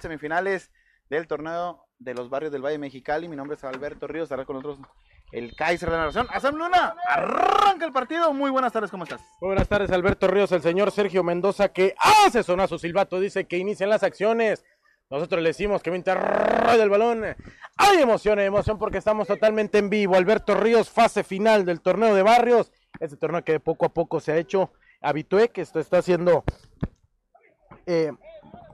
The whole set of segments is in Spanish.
semifinales del torneo de los barrios del Valle Mexicali. Mi nombre es Alberto Ríos, estará con nosotros el Kaiser de la Nación. Asam Luna, arranca el partido. Muy buenas tardes, ¿cómo estás? Muy buenas tardes, Alberto Ríos, el señor Sergio Mendoza, que hace sonar su silbato, dice que inician las acciones. Nosotros le decimos que mientras rueda el balón, hay emoción, hay emoción porque estamos totalmente en vivo. Alberto Ríos, fase final del torneo de barrios. Este torneo que poco a poco se ha hecho habitué, que esto está haciendo eh,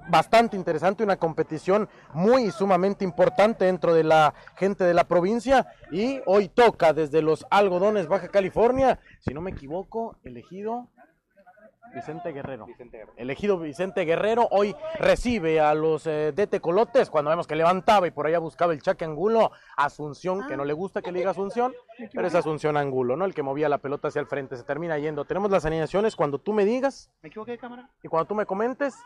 bastante interesante, una competición muy sumamente importante dentro de la gente de la provincia y hoy toca desde los algodones Baja California, si no me equivoco, elegido Vicente Guerrero. Elegido Vicente Guerrero hoy recibe a los eh, de Tecolotes cuando vemos que levantaba y por allá buscaba el Chaque Angulo, Asunción, que no le gusta que le diga Asunción, pero es Asunción Angulo, ¿no? El que movía la pelota hacia el frente, se termina yendo. Tenemos las alineaciones cuando tú me digas. ¿Me equivoqué, cámara? Y cuando tú me comentes,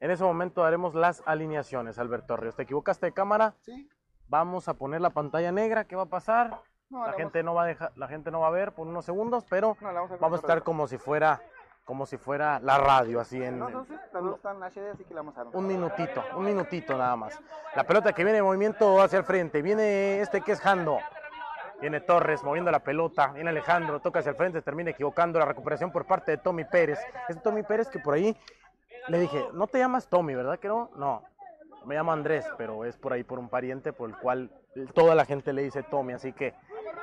en ese momento daremos las alineaciones, Alberto Ríos. ¿Te equivocaste de cámara? Sí. Vamos a poner la pantalla negra, ¿qué va a pasar? No, la la gente no va a dejar, la gente no va a ver por unos segundos, pero No, vamos a vamos estar como si fuera como si fuera la radio así en No, no, sí, las dos están HD, así que la vamos a un minutito, un minutito nada más. La pelota que viene en movimiento hacia el frente, viene este que es Jando. Viene Torres moviendo la pelota, viene Alejandro, toca hacia el frente, termina equivocando la recuperación por parte de Tommy Pérez. Es Tommy Pérez que por ahí le dije, no te llamas Tommy, ¿verdad que no? No, me llamo Andrés, pero es por ahí por un pariente por el cual toda la gente le dice Tommy, así que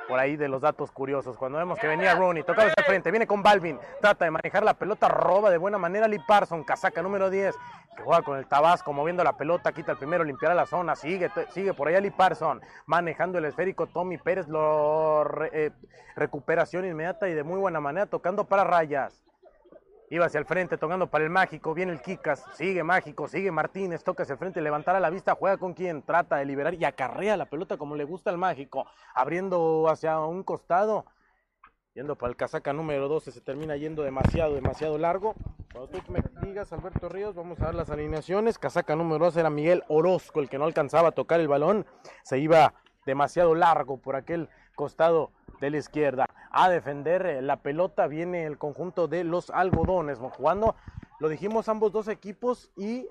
por ahí de los datos curiosos. Cuando vemos que venía Rooney, tocaba hacia frente, viene con Balvin, trata de manejar la pelota, roba de buena manera Lee Parson, casaca número 10, que juega con el Tabasco, moviendo la pelota, quita el primero, limpiará la zona, sigue, sigue por allá Lee Parson, manejando el esférico, Tommy Pérez lo eh, recuperación inmediata y de muy buena manera, tocando para rayas. Iba hacia el frente, tocando para el mágico, viene el Kikas, sigue mágico, sigue Martínez, toca hacia el frente, levantar a la vista, juega con quien, trata de liberar y acarrea la pelota como le gusta al mágico, abriendo hacia un costado, yendo para el casaca número 12, se termina yendo demasiado, demasiado largo. Cuando tú me digas, Alberto Ríos, vamos a dar las alineaciones. Casaca número 12 era Miguel Orozco, el que no alcanzaba a tocar el balón, se iba demasiado largo por aquel costado de la izquierda. A defender eh, la pelota viene el conjunto de los algodones, jugando, lo dijimos ambos dos equipos y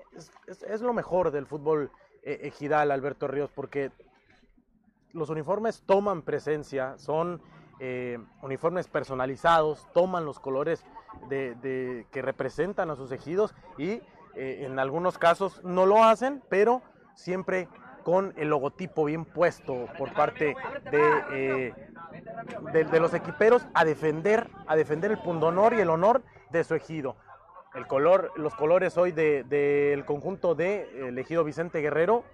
es, lo mejor del fútbol eh, ejidal, Alberto Ríos, porque los uniformes toman presencia, son eh, uniformes personalizados, toman los colores de, que representan a sus ejidos y eh, en algunos casos no lo hacen, pero siempre con el logotipo bien puesto por parte de, eh, de, de los equiperos a defender, a defender el pundonor y el honor de su ejido. El color, los colores hoy de- del conjunto de el ejido Vicente Guerrero,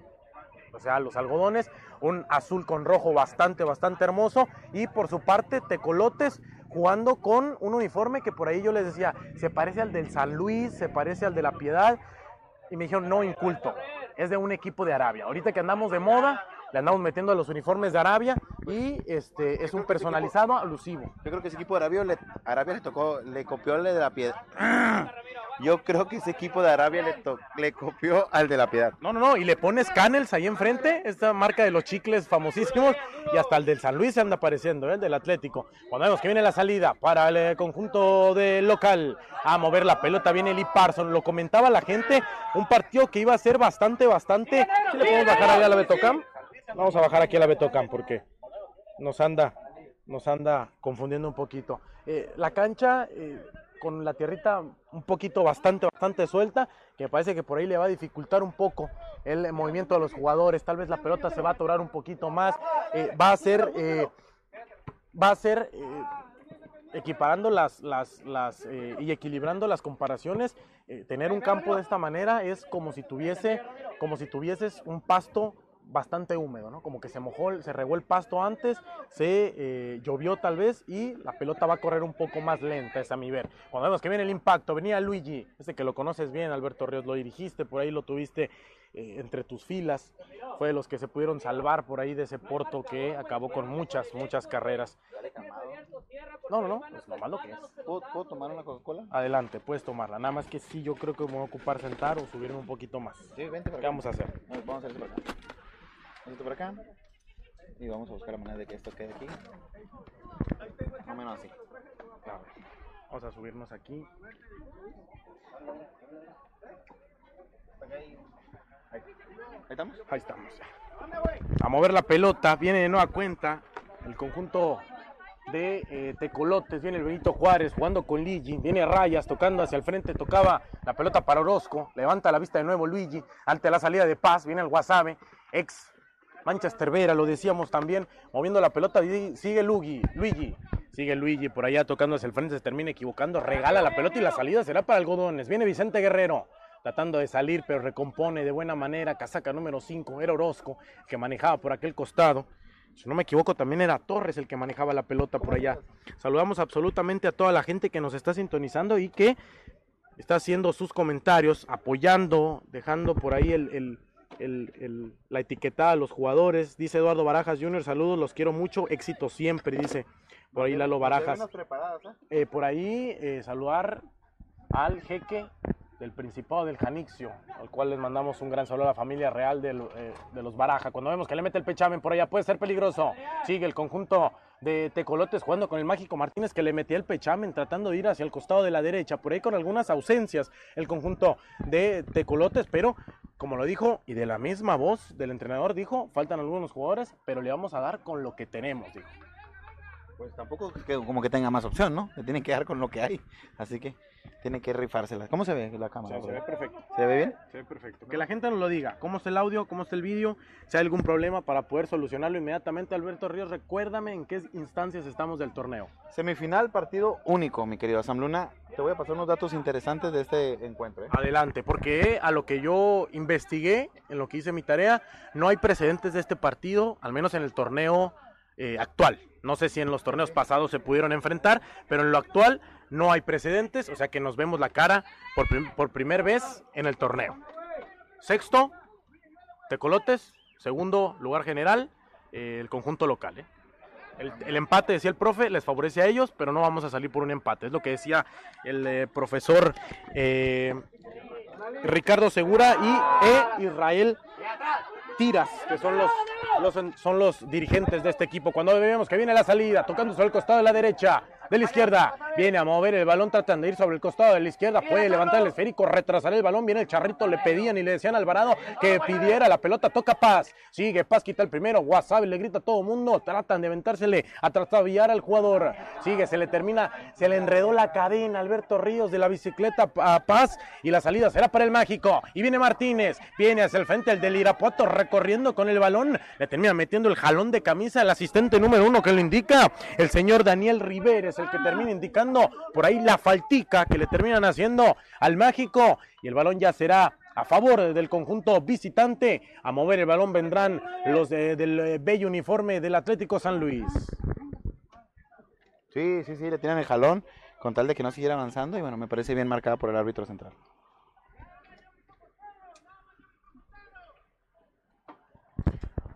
o sea, los algodones, un azul con rojo bastante, bastante hermoso. Y por su parte, Tecolotes jugando con un uniforme que por ahí yo les decía, se parece al del San Luis, se parece al de la Piedad. Y me dijeron, no, inculto, es de un equipo de Arabia. Ahorita que andamos de moda, le andamos metiendo a los uniformes de Arabia y este es un personalizado alusivo. Yo creo que ese equipo de Arabia le, Arabia le tocó, le copió al de la piedra. Yo creo que ese equipo de Arabia le, to- le copió al de la piedad. No, no, no, y le pones Canels ahí enfrente, esta marca de los chicles famosísimos, y hasta el del San Luis se anda apareciendo, ¿eh? el del Atlético. Cuando vemos que viene la salida para el eh, conjunto del local a mover la pelota, viene Lee Parson, lo comentaba la gente, un partido que iba a ser bastante, bastante. ¿Sí le podemos bajar allá a la Betocam? Vamos a bajar aquí a la Betocam porque nos anda, nos anda confundiendo un poquito. Eh, la cancha eh, con la tierrita un poquito bastante, bastante suelta, que me parece que por ahí le va a dificultar un poco el movimiento de los jugadores. Tal vez la pelota se va a atorar un poquito más. eh, va a ser, va a ser equiparando las, las, las y equilibrando las comparaciones. tener un campo de esta manera es como si tuviese, como si tuvieses un pasto bastante húmedo, ¿no? Como que se mojó, se regó el pasto antes, se eh, llovió tal vez y la pelota va a correr un poco más lenta, es a mi ver. Cuando vemos que viene el impacto, venía Luigi, este que lo conoces bien, Alberto Ríos, lo dirigiste, por ahí lo tuviste eh, entre tus filas, fue de los que se pudieron salvar por ahí de ese Porto que acabó con muchas, muchas carreras. No, no, no, es nomás lo que es. ¿Puedo, puedo tomar una Coca-Cola? Adelante, puedes tomarla. Nada más que sí, yo creo que me voy a ocupar sentar o subirme un poquito más. Sí, vente para ¿Qué vamos a hacer? Vamos a hacer esto por acá. Esto por acá. Y vamos a buscar la manera de que esto quede aquí. Más o menos así. Vamos a subirnos aquí. Ahí. Ahí estamos. Ahí estamos. A mover la pelota, viene de nueva cuenta el conjunto de eh, Tecolotes, viene el Benito Juárez jugando con Luigi, viene Rayas tocando hacia el frente, tocaba la pelota para Orozco, levanta la vista de nuevo Luigi, ante la salida de Paz, viene el Guasave, ex Manchester Vera, lo decíamos también, moviendo la pelota, sigue Luigi, Luigi, sigue Luigi por allá tocando hacia el frente, se termina equivocando, regala la pelota y la salida será para Algodones, viene Vicente Guerrero, tratando de salir, pero recompone de buena manera. Casaca número 5 era Orozco, que manejaba por aquel costado. Si no me equivoco, también era Torres el que manejaba la pelota por allá. Saludamos absolutamente a toda la gente que nos está sintonizando y que está haciendo sus comentarios, apoyando, dejando por ahí el- el- el- la etiquetada a los jugadores. Dice Eduardo Barajas Jr., saludos, los quiero mucho, éxito siempre, dice por ahí Lalo Barajas. preparadas, ¿eh? Eh, por ahí eh, saludar al jeque del Principado del Janixio, al cual les mandamos un gran saludo a la familia real del, eh, de los Baraja. Cuando vemos que le mete el pechamen por allá, puede ser peligroso. Sigue el conjunto de Tecolotes jugando con el Mágico Martínez que le metía el pechamen, tratando de ir hacia el costado de la derecha, por ahí con algunas ausencias el conjunto de Tecolotes, pero como lo dijo, y de la misma voz del entrenador dijo, faltan algunos jugadores, pero le vamos a dar con lo que tenemos, dijo. Pues tampoco que como que tenga más opción, ¿no? Se tiene que dar con lo que hay. Así que tiene que rifársela. ¿Cómo se ve la cámara? se ve perfecto. ¿Se ve bien? Se ve perfecto. Que la gente nos lo diga. ¿Cómo está el audio? ¿Cómo está el vídeo? Si hay algún problema para poder solucionarlo inmediatamente. Alberto Ríos, recuérdame en qué instancias estamos del torneo. Semifinal, partido único, mi querido Sam Luna. Te voy a pasar unos datos interesantes de este encuentro. ¿eh? Adelante, porque a lo que yo investigué, en lo que hice mi tarea, no hay precedentes de este partido, al menos en el torneo eh, actual. No sé si en los torneos pasados se pudieron enfrentar, pero en lo actual no hay precedentes, o sea que nos vemos la cara por, por primera vez en el torneo. Sexto, Tecolotes. Segundo lugar general, eh, el conjunto local. ¿eh? El, empate, decía el profe, les favorece a ellos, pero no vamos a salir por un empate. Es lo que decía el eh, profesor Ricardo Segura y. Israel Tiras, que son los, los- son los dirigentes de este equipo. Cuando vemos que viene la salida, tocando sobre el costado de la derecha, de la izquierda, viene a mover el balón, tratan de ir sobre el costado de la izquierda, puede levantar el esférico, retrasar el balón, viene el charrito, le pedían y le decían a Alvarado que pidiera la pelota, toca Paz, sigue Paz, quita el primero, Wasabi le grita a todo mundo, tratan de aventársele a trastabillar al jugador, sigue, se le termina, se le enredó la cadena Alberto Ríos de la bicicleta a Paz y la salida será para el mágico, y viene Martínez, viene hacia el frente el del Irapuato recorriendo con el balón, le termina metiendo el jalón de camisa al asistente número uno que lo indica, el señor Daniel Rivera es el que termina indicando por ahí la faltica que le terminan haciendo al mágico y el balón ya será a favor del conjunto visitante. A mover el balón vendrán los de- del eh, bello uniforme del Atlético San Luis. Sí, sí, sí, le tiran el jalón con tal de que no siguiera avanzando y bueno, me parece bien marcada por el árbitro central.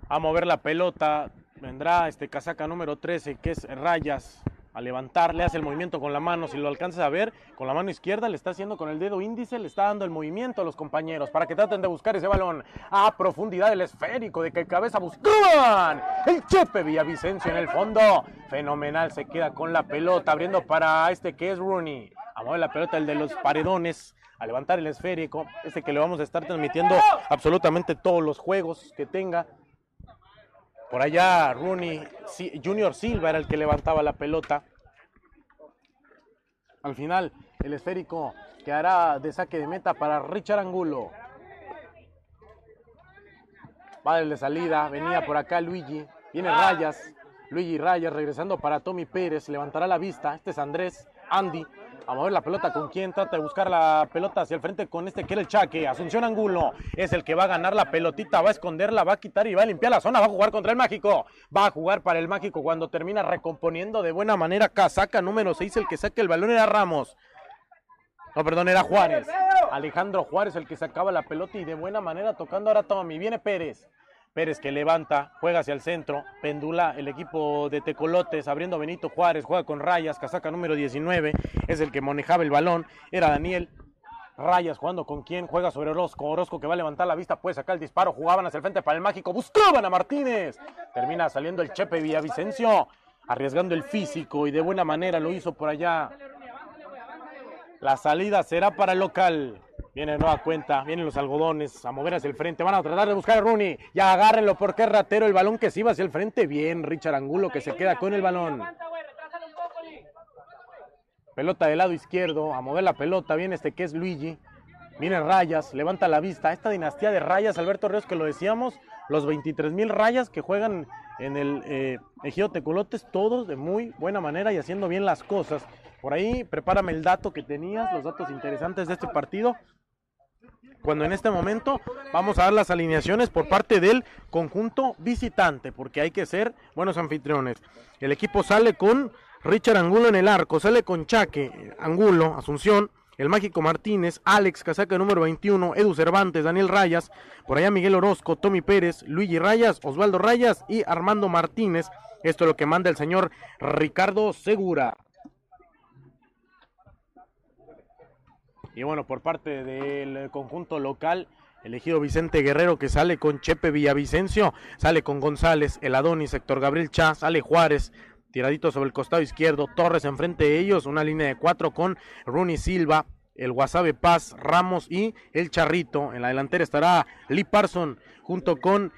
A mover la pelota vendrá este casaca número 13 que es Rayas. A levantar, le hace el movimiento con la mano. Si lo alcanzas a ver, con la mano izquierda le está haciendo con el dedo índice, le está dando el movimiento a los compañeros para que traten de buscar ese balón a profundidad del esférico de que cabeza buscaban. El Chepe Villavicencio en el fondo. Fenomenal, se queda con la pelota, abriendo para este que es Rooney. A mover la pelota, el de los paredones. A levantar el esférico, este que le vamos a estar transmitiendo absolutamente todos los juegos que tenga. Por allá Rooney, Junior Silva era el que levantaba la pelota. Al final, el esférico quedará de saque de meta para Richard Angulo. Va de salida, venía por acá Luigi, viene Rayas, Luigi Rayas regresando para Tommy Pérez, levantará la vista, este es Andrés, Andy, a mover la pelota con quien trata de buscar la pelota hacia el frente con este que era el Chaque, Asunción Angulo, es el que va a ganar la pelotita, va a esconderla, va a quitar y va a limpiar la zona, va a jugar contra el Mágico, va a jugar para el Mágico cuando termina recomponiendo de buena manera Casaca número 6, el que saca el balón era Ramos. No, perdón, era Juárez. Alejandro Juárez el que sacaba la pelota y de buena manera tocando ahora Tommy. Viene Pérez. Pérez que levanta, juega hacia el centro, pendula el equipo de Tecolotes, abriendo Benito Juárez, juega con Rayas, casaca número 19, es el que manejaba el balón, era Daniel. Rayas jugando con quién, juega sobre Orozco, Orozco que va a levantar la vista, puede sacar el disparo, jugaban hacia el frente para el mágico, buscaban a Martínez, termina saliendo el Chepe Villavicencio, arriesgando el físico y de buena manera lo hizo por allá. La salida será para el local. Viene nueva cuenta, vienen los algodones a mover hacia el frente, van a tratar de buscar a Rooney. Ya agárrenlo porque es ratero el balón que se iba hacia el frente. Bien, Richard Angulo que se queda con el balón. Pelota del lado izquierdo, a mover la pelota, viene este que es Luigi. Viene Rayas, levanta la vista. Esta dinastía de Rayas, Alberto Ríos, que lo decíamos, los 23 mil Rayas que juegan en el eh, Ejido Tecolotes, todos de muy buena manera y haciendo bien las cosas. Por ahí, prepárame el dato que tenías, los datos interesantes de este partido. Cuando en este momento vamos a dar las alineaciones por parte del conjunto visitante, porque hay que ser buenos anfitriones. El equipo sale con Richard Angulo en el arco, sale con Chaque, Angulo, Asunción, el Mágico Martínez, Alex Casaca número 21, Edu Cervantes, Daniel Rayas, por allá Miguel Orozco, Tommy Pérez, Luigi Rayas, Osvaldo Rayas y Armando Martínez. Esto es lo que manda el señor Ricardo Segura. Y bueno, por parte del conjunto local, elegido Vicente Guerrero que sale con Chepe Villavicencio, sale con González, el Adonis, Héctor Gabriel Chá, sale Juárez, tiradito sobre el costado izquierdo, Torres enfrente de ellos, una línea de cuatro con Rooney Silva, el Wasabe Paz, Ramos y el Charrito. En la delantera estará Lee Parson junto con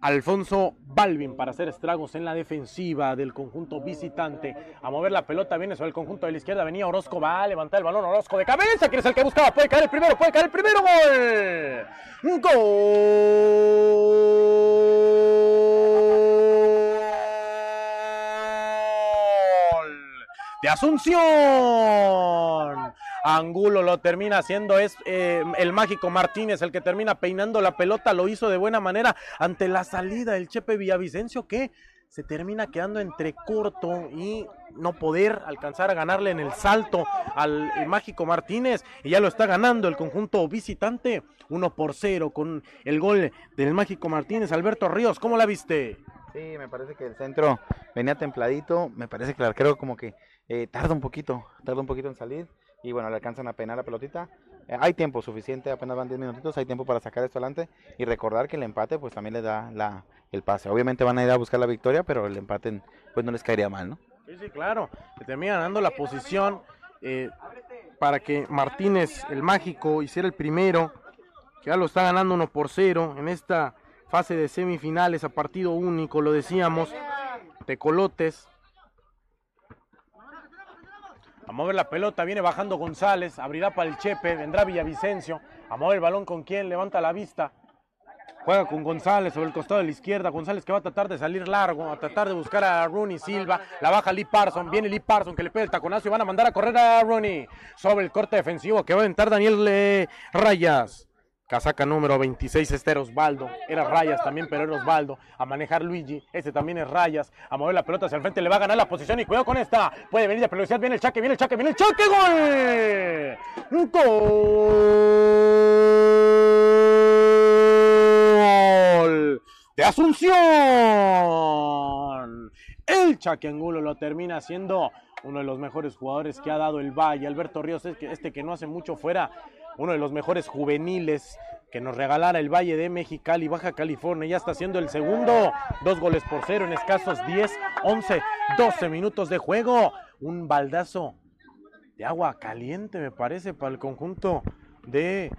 Alfonso Balvin para hacer estragos en la defensiva del conjunto visitante. A mover la pelota viene sobre el conjunto de la izquierda. Venía Orozco, va a levantar el balón. Orozco de cabeza, que es el que buscaba. Puede caer el primero, puede caer el primero. Gol. Gol de Asunción. Angulo lo termina haciendo, es eh, el mágico Martínez el que termina peinando la pelota, lo hizo de buena manera ante la salida del Chepe Villavicencio que se termina quedando entre corto y no poder alcanzar a ganarle en el salto al mágico Martínez y ya lo está ganando el conjunto visitante 1 por 0 con el gol del mágico Martínez. Alberto Ríos, ¿cómo la viste? Sí, me parece que el centro venía templadito, me parece que el arquero como que eh, tarda un poquito, tarda un poquito en salir y bueno, le alcanzan a peinar la pelotita. Eh, hay tiempo suficiente, apenas van 10 minutitos, hay tiempo para sacar esto adelante y recordar que el empate pues también le da la, el pase. Obviamente van a ir a buscar la victoria, pero el empate pues no les caería mal, ¿no? Sí, sí, claro, que termina dando la posición eh, para que Martínez, el mágico, hiciera el primero, que ya lo está ganando 1 por 0 en esta fase de semifinales a partido único, lo decíamos, Tecolotes a mover la pelota, viene bajando González, abrirá para el Chepe, vendrá Villavicencio, a mover el balón con quien, levanta la vista, juega con González sobre el costado de la izquierda, González que va a tratar de salir largo, a tratar de buscar a Rooney Silva, la baja Lee Parson, viene Lee Parson que le pega el taconazo y van a mandar a correr a Rooney. Sobre el corte defensivo que va a entrar Daniel eh, Rayas. Casaca número 26, este era Osvaldo. Era Rayas también, pero era Osvaldo. A manejar Luigi. Este también es Rayas. A mover la pelota hacia el frente. Le va a ganar la posición. Y cuidado con esta. Puede venir de velocidad. Viene el chaque, viene el chaque, viene el chaque. ¡Gol! ¡Gol! De Asunción. El Chaque Angulo lo termina haciendo uno de los mejores jugadores que ha dado el Valle. Alberto Ríos, este que no hace mucho fuera uno de los mejores juveniles que nos regalara el Valle de Mexicali, Baja California. Ya está haciendo el segundo, dos goles por cero en escasos 10, 11, 12 minutos de juego. Un baldazo de agua caliente, me parece, para el conjunto de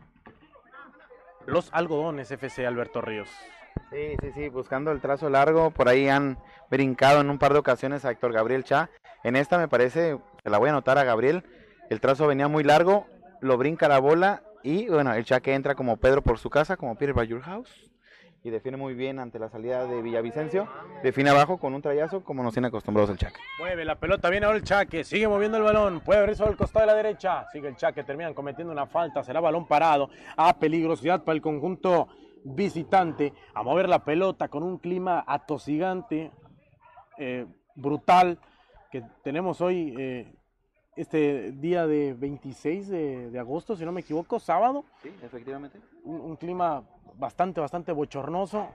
los algodones FC Alberto Ríos. Sí, sí, sí, buscando el trazo largo, por ahí han brincado en un par de ocasiones a Héctor Gabriel Cha. En esta me parece, la voy a anotar a Gabriel, el trazo venía muy largo, lo brinca la bola y bueno, el Chaque entra como Pedro por su casa, como Peter by house y define muy bien ante la salida de Villavicencio. Define abajo con un trayazo como nos tiene acostumbrados el Chaque. Mueve la pelota, viene ahora el Chaque, sigue moviendo el balón, puede abrir sobre el costado de la derecha, sigue el Chaque, terminan cometiendo una falta, será balón parado, a peligrosidad para el conjunto visitante, a mover la pelota con un clima atosigante, eh, brutal, que tenemos hoy eh, este día de 26 de, agosto, si no me equivoco, sábado. Sí, efectivamente. Un, clima bastante, bastante bochornoso.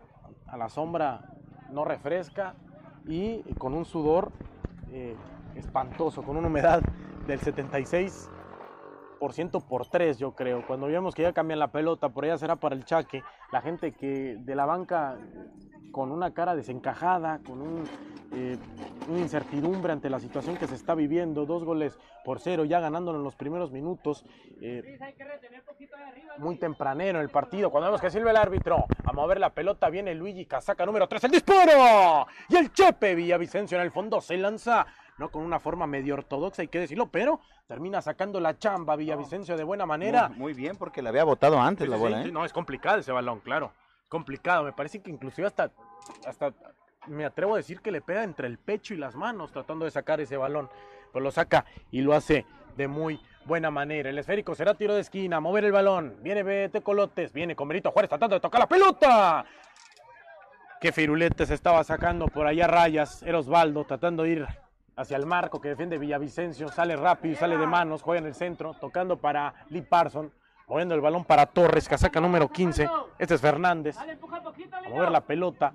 a la sombra no refresca y con un sudor eh, espantoso, con una humedad del 76 por 3, yo creo. Cuando vemos que ya cambian la pelota, por allá será para el chaque. La gente que de la banca con una cara desencajada, con un, eh, una incertidumbre ante la situación que se está viviendo. Dos goles por cero, ya ganándolo en los primeros minutos. Eh, muy tempranero en el partido. Cuando vemos que sirve el árbitro a mover la pelota, viene Luigi Casaca número 3, el disparo. Y el Chepe Villavicencio en el fondo se lanza ¿no? Con una forma medio ortodoxa, hay que decirlo, pero termina sacando la chamba Villavicencio de buena manera. Muy, bien, porque le había botado antes la bola, ¿eh? no, es complicado ese balón, claro. Complicado, me parece que inclusive hasta, hasta me atrevo a decir que le pega entre el pecho y las manos tratando de sacar ese balón. Pues lo saca y lo hace de muy buena manera. El esférico será tiro de esquina, mover el balón. Viene Bete Colotes, viene con Benito Juárez tratando de tocar la pelota. Qué firulete se estaba sacando por allá rayas. Era Osvaldo tratando de ir hacia el marco que defiende Villavicencio, sale rápido sale de manos, juega en el centro, tocando para Lee Parson, moviendo el balón para Torres, casaca número 15, este es Fernández, a mover la pelota,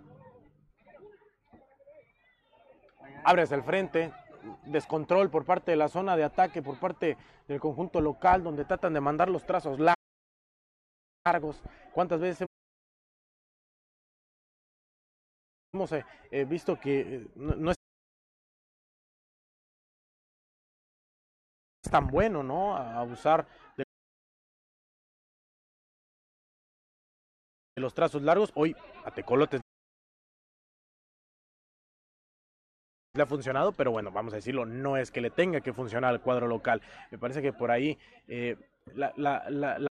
abre hacia el frente, descontrol por parte de la zona de ataque, por parte del conjunto local, donde tratan de mandar los trazos largos, cuántas veces hemos eh, visto que eh, no es tan bueno, ¿no? A abusar los trazos largos. Hoy a Tecolotes le ha funcionado, pero bueno, vamos a decirlo, no es que le tenga que funcionar al cuadro local. Me parece que por ahí eh, la, la, la,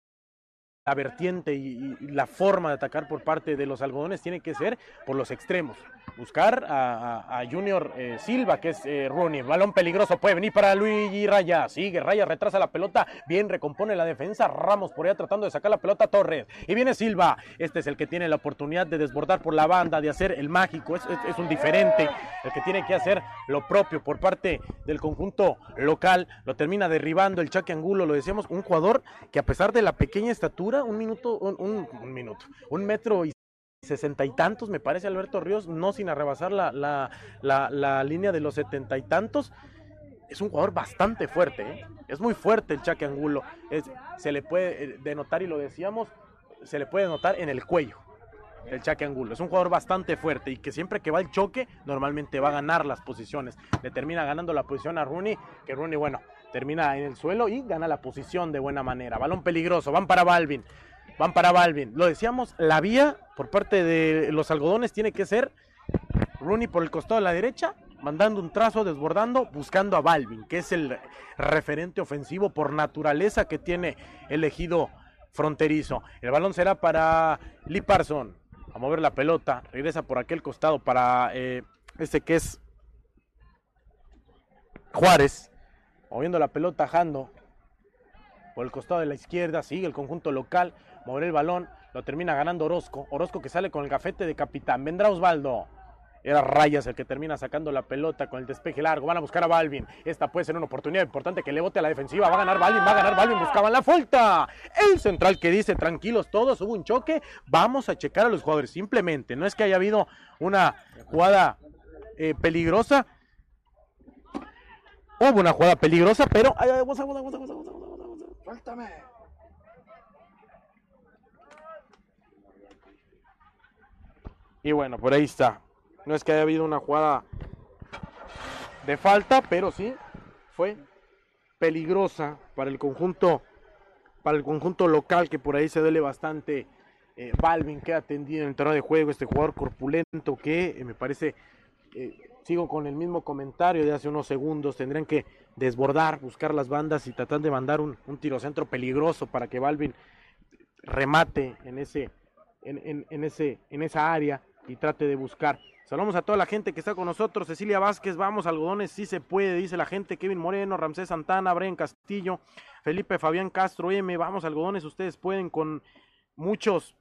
la, vertiente y, la forma de atacar por parte de los algodones tiene que ser por los extremos buscar a, Junior eh, Silva, que es eh, Rooney. Balón peligroso, puede venir para Luigi Raya. Sigue, Raya retrasa la pelota, bien recompone la defensa. Ramos por allá tratando de sacar la pelota a Torres. Y viene Silva. Este es el que tiene la oportunidad de desbordar por la banda, de hacer el mágico. Es, es, un diferente, el que tiene que hacer lo propio por parte del conjunto local. Lo termina derribando el Chaque Angulo, lo decíamos, un jugador que a pesar de la pequeña estatura, un minuto, un, minuto, un metro y sesenta y tantos, me parece Alberto Ríos, no sin arrebasar la, la, la, línea de los setenta y tantos. Es un jugador bastante fuerte, ¿eh? es muy fuerte el Chaque Angulo. Se le puede eh, denotar, y lo decíamos, se le puede notar en el cuello el Chaque Angulo. Es un jugador bastante fuerte y que siempre que va el choque, normalmente va a ganar las posiciones. Le termina ganando la posición a Rooney, que Rooney, bueno, termina en el suelo y gana la posición de buena manera. Balón peligroso, van para Balvin van para Balvin. Lo decíamos, la vía por parte de los algodones tiene que ser Rooney por el costado de la derecha, mandando un trazo, desbordando, buscando a Balvin, que es el referente ofensivo por naturaleza que tiene el ejido fronterizo. El balón será para Lee Parson, a mover la pelota, regresa por aquel costado para eh, este que es Juárez, moviendo la pelota, Jando, por el costado de la izquierda, sigue el conjunto local, mover el balón, lo termina ganando Orozco, Orozco que sale con el gafete de capitán, vendrá Osvaldo, era Rayas el que termina sacando la pelota con el despeje largo. Van a buscar a Balvin. Esta puede ser una oportunidad importante que le bote a la defensiva. Va a ganar Balvin, va a ganar Balvin. Buscaban la falta. El central que dice, tranquilos todos, hubo un choque. Vamos a checar a los jugadores. Simplemente, no es que haya habido una jugada eh, peligrosa. Hubo una jugada peligrosa, pero... Ay, Y bueno, por ahí está. No es que haya habido una jugada de falta, pero sí fue peligrosa para el conjunto para el conjunto local que por ahí se duele bastante eh, Balvin que ha atendido en el terreno de juego este jugador corpulento que eh, me parece eh, sigo con el mismo comentario de hace unos segundos tendrían que desbordar buscar las bandas y tratar de mandar un, un tirocentro peligroso para que Balvin remate en ese en, en, en ese en esa área y trate de buscar. Saludamos a toda la gente que está con nosotros. Cecilia Vázquez, vamos, algodones, sí se puede, dice la gente. Kevin Moreno, Ramsés Santana, Brian Castillo, Felipe Fabián Castro, M, vamos, algodones, ustedes pueden con muchos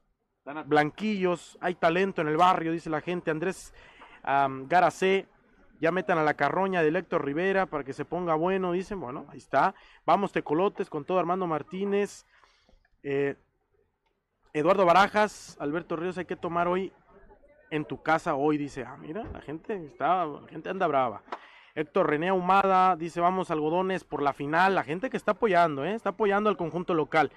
blanquillos. Hay talento en el barrio, dice la gente. Andrés um, Garacé, ya metan a la carroña de Héctor Rivera para que se ponga bueno, dicen. Bueno, ahí está. Vamos, Tecolotes, con todo Armando Martínez. Eh, Eduardo Barajas, Alberto Ríos, hay que tomar hoy en tu casa hoy, dice, ah, mira, la gente está, la gente anda brava. Héctor René Ahumada dice, vamos algodones por la final, la gente que está apoyando, ¿eh? está apoyando al conjunto local.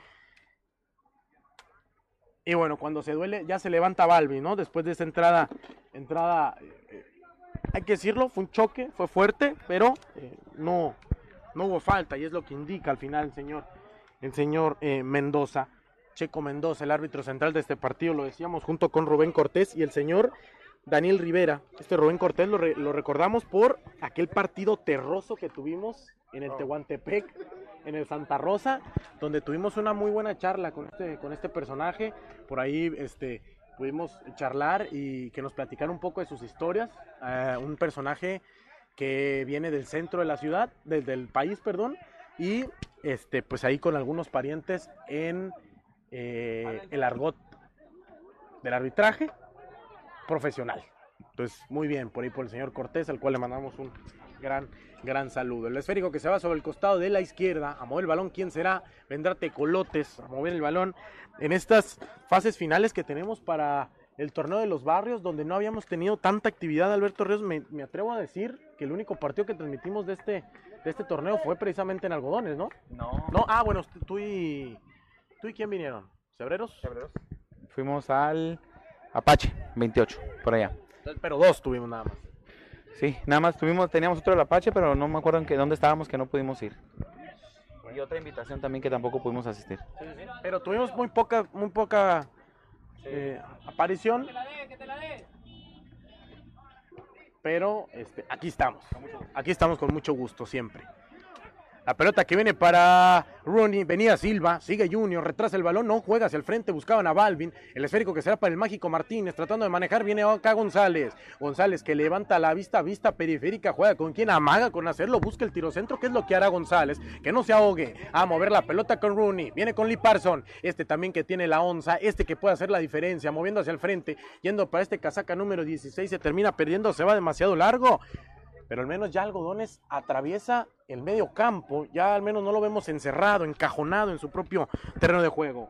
Y bueno, cuando se duele, ya se levanta Balbi, ¿no? Después de esa entrada, entrada, eh, hay que decirlo, fue un choque, fue fuerte, pero eh, no, no hubo falta, y es lo que indica al final el señor, el señor eh, Mendoza, Checo Mendoza, el árbitro central de este partido, lo decíamos, junto con Rubén Cortés y el señor Daniel Rivera. Este Rubén Cortés lo, re- lo recordamos por aquel partido terroso que tuvimos en el Tehuantepec, en el Santa Rosa, donde tuvimos una muy buena charla con este, con este personaje. Por ahí este, pudimos charlar y que nos platicara un poco de sus historias. Eh, un personaje que viene del centro de la ciudad, del, del país, perdón, y este, pues ahí con algunos parientes en eh, el argot del arbitraje profesional. Entonces, muy bien, por ahí por el señor Cortés, al cual le mandamos un gran, gran saludo. El esférico que se va sobre el costado de la izquierda, a mover el balón, ¿quién será? Vendrá Tecolotes a mover el balón en estas fases finales que tenemos para el torneo de los barrios, donde no habíamos tenido tanta actividad, Alberto Ríos, me, me atrevo a decir que el único partido que transmitimos de este, de este torneo fue precisamente en Algodones, ¿no? No. No, ah, bueno, tú y, tú y quién vinieron, ¿Cebreros? Fuimos al Apache, 28, por allá. Pero dos tuvimos nada más. Sí, nada más tuvimos, teníamos otro del Apache, pero no me acuerdo en qué, dónde estábamos que no pudimos ir. Y otra invitación también que tampoco pudimos asistir. Pero tuvimos muy poca, muy poca eh, aparición. Pero este, aquí estamos. Aquí estamos con mucho gusto siempre. La pelota que viene para Rooney, venía Silva, sigue Junior, retrasa el balón, no juega hacia el frente, buscaban a Balvin, el esférico que será para el mágico Martínez, tratando de manejar, viene acá González, González que levanta la vista, vista periférica, juega con quien amaga con hacerlo, busca el tiro centro, que es lo que hará González, que no se ahogue, a mover la pelota con Rooney, viene con Lee Parson, este también que tiene la onza, este que puede hacer la diferencia, moviendo hacia el frente, yendo para este casaca número 16, se termina perdiendo, se va demasiado largo, pero al menos ya Algodones atraviesa el medio campo, ya al menos no lo vemos encerrado, encajonado en su propio terreno de juego.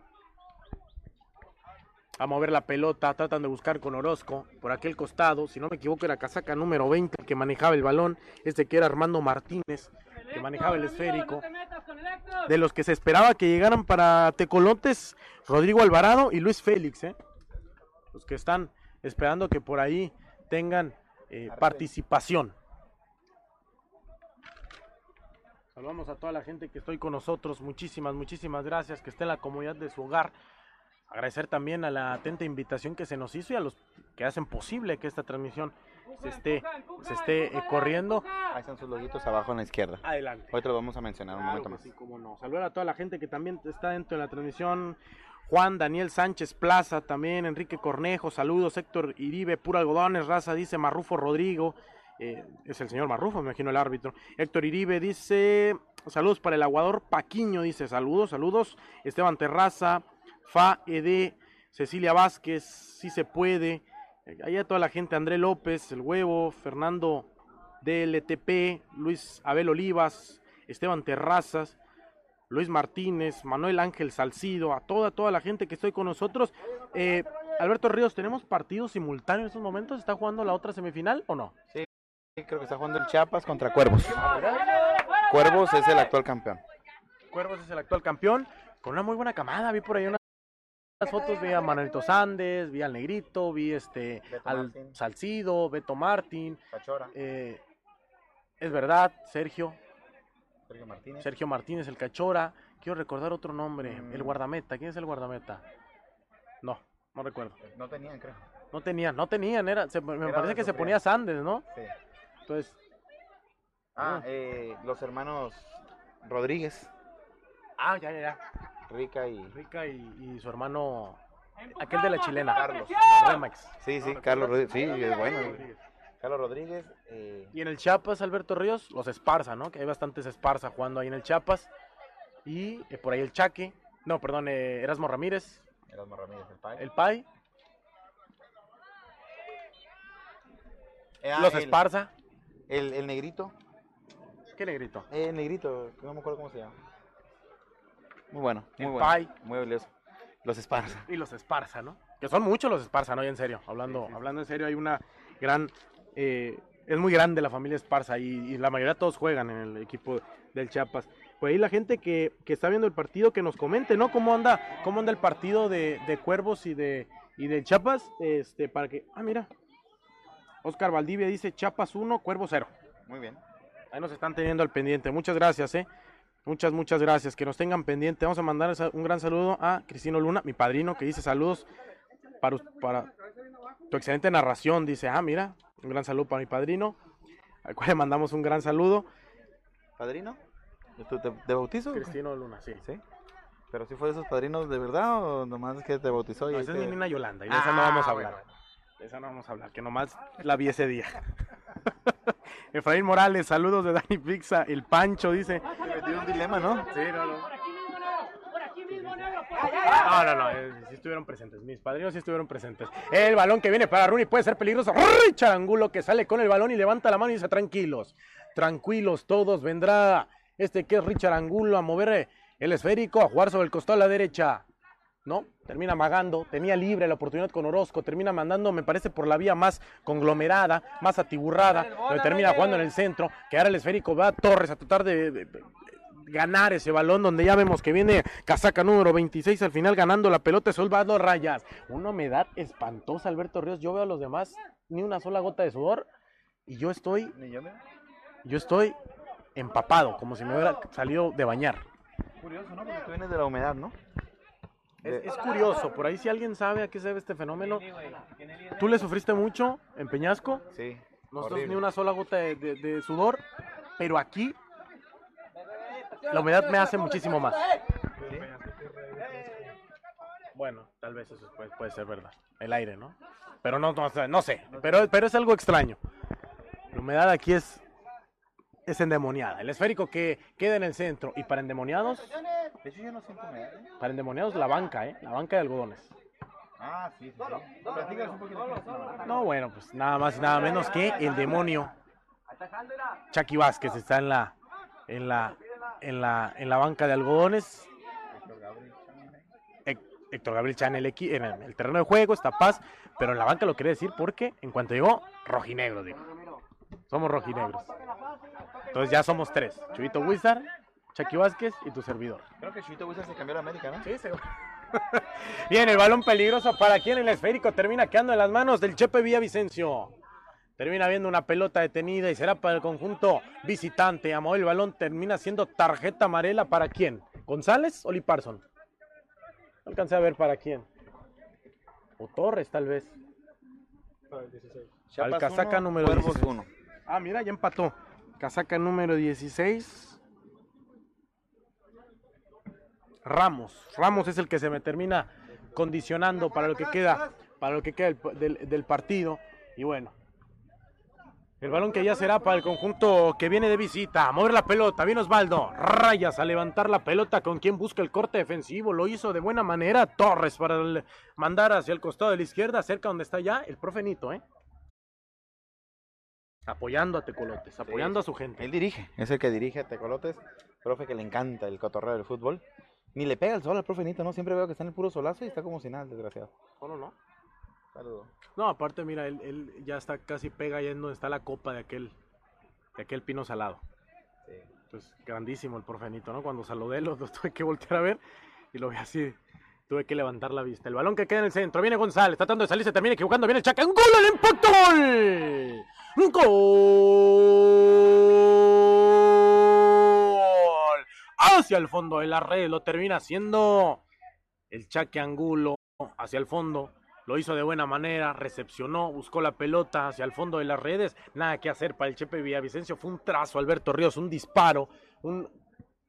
A mover la pelota, tratan de buscar con Orozco por aquel costado, si no me equivoco era casaca número 20 el que manejaba el balón, este que era Armando Martínez, que manejaba el esférico. De los que se esperaba que llegaran para Tecolotes, Rodrigo Alvarado y Luis Félix, ¿eh? los que están esperando que por ahí tengan eh, participación. Saludamos a toda la gente que estoy con nosotros. Muchísimas, muchísimas gracias. Que esté en la comunidad de su hogar. Agradecer también a la atenta invitación que se nos hizo y a los que hacen posible que esta transmisión se esté, se esté eh, corriendo. Ahí están sus loguitos abajo en la izquierda. Adelante. Hoy te lo vamos a mencionar un Claro momento que más. sí, cómo no. Saludar a toda la gente que también está dentro de la transmisión. Juan Daniel Sánchez Plaza, también Enrique Cornejo, saludos, Héctor Iribe, pura algodones, raza, dice Marrufo Rodrigo, eh, es el señor Marrufo, me imagino el árbitro. Héctor Iribe dice, saludos para el aguador Paquiño, dice, saludos, saludos. Esteban Terraza, Fa Ed, Cecilia Vázquez, si se puede. Eh, Allá toda la gente, André López, El Huevo, Fernando DLTP, Luis Abel Olivas, Esteban Terrazas, Luis Martínez, Manuel Ángel Salcido, a toda, toda la gente que estoy con nosotros. Eh, Alberto Ríos, ¿tenemos partidos simultáneos en estos momentos? ¿Está jugando la otra semifinal o no? Sí, creo que está jugando el Chiapas contra Cuervos. Cuervos es el actual campeón. Cuervos es el actual campeón, con una muy buena camada. Vi por ahí unas fotos, vi a Manuelito Sandes, vi al Negrito, vi este Beto al Martín. Salcido, Beto Martín. Cachora, eh, es verdad, Sergio, Sergio Martínez. Sergio Martínez, el Cachora. Quiero recordar otro nombre, Mm. el guardameta. ¿Quién es el guardameta? No, no recuerdo. No tenían, creo. No tenían, no tenían, era, se- me Era parece que se ponía Sandes, ¿no? Sí. Entonces, Ah, Ah. eh, los hermanos Rodríguez, ah, ya, ya, ya. Rica y... Rica y, y su hermano, aquel de la chilena, Carlos. Remax. Sí, sí, Carlos Rodríguez. Sí, es bueno. Carlos Rodríguez. eh, Y en el Chiapas, Alberto Ríos, los Esparza, ¿no? Que hay bastantes Esparza jugando ahí en el Chiapas. Y eh, por ahí el Chaque, no, perdón, eh, Erasmo Ramírez, Erasmo Ramírez, el pai. el Pai, Eh, ah, los Esparza. El, el negrito. ¿Qué negrito? Eh, el negrito, no me acuerdo cómo se llama. Muy bueno, muy El bueno. Pai. Muy valioso. Los Esparza. Y los Esparza, ¿no? que son muchos los Esparza, ¿no? Y en serio, hablando, hablando en serio, hay una gran, eh, es muy grande la familia Esparza y, y la mayoría todos juegan en el equipo del Chiapas. Pues ahí la gente que, que está viendo el partido, que nos comente, ¿no? ¿Cómo anda, cómo anda el partido de, de Cuervos y de, y del Chiapas? Este, para que, ah, mira, Oscar Valdivia dice Chiapas 1, Cuervos 0. Muy bien. Ahí nos están teniendo al pendiente. Muchas gracias, ¿eh? Muchas, muchas gracias. Que nos tengan pendiente. Vamos a mandar un gran saludo a Cristino Luna, mi padrino, que dice saludos para, para tu excelente narración. Dice, ah, mira, un gran saludo para mi padrino, al cual le mandamos un gran saludo. ¿Padrino? ¿Tú te, de bautizo? Cristino Luna, sí. ¿Sí? ¿Pero si fue de esos padrinos de verdad o nomás es que te bautizó y No, esa es mi nena Yolanda, y de esa no vamos a Ah, hablar. bueno, esa no vamos a hablar, que nomás la vi ese día. Efraín Morales, saludos de Dani Pixa, el Pancho dice, Te metí en un dilema, ¿no? Sí, no, no. No, no, no, eh, sí estuvieron presentes. Mis padrinos sí estuvieron presentes. El balón que viene para Rooney puede ser peligroso. Richard Angulo que sale con el balón y levanta la mano y dice: Tranquilos, tranquilos todos. Vendrá este que es Richard Angulo a mover eh, el esférico, a jugar sobre el costado a la derecha. No, termina magando, tenía libre la oportunidad con Orozco, termina mandando, me parece, por la vía más conglomerada, más atiburrada, donde termina jugando en el centro, que ahora el esférico va a Torres a tratar de, de- de ganar ese balón, donde ya vemos que viene casaca número 26, al final ganando la pelota es Osvaldo Rayas. Una humedad espantosa, Alberto Ríos, yo veo a los demás, ni una sola gota de sudor, y yo estoy, yo estoy empapado, como si me hubiera salido de bañar. Curioso, ¿no? Porque tú vienes de la humedad, ¿no? Es, De- es curioso, por ahí si alguien sabe a qué se debe este fenómeno. ¿Tú le sufriste mucho en Peñasco? Sí. Nosotros horrible. ni una sola gota de, de- de sudor, pero aquí la humedad me hace muchísimo más. ¿Sí? Bueno, tal vez eso puede, puede ser verdad. El aire, ¿no? Pero no, no, sé, no sé, pero, pero es algo extraño. La humedad aquí es, es endemoniada. El esférico que queda en el centro. Y para endemoniados, De hecho, yo no siento humedad. ¿eh? para endemoniados la banca, ¿eh? La banca de algodones. Ah, sí, sí, sí. Platícanos un poquito. No, bueno, pues nada más y nada menos que el demonio Chucky Vázquez está en la en la en la en la banca de algodones. Héctor Gabriel Chan el equi- en el, el terreno de juego está Paz, pero en la banca lo quería decir porque en cuanto llegó rojinegro dijo. Somos rojinegros. Entonces ya somos tres, Chubito Wizard, Chucky Vázquez y tu servidor. Creo que Chuito Wizard se cambió a la América, ¿no? Sí, seguro. Bien, el balón peligroso para quien el esférico termina quedando en las manos del Chepe Villavicencio. Termina viendo una pelota detenida y será para el conjunto visitante. Amó el balón, termina siendo tarjeta amarela para quién? ¿González o Liparson? No alcancé a ver para quién. O Torres, tal vez. Chiapas casaca uno, número Cuervos 16. 1. Ah, mira, ya empató. Casaca número 16. Ramos. Ramos es el que se me termina condicionando para lo que queda, para lo que queda del, partido. Y bueno. El balón que ya será para el conjunto que viene de visita. A mover la pelota. Viene Osvaldo. Rayas a levantar la pelota con quien busca el corte defensivo. Lo hizo de buena manera Torres para el- mandar hacia el costado de la izquierda, cerca donde está ya el profe Nito, ¿eh? Apoyando a Tecolotes, apoyando a su gente. Él dirige, es el que dirige a Tecolotes, profe que le encanta el cotorreo del fútbol. Ni le pega el sol al profe Nito, ¿no? Siempre veo que está en el puro solazo y está como si nada, el desgraciado. ¿Cómo no? Saludos. No, aparte, mira, él, él ya está casi pega ahí en donde está la copa de aquel, de aquel pino salado. Sí. Pues grandísimo el profenito, ¿no? Cuando saludé, lo, lo tuve que voltear a ver y lo vi así. Tuve que levantar la vista. El balón que queda en el centro. Viene González, tratando de salir, se termina equivocando. Viene el Chaca. ¡Un gol al empatón! ¡Un gol! Hacia el fondo de la red. Lo termina haciendo el Chaque Angulo hacia el fondo. Lo hizo de buena manera, recepcionó, buscó la pelota hacia el fondo de las redes. Nada que hacer para el Chepe Villavicencio. Fue un trazo, Alberto Ríos, un disparo, un,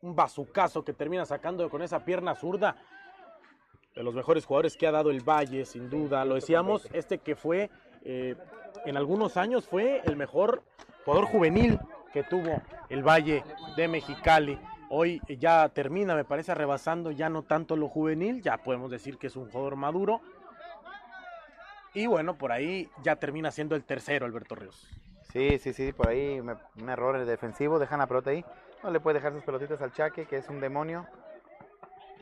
un bazucazo que termina sacando con esa pierna zurda. De los mejores jugadores que ha dado el Valle, sin duda. Lo decíamos, este que fue, eh, en algunos años, fue el mejor jugador juvenil que tuvo el Valle de Mexicali. Hoy ya termina, me parece, rebasando ya no tanto lo juvenil, ya podemos decir que es un jugador maduro. Y bueno, por ahí ya termina siendo el tercero, Alberto Ríos. Sí, sí, sí, por ahí me- un error defensivo, dejan la pelota ahí. No le puede dejar sus pelotitas al Chaque, que es un demonio.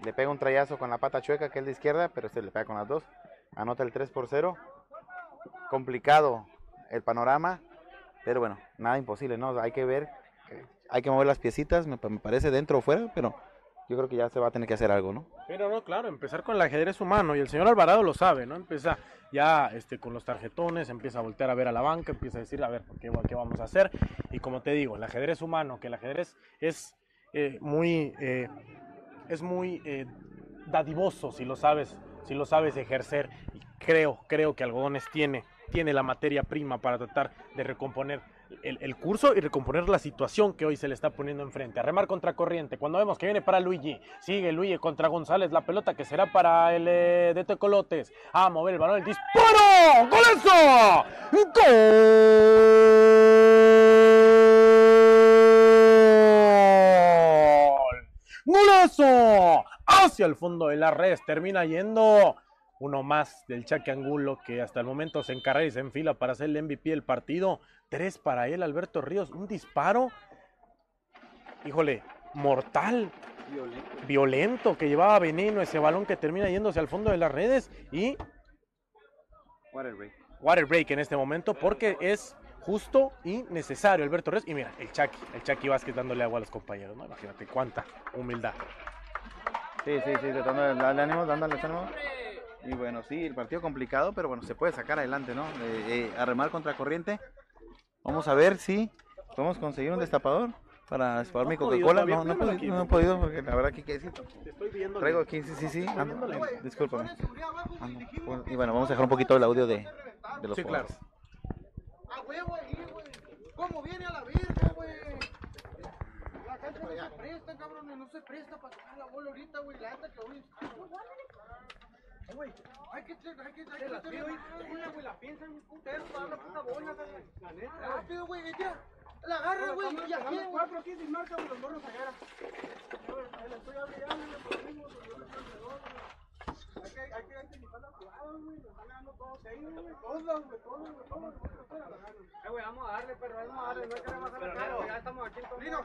Le pega un trayazo con la pata chueca, que es de izquierda, pero este le pega con las dos. anota el 3 por 0. Complicado el panorama, pero bueno, nada imposible, ¿no? Hay que ver, hay que mover las piecitas, me, parece dentro o fuera, pero yo creo que ya se va a tener que hacer algo, ¿no? Pero no, claro, empezar con el ajedrez humano y el señor Alvarado lo sabe, ¿no? Empieza ya este, con los tarjetones, empieza a voltear a ver a la banca, empieza a decir, a ver, ¿qué, qué vamos a hacer? Y como te digo, el ajedrez humano, que el ajedrez es eh, muy, eh, es muy eh, dadivoso si lo sabes, si lo sabes ejercer. Y creo, creo que Algodones tiene, tiene la materia prima para tratar de recomponer el, curso y recomponer la situación que hoy se le está poniendo enfrente. A remar contra corriente. Cuando vemos que viene para Luigi, sigue Luigi contra González. La pelota que será para el eh, de Tecolotes. A mover el balón, el disparo. ¡Golazo! ¡Gol! ¡Golazo! Hacia el fondo de la red. Termina yendo uno más del Chaque Angulo que hasta el momento se encarga y se enfila para ser el MVP del partido. Tres para él, Alberto Ríos. Un disparo, híjole, mortal, violento, violento que llevaba veneno ese balón que termina yéndose al fondo de las redes y... Water break. Water break en este momento porque es justo y necesario Alberto Ríos. Y mira, el Chucky, el Chucky Vázquez dándole agua a los compañeros, ¿no? Imagínate cuánta humildad. Sí, sí, sí, tratando de darle ánimo, dándole ánimo. Y bueno, sí, el partido complicado, pero bueno, se puede sacar adelante, ¿no? Eh, eh, a remar contra corriente. Vamos a ver si podemos conseguir un destapador para destapar mi Coca-Cola. No, no, podido, no he podido, porque la verdad que qué decir. Traigo aquí, sí, sí, sí. Ando, discúlpame. Ando. Y bueno, vamos a dejar un poquito el audio de, de los Sí, claro. A huevo ahí, güey. ¿Cómo viene a la verga, güey? La cancha no se presta, cabrón, no se presta para sacar la bola ahorita, güey. La neta que hoy. Güey, hay que hay que hay güey, la piensa en un putero para la puta bola, güey. La neta. Rápido, güey, ya. La agarra, güey, y aquí, cuatro aquí sin marca, güey, los morros agarra. Le estoy abriendo, por mismo, hay que, hay que la güey. Güey. Güey, güey. Eh, güey, vamos a darle, pero vamos a darle. No queremos hacer güey. Ya estamos aquí. Lino,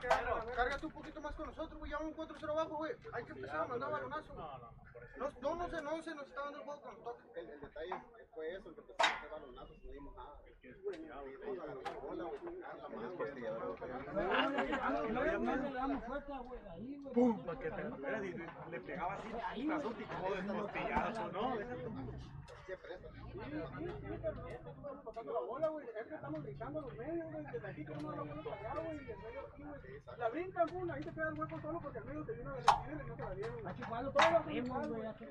cárgate un poquito más con nosotros, güey. Ya vamos 4-0 abajo, güey. Hay que empezar a mandar balonazo. No, no, no, no, se, no se nos está dando el juego con los toques. El, detalle fue eso, que empezamos a hacer balonazos, no dimos nada. La güey, la ¡Pum! Para que te le pegaba así ¿no? Pasando la bola, güey. Es que estamos brincando los medios, güey. Desde aquí queremos la bola para allá, güey. Y el medio aquí, güey. La brincan, pum. Ahí te queda el hueco solo porque el medio te vino a recibir y no te la dieron. Aquí todo güey. Aquí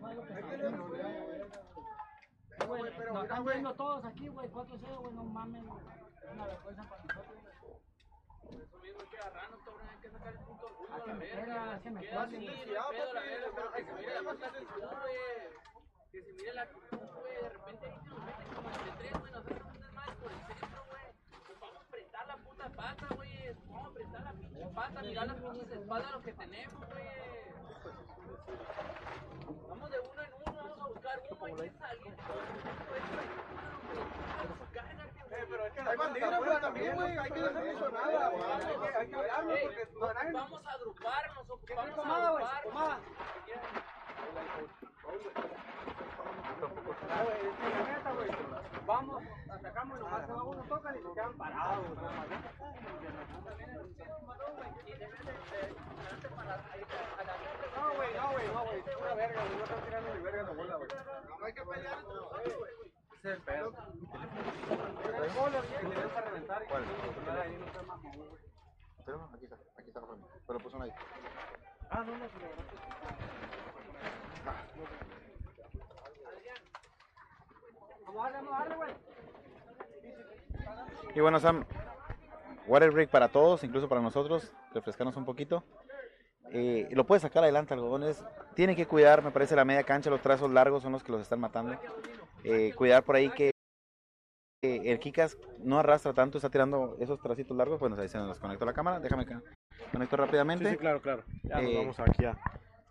Güey, están viendo todos aquí, güey, 4-0, güey, no mames, una vergüenza para nosotros, güey. Eso mismo hay que agarrarnos, cabrón, hay que sacar el punto uno, la que me verga. pega, que me Queda pega. así, no hay pedo, la verga, pero que se mire la puta actitud, güey. Que se mire la actitud, güey. De repente ahí se nos meten como entre tres, güey. Nos hacen un desmadre por el centro, güey. Pues vamos a apretar la puta pata, güey. Vamos a apretar la pinche pata, mirar las pinches espaldas, lo que tenemos, güey. Vamos de uno en uno, vamos a buscar uno, hay que salir. Hay bandera, güey, también, güey. Hay que dejar güey. Hay que- hablarlo porque Vamos a agruparnos, ocupamos a Pomada, güey, pomada. Vamos, atacamos y nomás uno, tocan y se quedan parados. no güey, no, güey, no, güey. Una verga. No están tirando ni verga la bola, güey. No hay que pelear güey. Y bueno, Sam, water break para todos, incluso para nosotros, refrescarnos un poquito. Eh, lo puede sacar adelante algodones. Tiene que cuidar, me parece, la media cancha, los trazos largos son los que los están matando. Eh, cuidar por ahí que eh, el Kikas no arrastra tanto, está tirando esos tracitos largos. Bueno, ahí se nos conectó la cámara, déjame que conecto Sí, rápidamente. sí, claro, claro. Ya nos Eh, vamos aquí a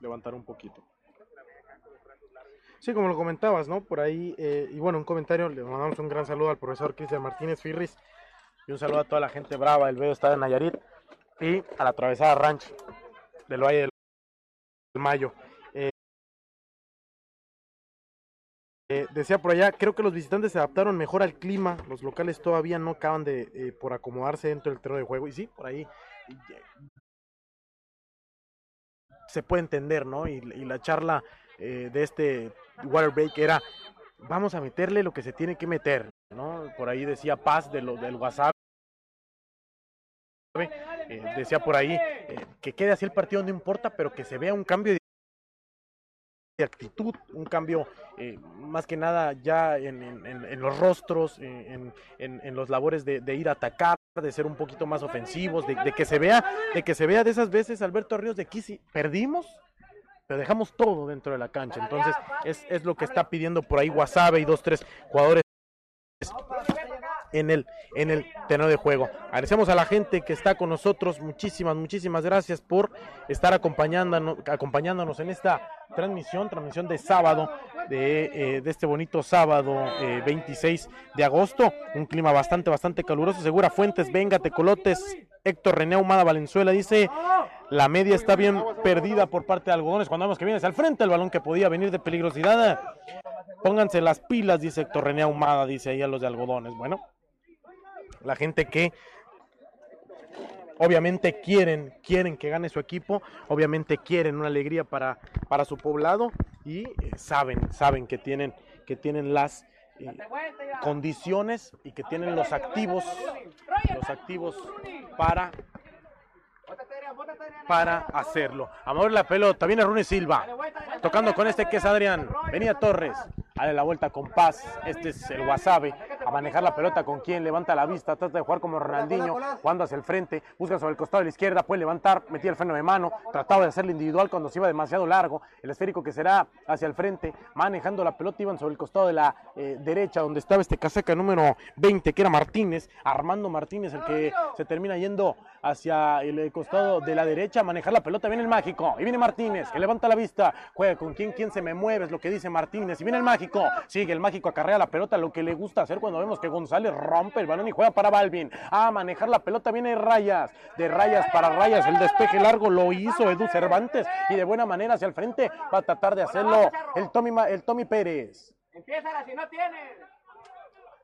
levantar un poquito. Sí, como lo comentabas, ¿no? Por ahí, eh, y bueno, un comentario, le mandamos un gran saludo al profesor Cristian Martínez Firris y un saludo a toda la gente brava del Veo Estado de Nayarit y a la Atravesada Ranch del Valle del Mayo. Decía por allá, creo que los visitantes se adaptaron mejor al clima, los locales todavía no acaban de eh, por acomodarse dentro del terreno de juego. Y sí, por ahí se puede entender, ¿no? Y, la charla eh, de este water break era, vamos a meterle lo que se tiene que meter, ¿no? Por ahí decía Paz de lo, del WhatsApp. Eh, decía por ahí que quede así el partido no importa, pero que se vea un cambio de de actitud, un cambio eh, más que nada ya en, en- los rostros, eh, en, en- los labores de, ir a atacar, de ser un poquito más ofensivos, de, que se vea, de que se vea de esas veces Alberto Ríos de Kisi, perdimos, pero dejamos todo dentro de la cancha. Entonces, es, es lo que está pidiendo por ahí Wasabe y dos, tres jugadores en el, en el terreno de juego. Agradecemos a la gente que está con nosotros. Muchísimas, muchísimas gracias por estar acompañándonos, acompañándonos en esta transmisión, transmisión de sábado, de, eh, de este bonito sábado eh, 26 de agosto. Un clima bastante, bastante caluroso. Segura Fuentes, venga, Tecolotes. Héctor René Humada Valenzuela dice, la media está bien perdida por parte de Algodones. Cuando vemos que viene hacia frente el balón que podía venir de peligrosidad. Pónganse las pilas, dice Héctor René Ahumada, dice ahí a los de algodones. Bueno, la gente que obviamente quieren, quieren que gane su equipo, obviamente quieren una alegría para, para su poblado y eh, saben, saben que tienen, que tienen las eh, condiciones y que tienen los activos, los activos para para hacerlo. A mover la pelota, viene Rune Silva, tocando con este que es Adrián, venía Torres, a la vuelta con paz, este es el Wasabe, a manejar la pelota con quien levanta la vista, trata de jugar como Ronaldinho, jugando hacia el frente, busca sobre el costado de la izquierda, puede levantar, metía el freno de mano, trataba de hacerlo individual cuando se iba demasiado largo, el esférico que será hacia el frente, manejando la pelota, iban sobre el costado de la eh, derecha, donde estaba este casaca número 20, que era Martínez, Armando Martínez, el que se termina yendo hacia el eh, costado de la derecha, manejar la pelota, viene el mágico, y viene Martínez, que levanta la vista, juega con quien, quien se me mueve, es lo que dice Martínez, y viene el mágico, sigue el mágico, acarrea la pelota, lo que le gusta hacer cuando vemos que González rompe el balón y juega para Balvin, a manejar la pelota, viene Rayas, de Rayas para Rayas, el despeje largo lo hizo Edu Cervantes, y de buena manera hacia el frente, va a tratar de hacerlo el Tommy, el Tommy Pérez. Empieza si no tienes.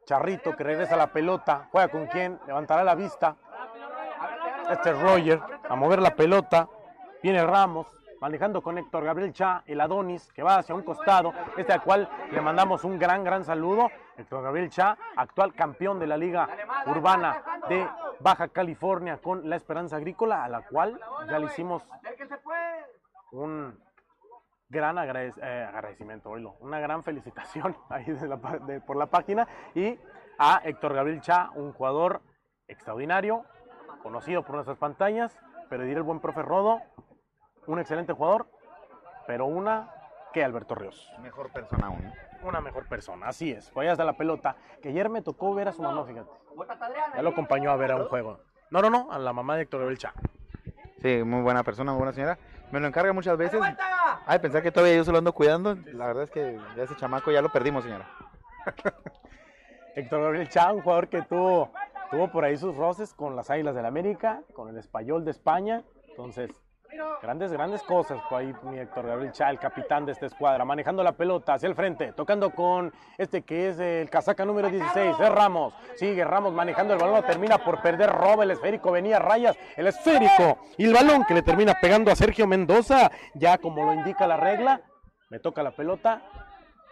Charrito que regresa la pelota, juega con quien, levantará la vista. Este es Roger, a mover la pelota. Viene Ramos, manejando con Héctor Gabriel Cha, el Adonis, que va hacia un costado. Este al cual le mandamos un gran, gran saludo. Héctor Gabriel Cha, actual campeón de la Liga Urbana de Baja California con la Esperanza Agrícola, a la cual ya le hicimos un gran agradec- eh, agradecimiento, oílo, una gran felicitación ahí de por la página y a Héctor Gabriel Cha, un jugador extraordinario, conocido por nuestras pantallas, pero diré el buen profe Rodo, un excelente jugador, pero una que Alberto Ríos, Mejor persona aún. una mejor persona, así es, vaya hasta la pelota, que ayer me tocó ver a su mamá, fíjate, ya lo acompañó a ver a un juego, no, no, no, a la mamá de Héctor Gabriel Cha, Sí, muy buena persona, muy buena señora. Me lo encarga muchas veces. Ay, pensar que todavía yo se lo ando cuidando. La verdad es que ya ese chamaco ya lo perdimos, señora. Héctor Gabriel Chá, un jugador que tuvo, tuvo por ahí sus roces con las Águilas del América, con el Español de España. Entonces, grandes, grandes cosas por ahí mi Héctor Gabriel Chá, el capitán de esta escuadra, manejando la pelota hacia el frente, tocando con este que es el casaca número 16, es Ramos. Sigue Ramos manejando el balón, termina por perder, roba el esférico, venía Rayas, el esférico y el balón que le termina pegando a Sergio Mendoza, ya como lo indica la regla, me toca la pelota,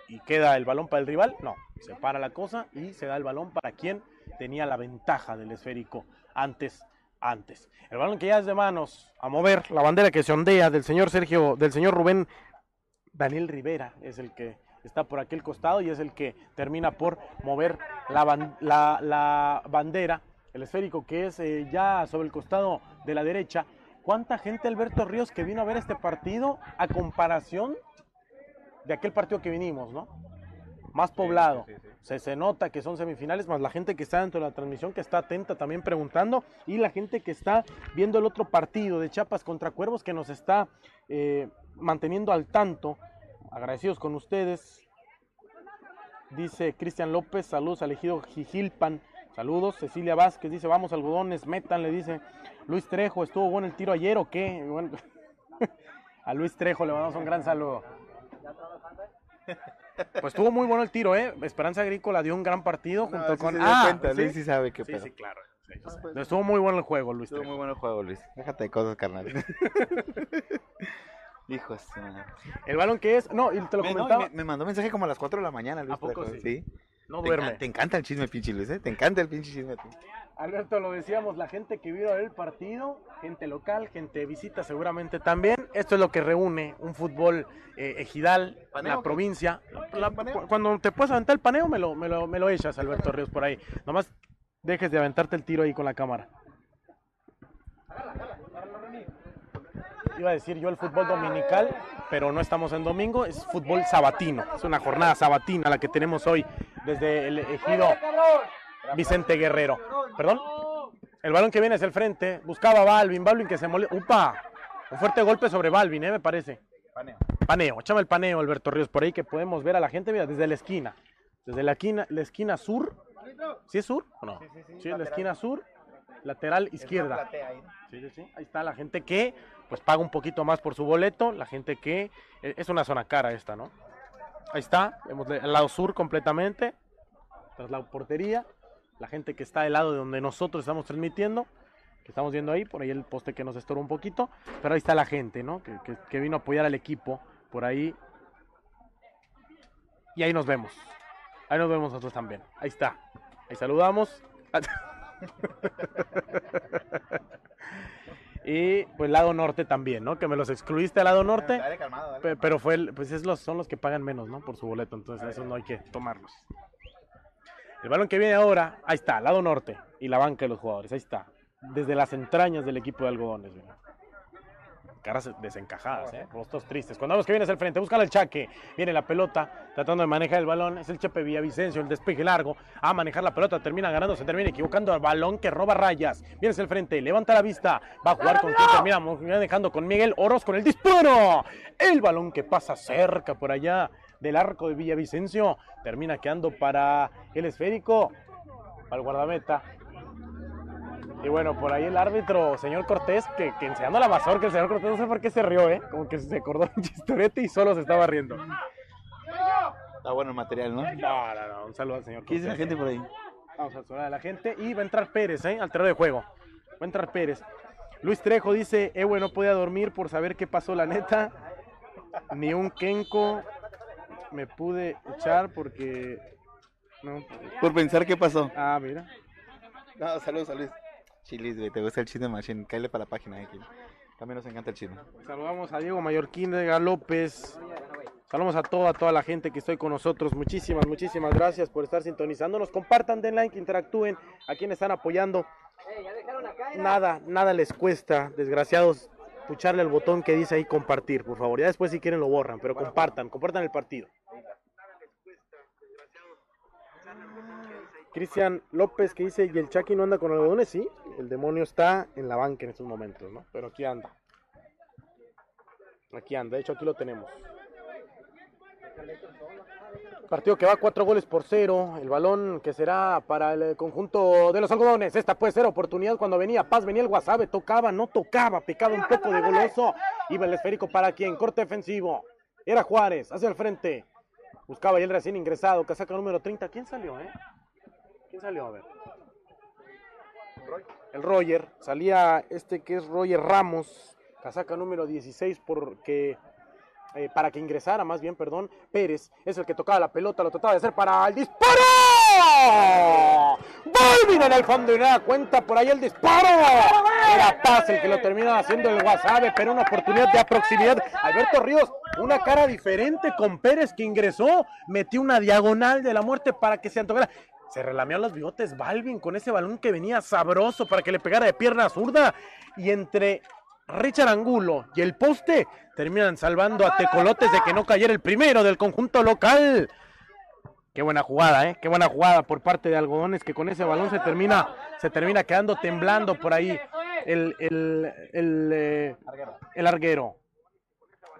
y queda el balón para el rival, no, se para la cosa y se da el balón para quien tenía la ventaja del esférico antes, antes. El balón que ya es de manos, a mover, la bandera que se ondea del señor Sergio, del señor Rubén Daniel Rivera es el que está por aquel costado y es el que termina por mover la, ban- la- la bandera, el esférico que es eh, ya sobre el costado de la derecha. ¿Cuánta gente, Alberto Ríos, que vino a ver este partido a comparación de aquel partido que vinimos, ¿no? Más poblado. Se, se nota que son semifinales, más la gente que está dentro de la transmisión, que está atenta también preguntando, y la gente que está viendo el otro partido de Chiapas contra Cuervos, que nos está eh, manteniendo al tanto. Agradecidos con ustedes. Dice Cristian López, saludos al ejido Jijilpan. Saludos, Cecilia Vázquez dice, vamos algodones, metan, le dice Luis Trejo, ¿estuvo bueno el tiro ayer o qué? Bueno, a Luis Trejo le mandamos un gran saludo. Pues estuvo muy bueno el tiro, ¿eh? Esperanza Agrícola dio un gran partido junto sí con. se ah, cuenta, ¿sí? Luis sí sabe qué Sí, pedo. sí, claro. Sí, sí, sí. Estuvo muy bueno el juego, Luis. Estuvo Trejo. muy bueno el juego, Luis. Déjate de cosas, carnal. Hijo de. El balón que es. No, y te lo Me, no, comentaba. me, me mandó mensaje como a las 4 de la mañana, Luis. ¿A poco Trejo, sí? No duerme. Te encanta el chisme, pinche Luis, ¿eh? Te encanta el pinche chisme. a ti. Alberto, lo decíamos, la gente que vio el partido, gente local, gente visita seguramente también. Esto es lo que reúne un fútbol eh, ejidal, ¿Paneo la provincia. La- cuando te puedes aventar el paneo, me lo, me, lo, me lo echas, Alberto Ríos, por ahí. Nomás dejes de aventarte el tiro ahí con la cámara. Iba a decir yo el fútbol dominical, pero no estamos en domingo, es fútbol sabatino. Es una jornada sabatina la que tenemos hoy desde el ejido Vicente Guerrero. ¿Perdón? El balón que viene es el frente. Buscaba a Balvin. Balvin que se mole. ¡Upa! Un fuerte golpe sobre Balvin, ¿eh? Me parece. Paneo. Paneo. Échame el paneo, Alberto Ríos, por ahí que podemos ver a la gente, mira, desde la esquina. Desde la esquina, la esquina sur. ¿Sí es sur o no? Sí, la esquina sur. Lateral izquierda. Sí, sí, sí. Ahí está la gente que pues paga un poquito más por su boleto. La gente que eh, es una zona cara esta, ¿no? Ahí está. Vemos el lado sur completamente. Tras la portería. La gente que está del lado de donde nosotros estamos transmitiendo. Que estamos viendo ahí. Por ahí el poste que nos estorba un poquito. Pero ahí está la gente, ¿no? Que, que- que vino a apoyar al equipo. Por ahí. Y ahí nos vemos. Ahí nos vemos nosotros también. Ahí está. Ahí saludamos. y pues lado norte también, ¿no? Que me los excluiste al lado norte. Dale calmado, dale Pe- Pero fue el- pues es los, son los que pagan menos, ¿no? Por su boleto, entonces esos no hay que tomarlos. El balón que viene ahora, ahí está, lado norte y la banca de los jugadores, ahí está. Desde las entrañas del equipo de algodones, mira. Caras desencajadas, ¿eh? Rostros tristes. Cuando vemos que viene hacia el frente, buscan el chaque. Viene la pelota, tratando de manejar el balón. Es el Chepe Villavicencio, el despeje largo. A manejar la pelota, termina ganando, se termina equivocando al balón que roba rayas. Viene hacia el frente, levanta la vista. Va a jugar con quien termina manejando con Miguel Oroz con el disparo. El balón que pasa cerca por allá del arco de Villavicencio. Termina quedando para el esférico, para el guardameta. Y bueno, por ahí el árbitro, señor Cortés, que, que enseñando la mazorca, el señor Cortés no sé por qué se rió, ¿eh? Como que se acordó un chistorete y solo se estaba riendo. No, Está bueno el material, ¿no? no, no, un saludo al señor ¿Qué dice la Cortés. gente por ahí? Vamos a saludar a la gente y va a entrar Pérez, ¿eh? Al terreno de juego. Va a entrar Pérez. Luis Trejo dice, eh, bueno, no podía dormir por saber qué pasó, la neta. Ni un Kenko me pude echar porque... No. Por pensar qué pasó. Ah, mira. No, saludos, saludos. Chilis, güey, te gusta el chisme machine. Cállale para la página aquí. También nos encanta el chisme. Saludamos a Diego Mallorquín de López. Saludamos a toda, toda la gente que estoy con nosotros. Muchísimas, muchísimas gracias por estar sintonizándonos. Compartan, den like, interactúen a quienes están apoyando. Nada, nada les cuesta, desgraciados, pucharle el botón que dice ahí compartir, por favor. Ya después si quieren lo borran, pero compartan, compartan el partido. Cristian López que dice, ¿y el Chucky no anda con algodones? Sí, el demonio está en la banca en estos momentos, ¿no? Pero aquí anda. Aquí anda, de hecho aquí lo tenemos. Partido que va cuatro goles por cero. El balón que será para el conjunto de los algodones. Esta puede ser oportunidad cuando venía Paz, venía el Guasave, tocaba, no tocaba, pecaba un poco de goloso. Iba el esférico para quien, corte defensivo. Era Juárez, hacia el frente. Buscaba y el recién ingresado, casaca número 30. ¿Quién salió, eh? ¿Quién salió? A ver. El Roger. Salía este que es Roger Ramos, casaca número 16 porque eh, para que ingresara, más bien, perdón, Pérez es el que tocaba la pelota, lo trataba de hacer para el disparo. Balvin en el fondo y nada cuenta por ahí el disparo. Era Paz el que lo termina haciendo el Guasave, pero una oportunidad de proximidad. Alberto Ríos, una cara diferente con Pérez que ingresó, metió una diagonal de la muerte para que se antojara. Se relameó los bigotes Balvin con ese balón que venía sabroso para que le pegara de pierna zurda. Y entre Richard Angulo y el poste terminan salvando a Tecolotes de que no cayera el primero del conjunto local. Qué buena jugada, ¿eh? Qué buena jugada por parte de Algodones que con ese balón se termina, se termina quedando temblando por ahí el, el, el, eh, el arguero.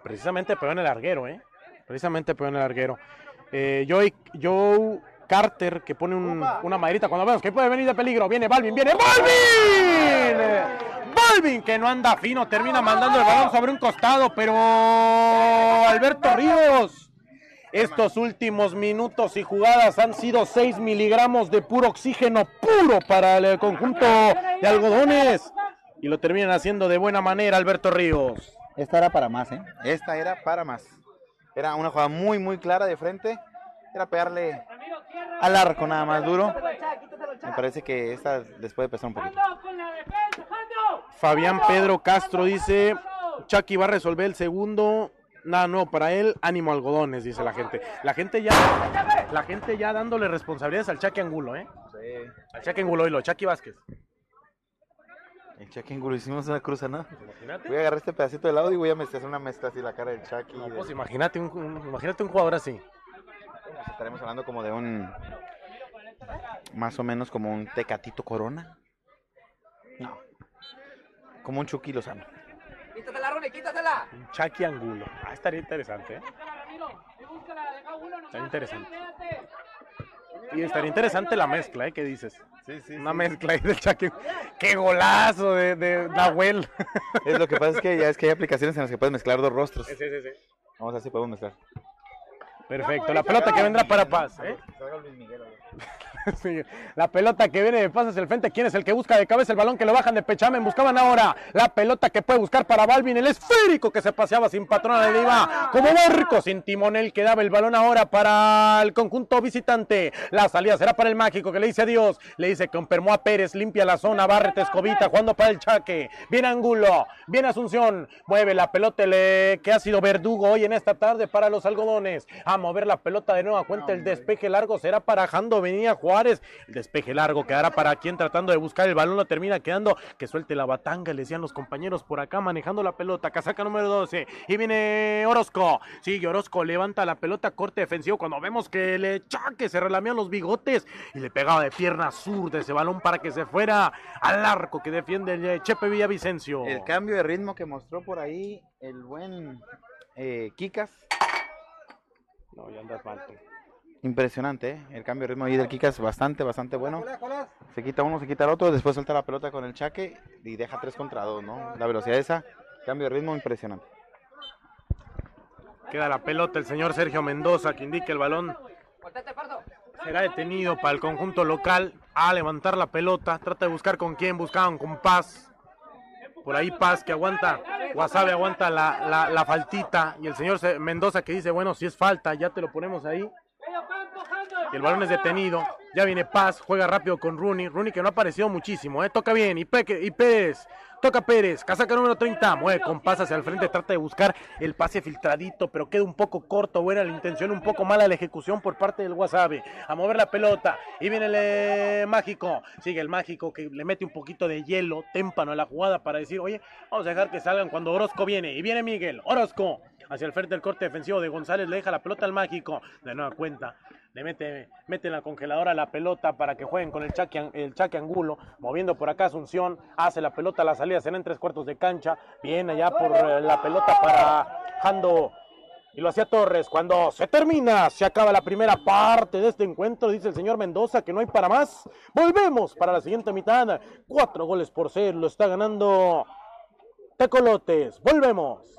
Precisamente pegó en el arguero, ¿eh? Precisamente pegó en el arguero. Eh, Joe Carter que pone un- una maderita cuando vemos que puede venir de peligro. Viene Balvin, viene Balvin. Balvin que no anda fino, termina mandando el balón sobre un costado, pero Alberto Ríos Estos últimos minutos y jugadas han sido 6 miligramos de puro oxígeno puro para el conjunto de algodones. Y lo terminan haciendo de buena manera Alberto Ríos. Esta era para más, ¿eh? Esta era para más. Era una jugada muy, muy clara de frente. Era pegarle al arco nada más duro. Me parece que esta les puede pesar un poquito. Fabián Pedro Castro dice, Chucky va a resolver el segundo. Nada, no, para él, ánimo algodones, dice la gente. La gente ya, la gente ya dándole responsabilidades al Chucky Angulo, ¿eh? Al Chucky Angulo y lo Chucky Vázquez. El Chucky Angulo hicimos una cruza, ¿no? Imagínate. Voy a agarrar este pedacito de lado y voy a hacer una mezcla así la cara del Chucky. No, del- pues imagínate un, un- imagínate un jugador así. Estaremos hablando como de un. Más o menos como un Tecatito Corona. Como un Chucky Lozano. Quítatela, Ronnie, quítatela. Un Chucky Angulo. Ah, estaría interesante, ¿eh? Estaría interesante. Y estaría interesante la mezcla, ¿eh? ¿Qué dices? Sí, sí. Una mezcla ahí del Chucky. ¡Qué golazo de, de Nahuel! Es lo que pasa es que ya es que hay aplicaciones en las que puedes mezclar dos rostros. Sí, sí, sí. Vamos a ver si podemos mezclar. Perfecto. La pelota que vendrá para Paz, ¿eh? Sí, La pelota que viene de Paz hacia el frente. ¿Quién es el que busca de cabeza el balón que lo bajan de Pechamen? Buscaban ahora la pelota que puede buscar para Balvin. El esférico que se paseaba sin patrón. Le iba como barco sin timonel. Que daba el balón ahora para el conjunto visitante. La salida será para el mágico que le dice adiós. Le dice que permó a Pérez. Limpia la zona. Barrete Escobita jugando para el Chaque. Viene Angulo. Viene Asunción. Mueve la pelota el, que ha sido verdugo hoy en esta tarde para los algodones. A mover la pelota de nueva cuenta. El despeje largo será para Jando Venía Juárez. El despeje largo quedará para quien tratando de buscar el balón. Lo termina quedando. Que suelte la batanga. Le decían los compañeros por acá manejando la pelota. Casaca número 12. Y viene Orozco. Sigue Orozco. Levanta la pelota. Corte defensivo. Cuando vemos que le chaque se relamian los bigotes. Y le pegaba de pierna sur de ese balón para que se fuera al arco que defiende el eh, Chepe Villavicencio. El cambio de ritmo que mostró por ahí el buen eh, Kikas. No, ya andas mal. tú. Impresionante, ¿eh? El cambio de ritmo ahí del Kikas bastante, bastante bueno. Se quita uno, se quita el otro, después suelta la pelota con el chaque y deja tres contra dos, ¿no? La velocidad esa, cambio de ritmo impresionante. Queda la pelota el señor Sergio Mendoza que indica el balón. Será detenido para el conjunto local a levantar la pelota. Trata de buscar con quién. Buscaban con Paz. Por ahí Paz que aguanta. Wasabe aguanta la, la, faltita. Y el señor Se- Mendoza que dice, bueno, si es falta, ya te lo ponemos ahí. Y el balón es detenido. Ya viene Paz, juega rápido con Rooney. Rooney que no ha aparecido muchísimo, ¿eh? Toca bien. Y, Peque- y Pérez. Toca Pérez. Casaca número 30. Mueve con Paz hacia el frente. Trata de buscar el pase filtradito, pero queda un poco corto. Buena la intención, un poco mala la ejecución por parte del Wasabi. A mover la pelota. Y viene el eh, mágico. Sigue el mágico que le mete un poquito de hielo, témpano a la jugada para decir, oye, vamos a dejar que salgan cuando Orozco viene. Y viene Miguel. Orozco. Hacia el frente del corte defensivo de González. Le deja la pelota al mágico. De nueva cuenta. Le mete, mete en la congeladora la pelota para que jueguen con el Chaque, el Chaque Angulo, moviendo por acá Asunción, hace la pelota a la salida, en tres cuartos de cancha, viene allá por eh, la pelota para Jando y lo hacía Torres. Cuando se termina, se acaba la primera parte de este encuentro, dice el señor Mendoza que no hay para más. Volvemos para la siguiente mitad, cuatro goles por cero, lo está ganando Tecolotes. Volvemos.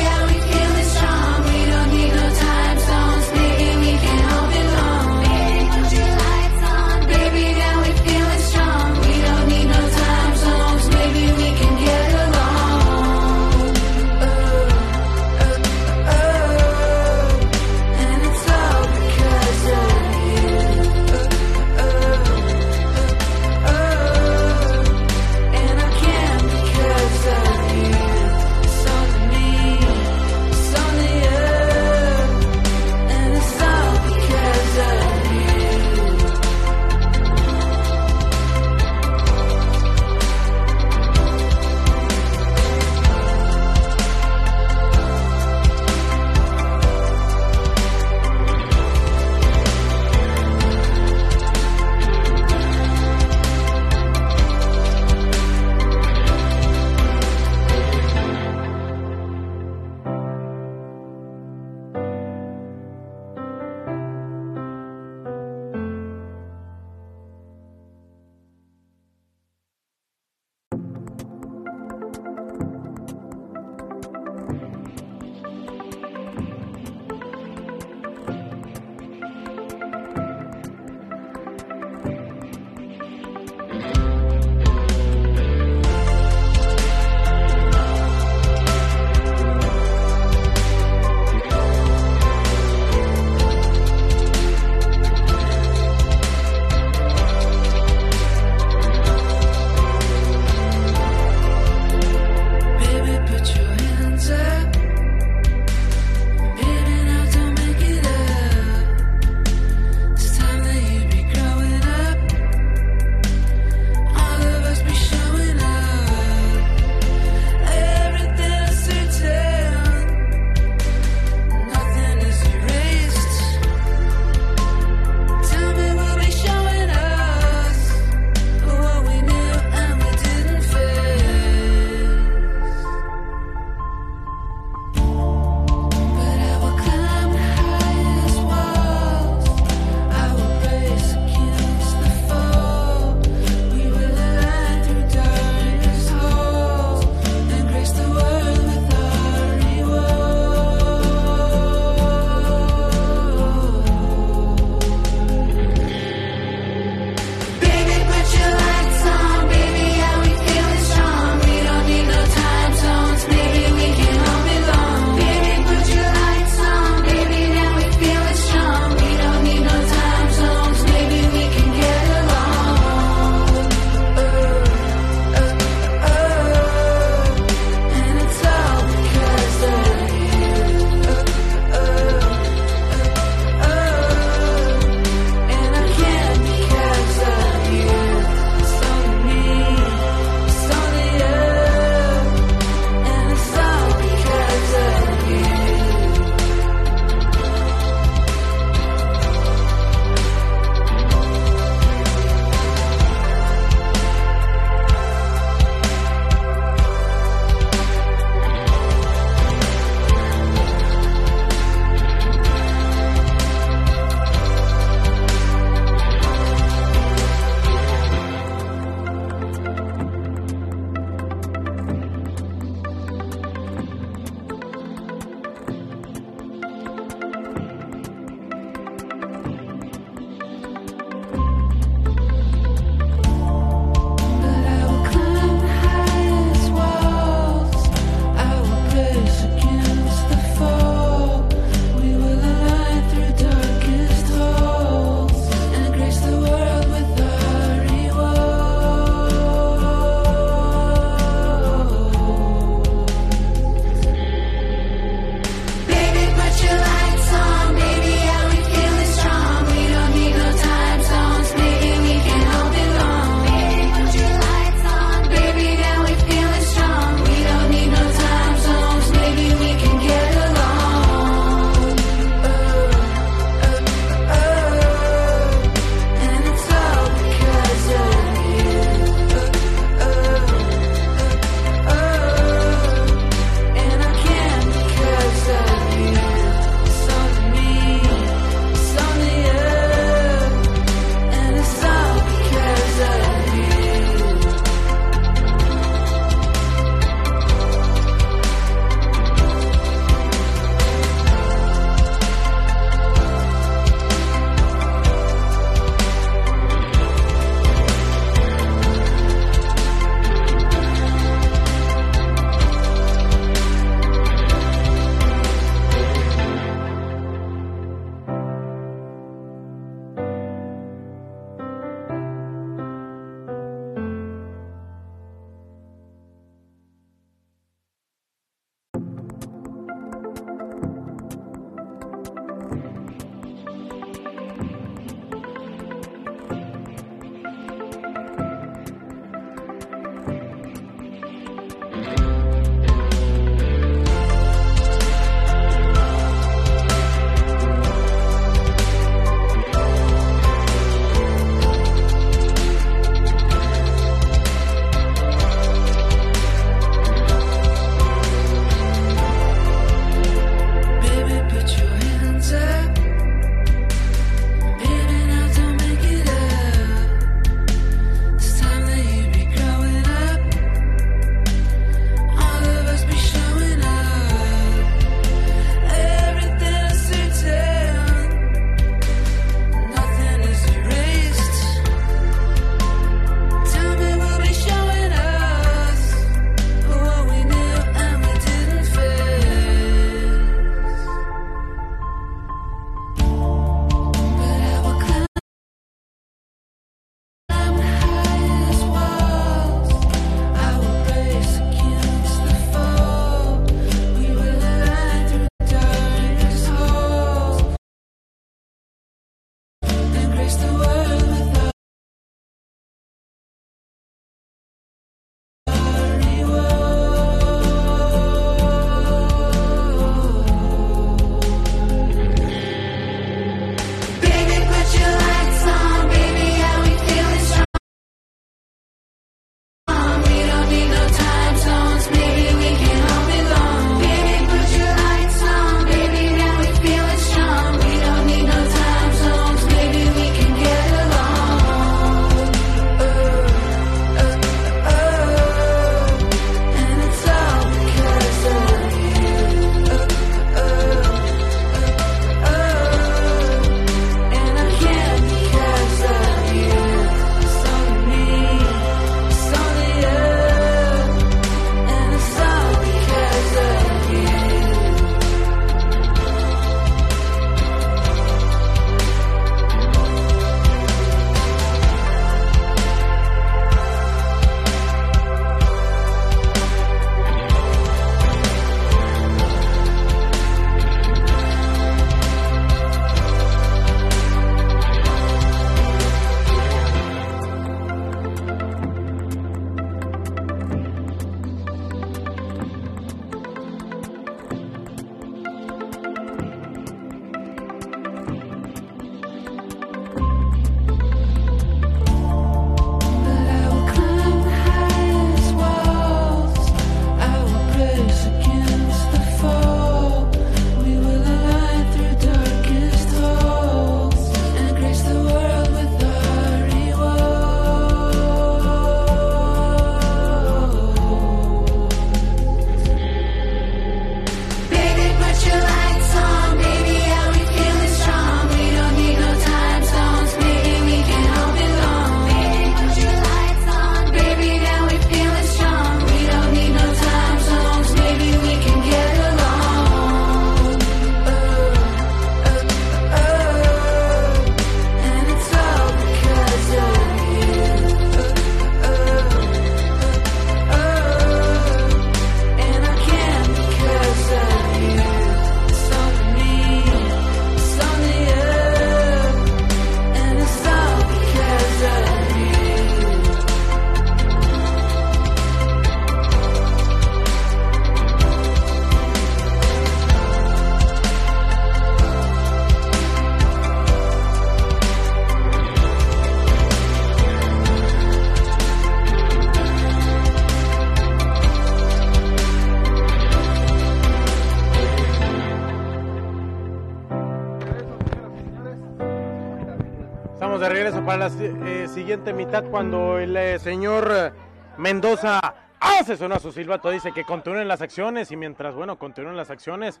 Mitad cuando el eh, señor eh, Mendoza hace sonar su silbato, dice que continúen las acciones y mientras, bueno, continúen las acciones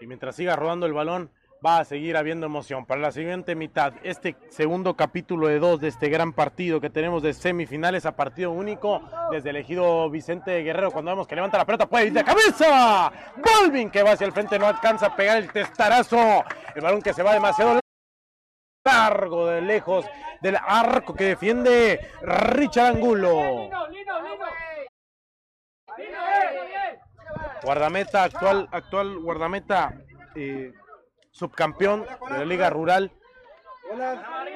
y mientras siga rodando el balón va a seguir habiendo emoción. Para la siguiente mitad, este segundo capítulo de dos de este gran partido que tenemos de semifinales a partido único desde el ejido Vicente Guerrero cuando vemos que levanta la pelota puede ir de cabeza. Golvin que va hacia el frente no alcanza a pegar el testarazo. El balón que se va demasiado largo de lejos del arco que defiende Richard Angulo. Guardameta, actual, actual guardameta, eh, subcampeón de la Liga Rural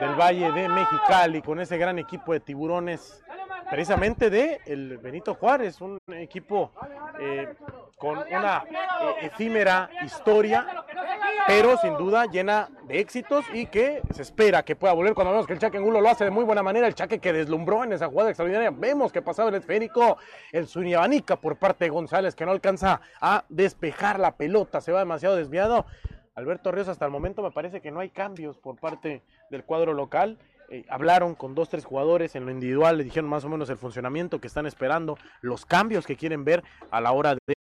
del Valle de Mexicali, con ese gran equipo de tiburones, precisamente de el Benito Juárez, un equipo eh, con una eh, efímera historia, pero sin duda llena de éxitos y que se espera que pueda volver cuando vemos que el Chaque Angulo lo hace de muy buena manera, el Chaque que deslumbró en esa jugada extraordinaria, vemos que pasaba el esférico, el Zuniabanica por parte de González que no alcanza a despejar la pelota, se va demasiado desviado. Alberto Ríos hasta el momento me parece que no hay cambios por parte del cuadro local. Eh, hablaron con dos, tres jugadores en lo individual, le dijeron más o menos el funcionamiento que están esperando, los cambios que quieren ver a la hora de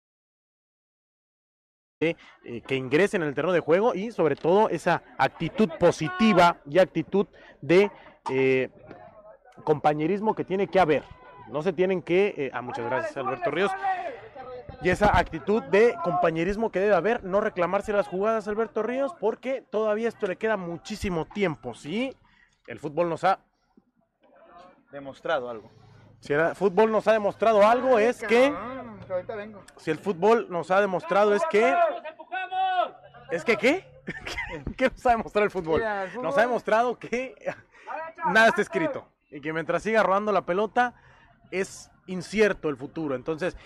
eh, que ingresen en el terreno de juego y sobre todo esa actitud positiva y actitud de eh, compañerismo que tiene que haber. No se tienen que... ah, muchas gracias Alberto Ríos. Y esa actitud de compañerismo que debe haber, no reclamarse las jugadas Alberto Ríos, porque todavía esto le queda muchísimo tiempo. Sí, el fútbol nos ha, Demostrado algo. si el fútbol nos ha demostrado algo, es que, Ah, ahorita vengo. si el fútbol nos ha demostrado es que, ¡Nos empujamos! es que qué, ¿qué nos ha demostrado el fútbol? Mira, el fútbol- Nos ha demostrado que nada está escrito y que mientras siga rodando la pelota es incierto el futuro. Entonces,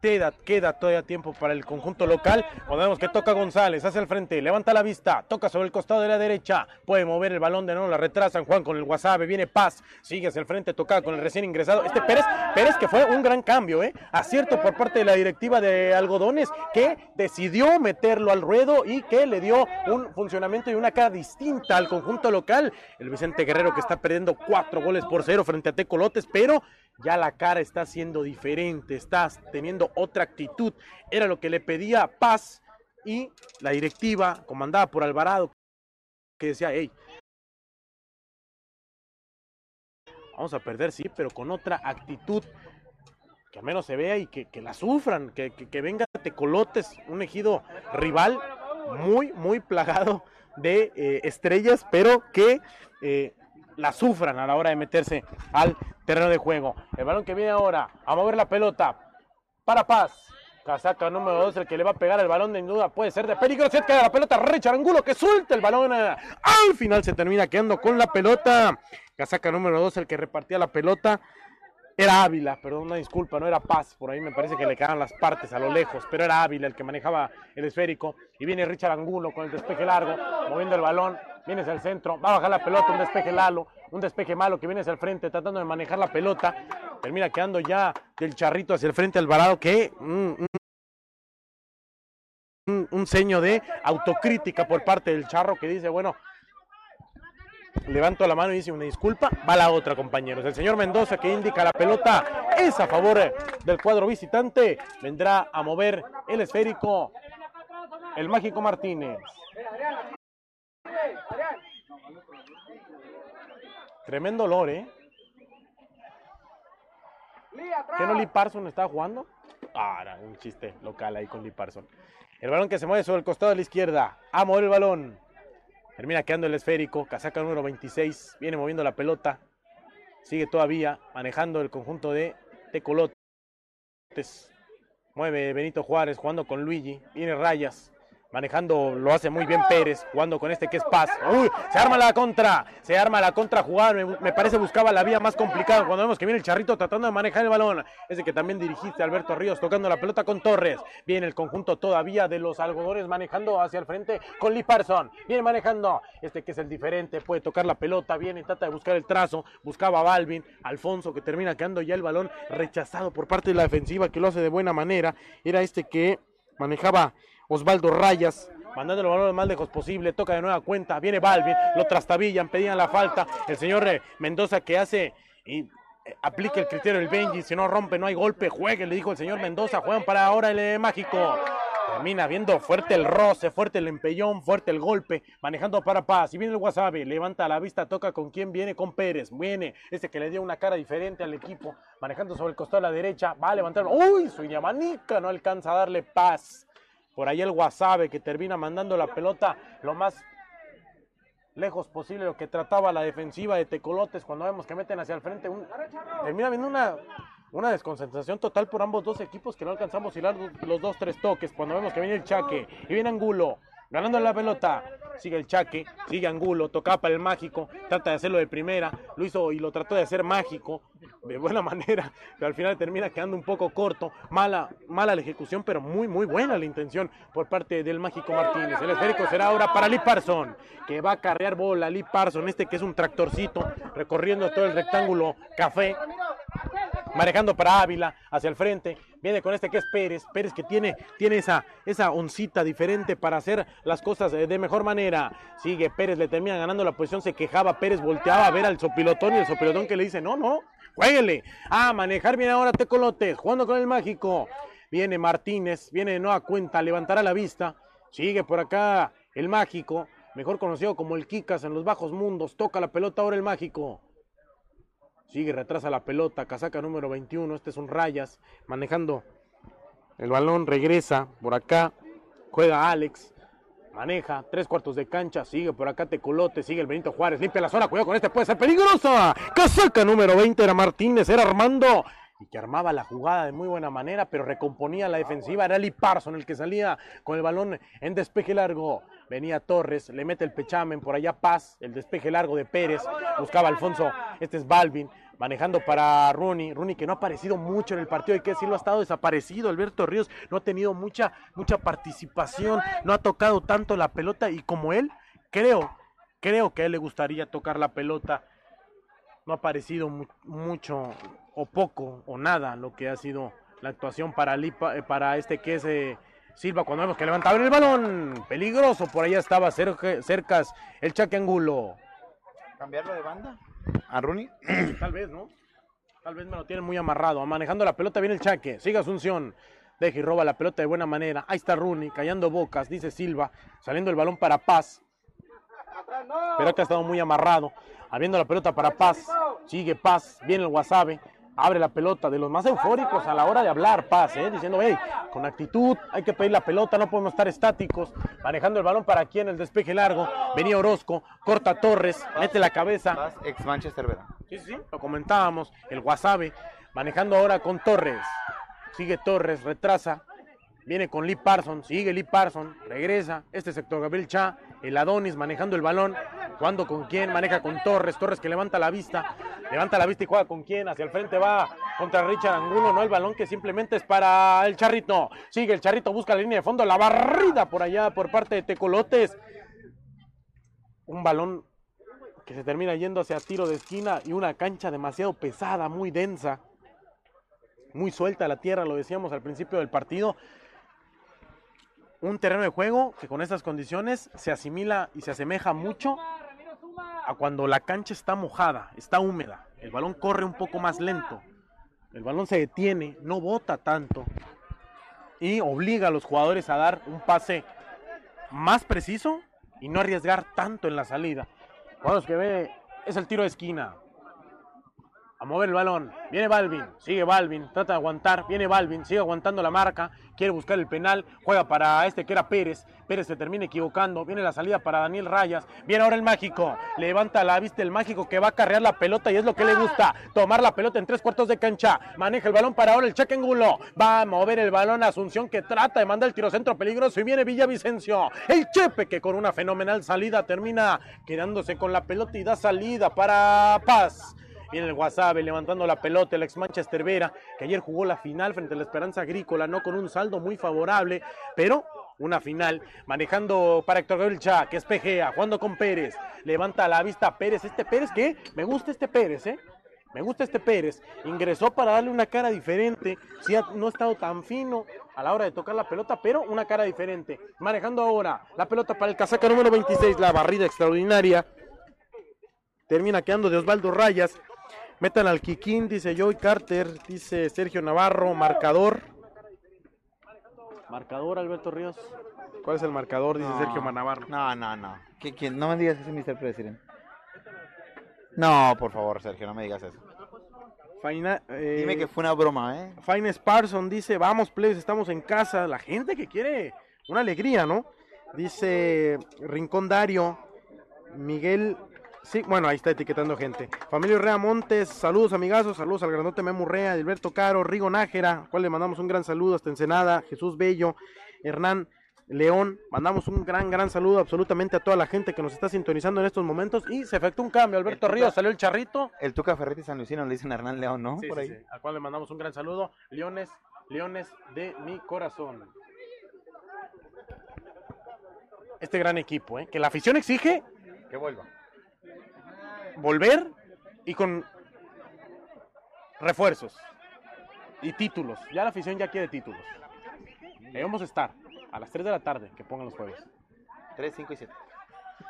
queda, queda todavía tiempo para el conjunto local. Cuando vemos que toca González, hacia el frente, levanta la vista, toca sobre el costado de la derecha, puede mover el balón de nuevo, la retrasan Juan con el Wasabe, viene Paz, sigue hacia el frente, toca con el recién ingresado. Este Pérez, Pérez que fue un gran cambio, ¿eh? Acierto por parte de la directiva de Algodones que decidió meterlo al ruedo y que le dio un funcionamiento y una cara distinta al conjunto local. El Vicente Guerrero que está perdiendo cuatro goles por cero frente a Tecolotes, pero ya la cara está siendo diferente, está teniendo otra actitud. Era lo que le pedía Paz y la directiva, comandada por Alvarado, que decía, hey, vamos a perder, sí, pero con otra actitud que al menos se vea y que, que la sufran, que, que, que venga Tecolotes, un ejido rival muy, muy plagado de eh, estrellas, pero que eh, la sufran a la hora de meterse al terreno de juego. El balón que viene ahora a mover la pelota para Paz. Casaca número 2, el que le va a pegar el balón de duda puede ser de peligro. Se queda la pelota, Richard Angulo que suelta el balón. eh, Al final se termina quedando con la pelota. Casaca número 2, el que repartía la pelota. Era Ávila, perdón, una disculpa, no era Paz, por ahí me parece que le quedaban las partes a lo lejos, pero era Ávila el que manejaba el esférico. Y viene Richard Angulo con el despeje largo, moviendo el balón, viene hacia el centro, va a bajar la pelota, un despeje lalo, un despeje malo que viene hacia el frente, tratando de manejar la pelota. Termina quedando ya del charrito hacia el frente Alvarado, que mm, mm, un, un ceño de autocrítica por parte del charro que dice, bueno, levanto la mano y dice una disculpa, va la otra, compañeros. El señor Mendoza que indica la pelota es a favor del cuadro visitante. Vendrá a mover el esférico el mágico Martínez. Tremendo olor, ¿eh? ¿Qué no Lee Parson estaba jugando? Ah, un chiste local ahí con Lee Parson. El balón que se mueve sobre el costado de la izquierda. A mover el balón. Termina quedando el esférico. Casaca número 26. Viene moviendo la pelota. Sigue todavía manejando el conjunto de Tecolotes. Mueve Benito Juárez jugando con Luigi. Viene Rayas. Manejando, lo hace muy bien Pérez, jugando con este que es Paz. Uy, se arma la contra, se arma la contra jugada. Me, me parece buscaba la vía más complicada cuando vemos que viene el charrito tratando de manejar el balón. Ese que también dirigiste, Alberto Ríos, tocando la pelota con Torres. Viene el conjunto todavía de los algodones manejando hacia el frente con Lee Parson. Viene manejando, este que es el diferente, puede tocar la pelota, viene, trata de buscar el trazo. Buscaba a Balvin, Alfonso que termina quedando ya el balón rechazado por parte de la defensiva que lo hace de buena manera. Era este que manejaba Osvaldo Rayas mandando el balón lo más lejos posible, toca de nueva cuenta, viene Balvin, lo trastabillan, pedían la falta, el señor eh, Mendoza que hace y eh, aplica el criterio del Benji, si no rompe no hay golpe, juegue, le dijo el señor Mendoza, juegan para ahora el eh, mágico. Termina viendo fuerte el roce, fuerte el empellón, fuerte el golpe, manejando para paz. Y viene el Wasabi, levanta la vista, toca con quién viene, con Pérez. Viene este que le dio una cara diferente al equipo, manejando sobre el costado a la derecha, va a levantar. ¡Uy! Su Yamanica no alcanza a darle paz. Por ahí el Wasabe que termina mandando la pelota lo más lejos posible lo que trataba la defensiva de Tecolotes cuando vemos que meten hacia el frente. un- termina viendo una, una desconcentración total por ambos dos equipos que no alcanzamos hilar los dos, tres toques. Cuando vemos que viene el Chaque y viene Angulo ganando la pelota. Sigue el Chaque, sigue Angulo, tocaba para el mágico, trata de hacerlo de primera, lo hizo y lo trató de hacer mágico, de buena manera, pero al final termina quedando un poco corto. Mala, mala la ejecución, pero muy, muy buena la intención por parte del mágico Martínez. El esférico será ahora para Lee Parson, que va a carrear bola. Lee Parson, este que es un tractorcito, recorriendo todo el rectángulo café manejando para Ávila hacia el frente, viene con este que es Pérez, Pérez que tiene, tiene esa, esa oncita diferente para hacer las cosas eh, de mejor manera, sigue Pérez, le termina ganando la posición, se quejaba, Pérez volteaba a ver al sopilotón y el sopilotón que le dice, no, no, jueguele, a manejar bien ahora Tecolotes, jugando con el mágico, viene Martínez, viene de nueva cuenta, levantará la vista, sigue por acá el mágico, mejor conocido como el Kikas en los bajos mundos, toca la pelota ahora el mágico, Sigue, retrasa la pelota, casaca número 21, este es un Rayas, manejando el balón, regresa por acá, juega Alex, maneja, tres cuartos de cancha, sigue por acá Tecolote, sigue el Benito Juárez, limpia la zona, cuidado con este, puede ser peligrosa. Casaca número 20 era Martínez, era Armando, y que armaba la jugada de muy buena manera, pero recomponía la defensiva, era Lee Parson el que salía con el balón en despeje largo. Venía Torres, le mete el pechamen, por allá Paz, el despeje largo de Pérez, buscaba Alfonso, este es Balvin, manejando para Rooney, Rooney que no ha aparecido mucho en el partido, hay que decirlo, ha estado desaparecido, Alberto Ríos. No ha tenido mucha, mucha participación, no ha tocado tanto la pelota y como él, creo, creo que a él le gustaría tocar la pelota, no ha aparecido mu- mucho o poco o nada lo que ha sido la actuación para, Lipa- eh, para este que es eh, Silva cuando vemos que levantaba el balón, peligroso, por allá estaba cerca, cercas el Chaque Angulo. ¿Cambiarlo de banda? ¿A Rooney? Tal vez, ¿no? Tal vez me lo tienen muy amarrado. Manejando la pelota viene el Chaque. Sigue Asunción. Deja y roba la pelota de buena manera. Ahí está Rooney, callando bocas, dice Silva. Saliendo el balón para Paz. Pero que ha estado muy amarrado. Habiendo la pelota para Paz. Sigue Paz. Viene el Wasabe. Abre la pelota de los más eufóricos a la hora de hablar, Paz, ¿eh? diciendo, hey, con actitud, hay que pedir la pelota, no podemos estar estáticos. Manejando el balón para aquí en el despeje largo. Venía Orozco, corta Torres, mete la cabeza. Paz, ex Manchester, ¿verdad? Sí, sí, lo comentábamos. El Wasabe manejando ahora con Torres. Sigue Torres, retrasa. Viene con Lee Parson, sigue Lee Parson, regresa. Este sector Gabriel Cha, el Adonis manejando el balón. Jugando con quién, maneja con Torres. Torres que levanta la vista. Levanta la vista y juega con quién. Hacia el frente va contra Richard Angulo. No el balón que simplemente es para el Charrito. Sigue el Charrito, busca la línea de fondo. La barrida por allá por parte de Tecolotes. Un balón que se termina yendo hacia tiro de esquina y una cancha demasiado pesada, muy densa, muy suelta la tierra, lo decíamos al principio del partido. Un terreno de juego que con estas condiciones se asimila y se asemeja mucho a cuando la cancha está mojada, está húmeda. El balón corre un poco más lento. El balón se detiene, no bota tanto y obliga a los jugadores a dar un pase más preciso y no arriesgar tanto en la salida. Vamos que ve, es el tiro de esquina. A mover el balón. Viene Balvin. Sigue Balvin. Trata de aguantar. Viene Balvin. Sigue aguantando la marca. Quiere buscar el penal. Juega para este que era Pérez. Pérez se termina equivocando. Viene la salida para Daniel Rayas. Viene ahora el mágico. Levanta la vista el mágico que va a carrear la pelota y es lo que le gusta. Tomar la pelota en tres cuartos de cancha. Maneja el balón para ahora el cheque Angulo. Va a mover el balón a Asunción que trata de mandar el tiro centro peligroso y viene Villavicencio. El Chepe que con una fenomenal salida termina quedándose con la pelota y da salida para Paz. Viene el Wasabe levantando la pelota, el ex Manchester Vera, que ayer jugó la final frente a la Esperanza Agrícola, no con un saldo muy favorable, pero una final, manejando para Héctor Gabriel Cha, que es Pejea, jugando con Pérez, levanta la vista Pérez, este Pérez que me gusta este Pérez, ¿eh? Me gusta este Pérez. Ingresó para darle una cara diferente. Sí, no ha estado tan fino a la hora de tocar la pelota, pero una cara diferente. Manejando ahora la pelota para el casaca número 26, la barrida extraordinaria. Termina quedando de Osvaldo Rayas. Metan al Kikín, dice Joey Carter, dice Sergio Navarro, marcador. Marcador, Alberto Ríos. ¿Cuál es el marcador? Dice Sergio Navarro. No, no, no. ¿Qué, quién? No me digas que es Mr. President. No, por favor, Sergio, no me digas eso. Faina- eh, Dime que fue una broma, ¿eh? Fine Sparson dice, vamos, plebes, estamos en casa. La gente que quiere una alegría, ¿no? Dice Rincón Dario, Miguel... Sí, bueno, ahí está etiquetando gente. Familia Rea Montes, saludos amigazos, saludos al grandote Memo Rea, Alberto Caro, Rigo Nájera, al cual le mandamos un gran saludo hasta Ensenada, Jesús Bello, Hernán León, mandamos un gran, gran saludo absolutamente a toda la gente que nos está sintonizando en estos momentos y se efectuó un cambio, Alberto El Ríos, salió el charrito, El Tuca Ferretti San Luisino le dicen a Hernán León, ¿no? Sí, Por sí, ahí. sí, al cual le mandamos un gran saludo. Leones, Leones de mi corazón. Este gran equipo, ¿eh? que la afición exige Que vuelva. Volver y con refuerzos y títulos. Ya la afición ya quiere títulos. Ahí vamos a estar a las 3 de la tarde, que pongan los jueves. 3, 5 y 7.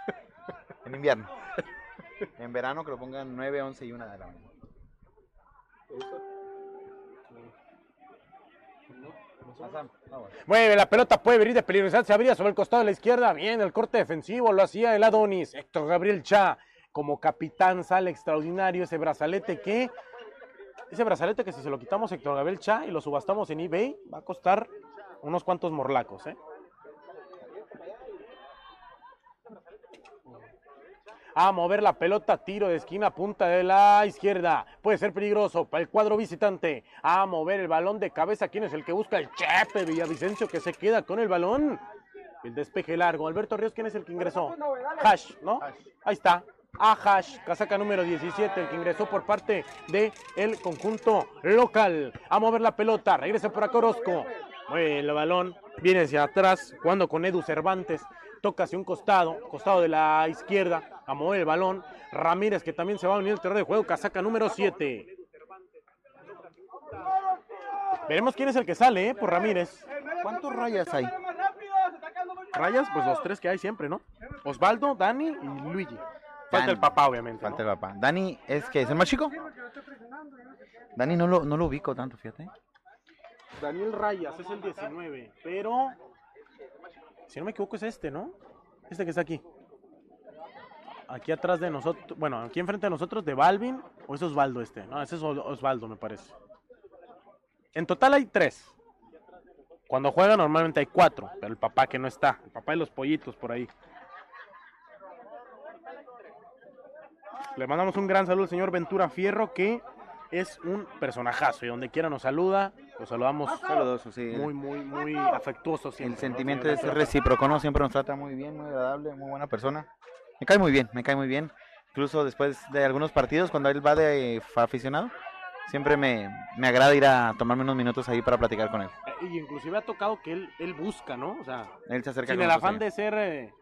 en invierno. En verano que lo pongan 9, 11 y 1 de la mañana. Vamos. Mueve la pelota, puede venir de peligrosidad. Se abría sobre el costado de la izquierda. Bien, el corte defensivo lo hacía el Adonis. Héctor Gabriel Cha, como capitán, sale extraordinario ese brazalete que. Ese brazalete que si se lo quitamos a Héctor Gabriel Cha y lo subastamos en eBay, va a costar unos cuantos morlacos, ¿eh? A mover la pelota, tiro de esquina, punta de la izquierda. Puede ser peligroso para el cuadro visitante. A mover el balón de cabeza. ¿Quién es el que busca? El Chepe Villavicencio que se queda con el balón. El despeje largo. Alberto Ríos, ¿quién es el que ingresó? Hash, ¿no? Ahí está. A Hash, casaca número 17, el que ingresó por parte del el conjunto local. A mover la pelota, regresa por acá Orozco. Mueve el balón, viene hacia atrás, jugando con Edu Cervantes. Toca hacia un costado, costado de la izquierda, a mover el balón. Ramírez, que también se va a unir al terreno de juego, casaca número 7. Veremos quién es el que sale, ¿eh? Por Ramírez. ¿Cuántos rayas hay? Rayas, pues los tres que hay siempre, ¿no? Osvaldo, Dani y Luigi. Falta el papá, obviamente. Falta ¿no? el papá. Dani, ¿es que es el más chico? Dani no lo, no lo ubico tanto, fíjate. Daniel Rayas es el 19, pero si no me equivoco es este, ¿no? Este que está aquí. Aquí atrás de nosotros, bueno, aquí enfrente de nosotros de Balvin, o es Osvaldo este, no, ese es Os- Osvaldo me parece. En total hay tres. Cuando juega normalmente hay cuatro, pero el papá que no está, el papá de los pollitos por ahí. Le mandamos un gran saludo al señor Ventura Fierro, que es un personajazo y donde quiera nos saluda, lo saludamos Saludoso, sí. muy, muy, muy afectuoso siempre. El ¿no, sentimiento señor es recíproco, ¿no? Siempre nos trata muy bien, muy agradable, muy buena persona. Me cae muy bien, me cae muy bien. Incluso después de algunos partidos, cuando él va de eh, aficionado, siempre me, me agrada ir a tomarme unos minutos ahí para platicar con él. Eh, Y inclusive ha tocado que él, él busca, ¿no? O sea, Él se acerca sin el afán de ser eh,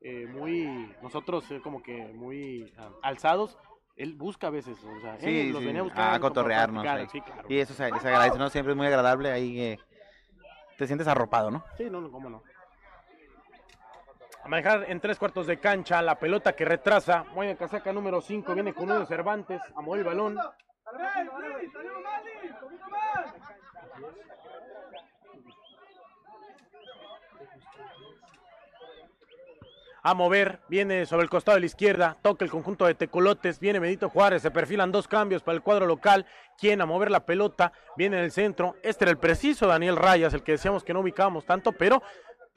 eh, muy, nosotros eh, como que muy ah, alzados, él busca a veces, o sea, Sí, él los sí, venía a buscando como cotorrearnos, platicar. Sí, claro. Y eso se, se agradece, ¿no? Siempre es muy agradable ahí. eh, te sientes arropado, ¿no? Sí, no, no, cómo no. A manejar en tres cuartos de cancha, la pelota que retrasa, mueve casaca número 5, viene con uno de Cervantes, a mover el balón. A mover, viene sobre el costado de la izquierda, toca el conjunto de Tecolotes, viene Benito Juárez, se perfilan dos cambios para el cuadro local, quien a mover la pelota, viene en el centro, este era el preciso Daniel Rayas, el que decíamos que no ubicábamos tanto, pero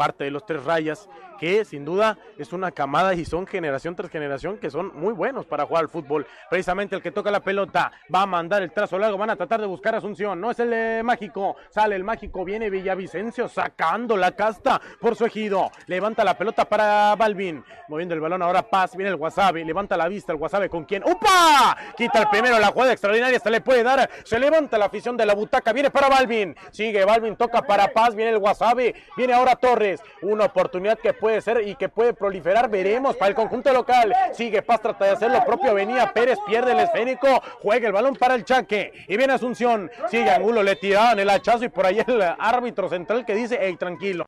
parte de los tres rayas, que sin duda es una camada y son generación tras generación que son muy buenos para jugar al fútbol. Precisamente el que toca la pelota va a mandar el trazo largo, van a tratar de buscar Asunción, no es el mágico, sale el mágico, viene Villavicencio sacando la casta por su ejido, levanta la pelota para Balvin, moviendo el balón ahora Paz, viene el Wasabi, levanta la vista el Wasabi con quien, ¡upa! Quita el primero, la jugada extraordinaria, se le puede dar, se levanta la afición de la butaca, viene para Balvin, sigue Balvin, toca para Paz, viene el Wasabi, viene ahora Torres, Una oportunidad que puede ser y que puede proliferar. Veremos para el conjunto local. Sigue Paz, trata de hacer lo propio. Venía Pérez, pierde el esférico. Juega el balón para el Chaque. Y viene Asunción. Sigue Angulo, le tiraban el hachazo y por ahí el árbitro central que dice, hey, tranquilo.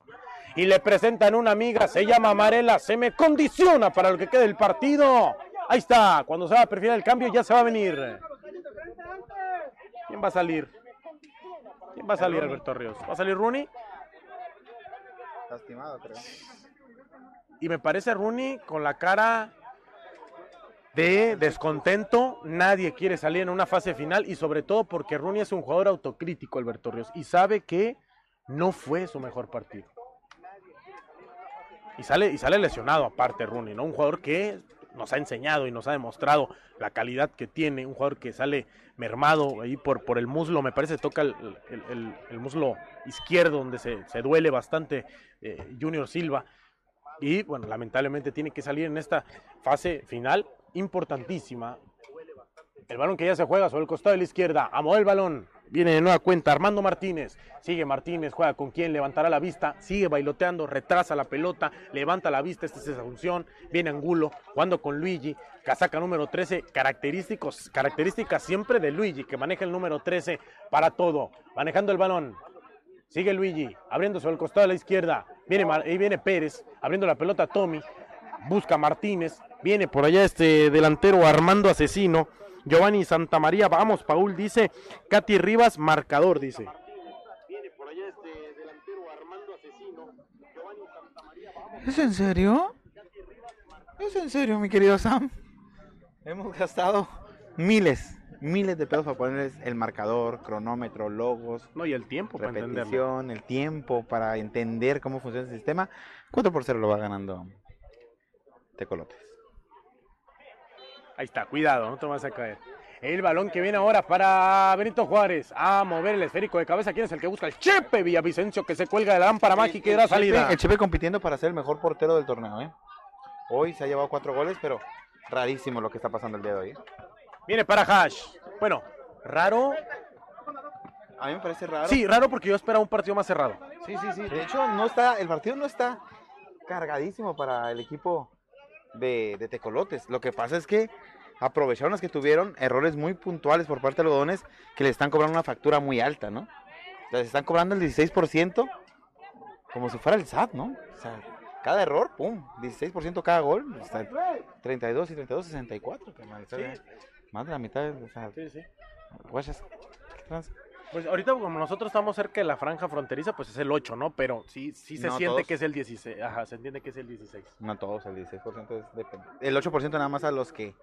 Y le presentan una amiga, se llama Marela, se me condiciona para lo que quede el partido. Ahí está, cuando se va a perfilar el cambio ya se va a venir. ¿Quién va a salir? ¿Quién va a salir, Alberto Ríos? ¿Va a salir Rooney? Lastimado, creo. Y me parece Rooney con la cara de descontento. Nadie quiere salir en una fase final y sobre todo porque Rooney es un jugador autocrítico, Alberto Ríos, y sabe que no fue su mejor partido. Y sale, y sale lesionado aparte Rooney, ¿no? Un jugador que nos ha enseñado y nos ha demostrado la calidad que tiene, un jugador que sale mermado ahí por, por el muslo, me parece toca el, el- el- el muslo izquierdo donde se, se duele bastante eh, Junior Silva. Y bueno, lamentablemente tiene que salir en esta fase final importantísima. El balón que ya se juega sobre el costado de la izquierda. A mover el balón. Viene de nueva cuenta Armando Martínez. Sigue Martínez, juega con quien levantará la vista. Sigue bailoteando, retrasa la pelota, levanta la vista. Esta es esa función. Viene Angulo, jugando con Luigi. Casaca número 13. Característicos, características siempre de Luigi, que maneja el número 13 para todo. Manejando el balón. Sigue Luigi, abriendo sobre el costado de la izquierda. Viene, ahí viene Pérez, abriendo la pelota a Tommy. Busca Martínez. Viene por allá este delantero Armando Asesino. Giovanni Santamaría, vamos, Paul dice. Katy Rivas, marcador, dice. Viene por allá este delantero Armando Asesino. Giovanni Santamaría, vamos. ¿Es en serio? ¿Es en serio, mi querido Sam? Hemos gastado miles, miles de pesos para ponerles el marcador, cronómetro, logos, No, y el tiempo para repetición, el tiempo para entender cómo funciona el sistema. 4 por 0 lo va ganando Tecolotes. Ahí está, cuidado, no te vas a caer. El balón que viene ahora para Benito Juárez. A mover el esférico de cabeza. ¿Quién es el que busca? El Chepe Villavicencio que se cuelga de la lámpara mágica y da salida. El Chepe compitiendo para ser el mejor portero del torneo, ¿eh? Hoy se ha llevado cuatro goles, pero rarísimo lo que está pasando el día de hoy. ¿eh? Viene para Hash. Bueno, raro. A mí me parece raro. Sí, raro porque yo esperaba un partido más cerrado. sí, sí, sí. De hecho, no está, el partido no está cargadísimo para el equipo de, de Tecolotes. Lo que pasa es que aprovecharon las que tuvieron errores muy puntuales por parte de los dones que le están cobrando una factura muy alta, ¿no? Les están cobrando el 16% como si fuera el SAT, ¿no? O sea, cada error, pum, 16% cada gol. sea, 32 y 32, 64. carnal, o sea, Más de la mitad, o sea, Sí, sí. ¿qué trans? Pues ahorita como nosotros estamos cerca de la franja fronteriza, pues es el 8, ¿no? Pero sí, sí se No, siente todos. que es el 16. Ajá, se entiende que es el 16. No todos, el 16% es depende. El 8% nada más a los que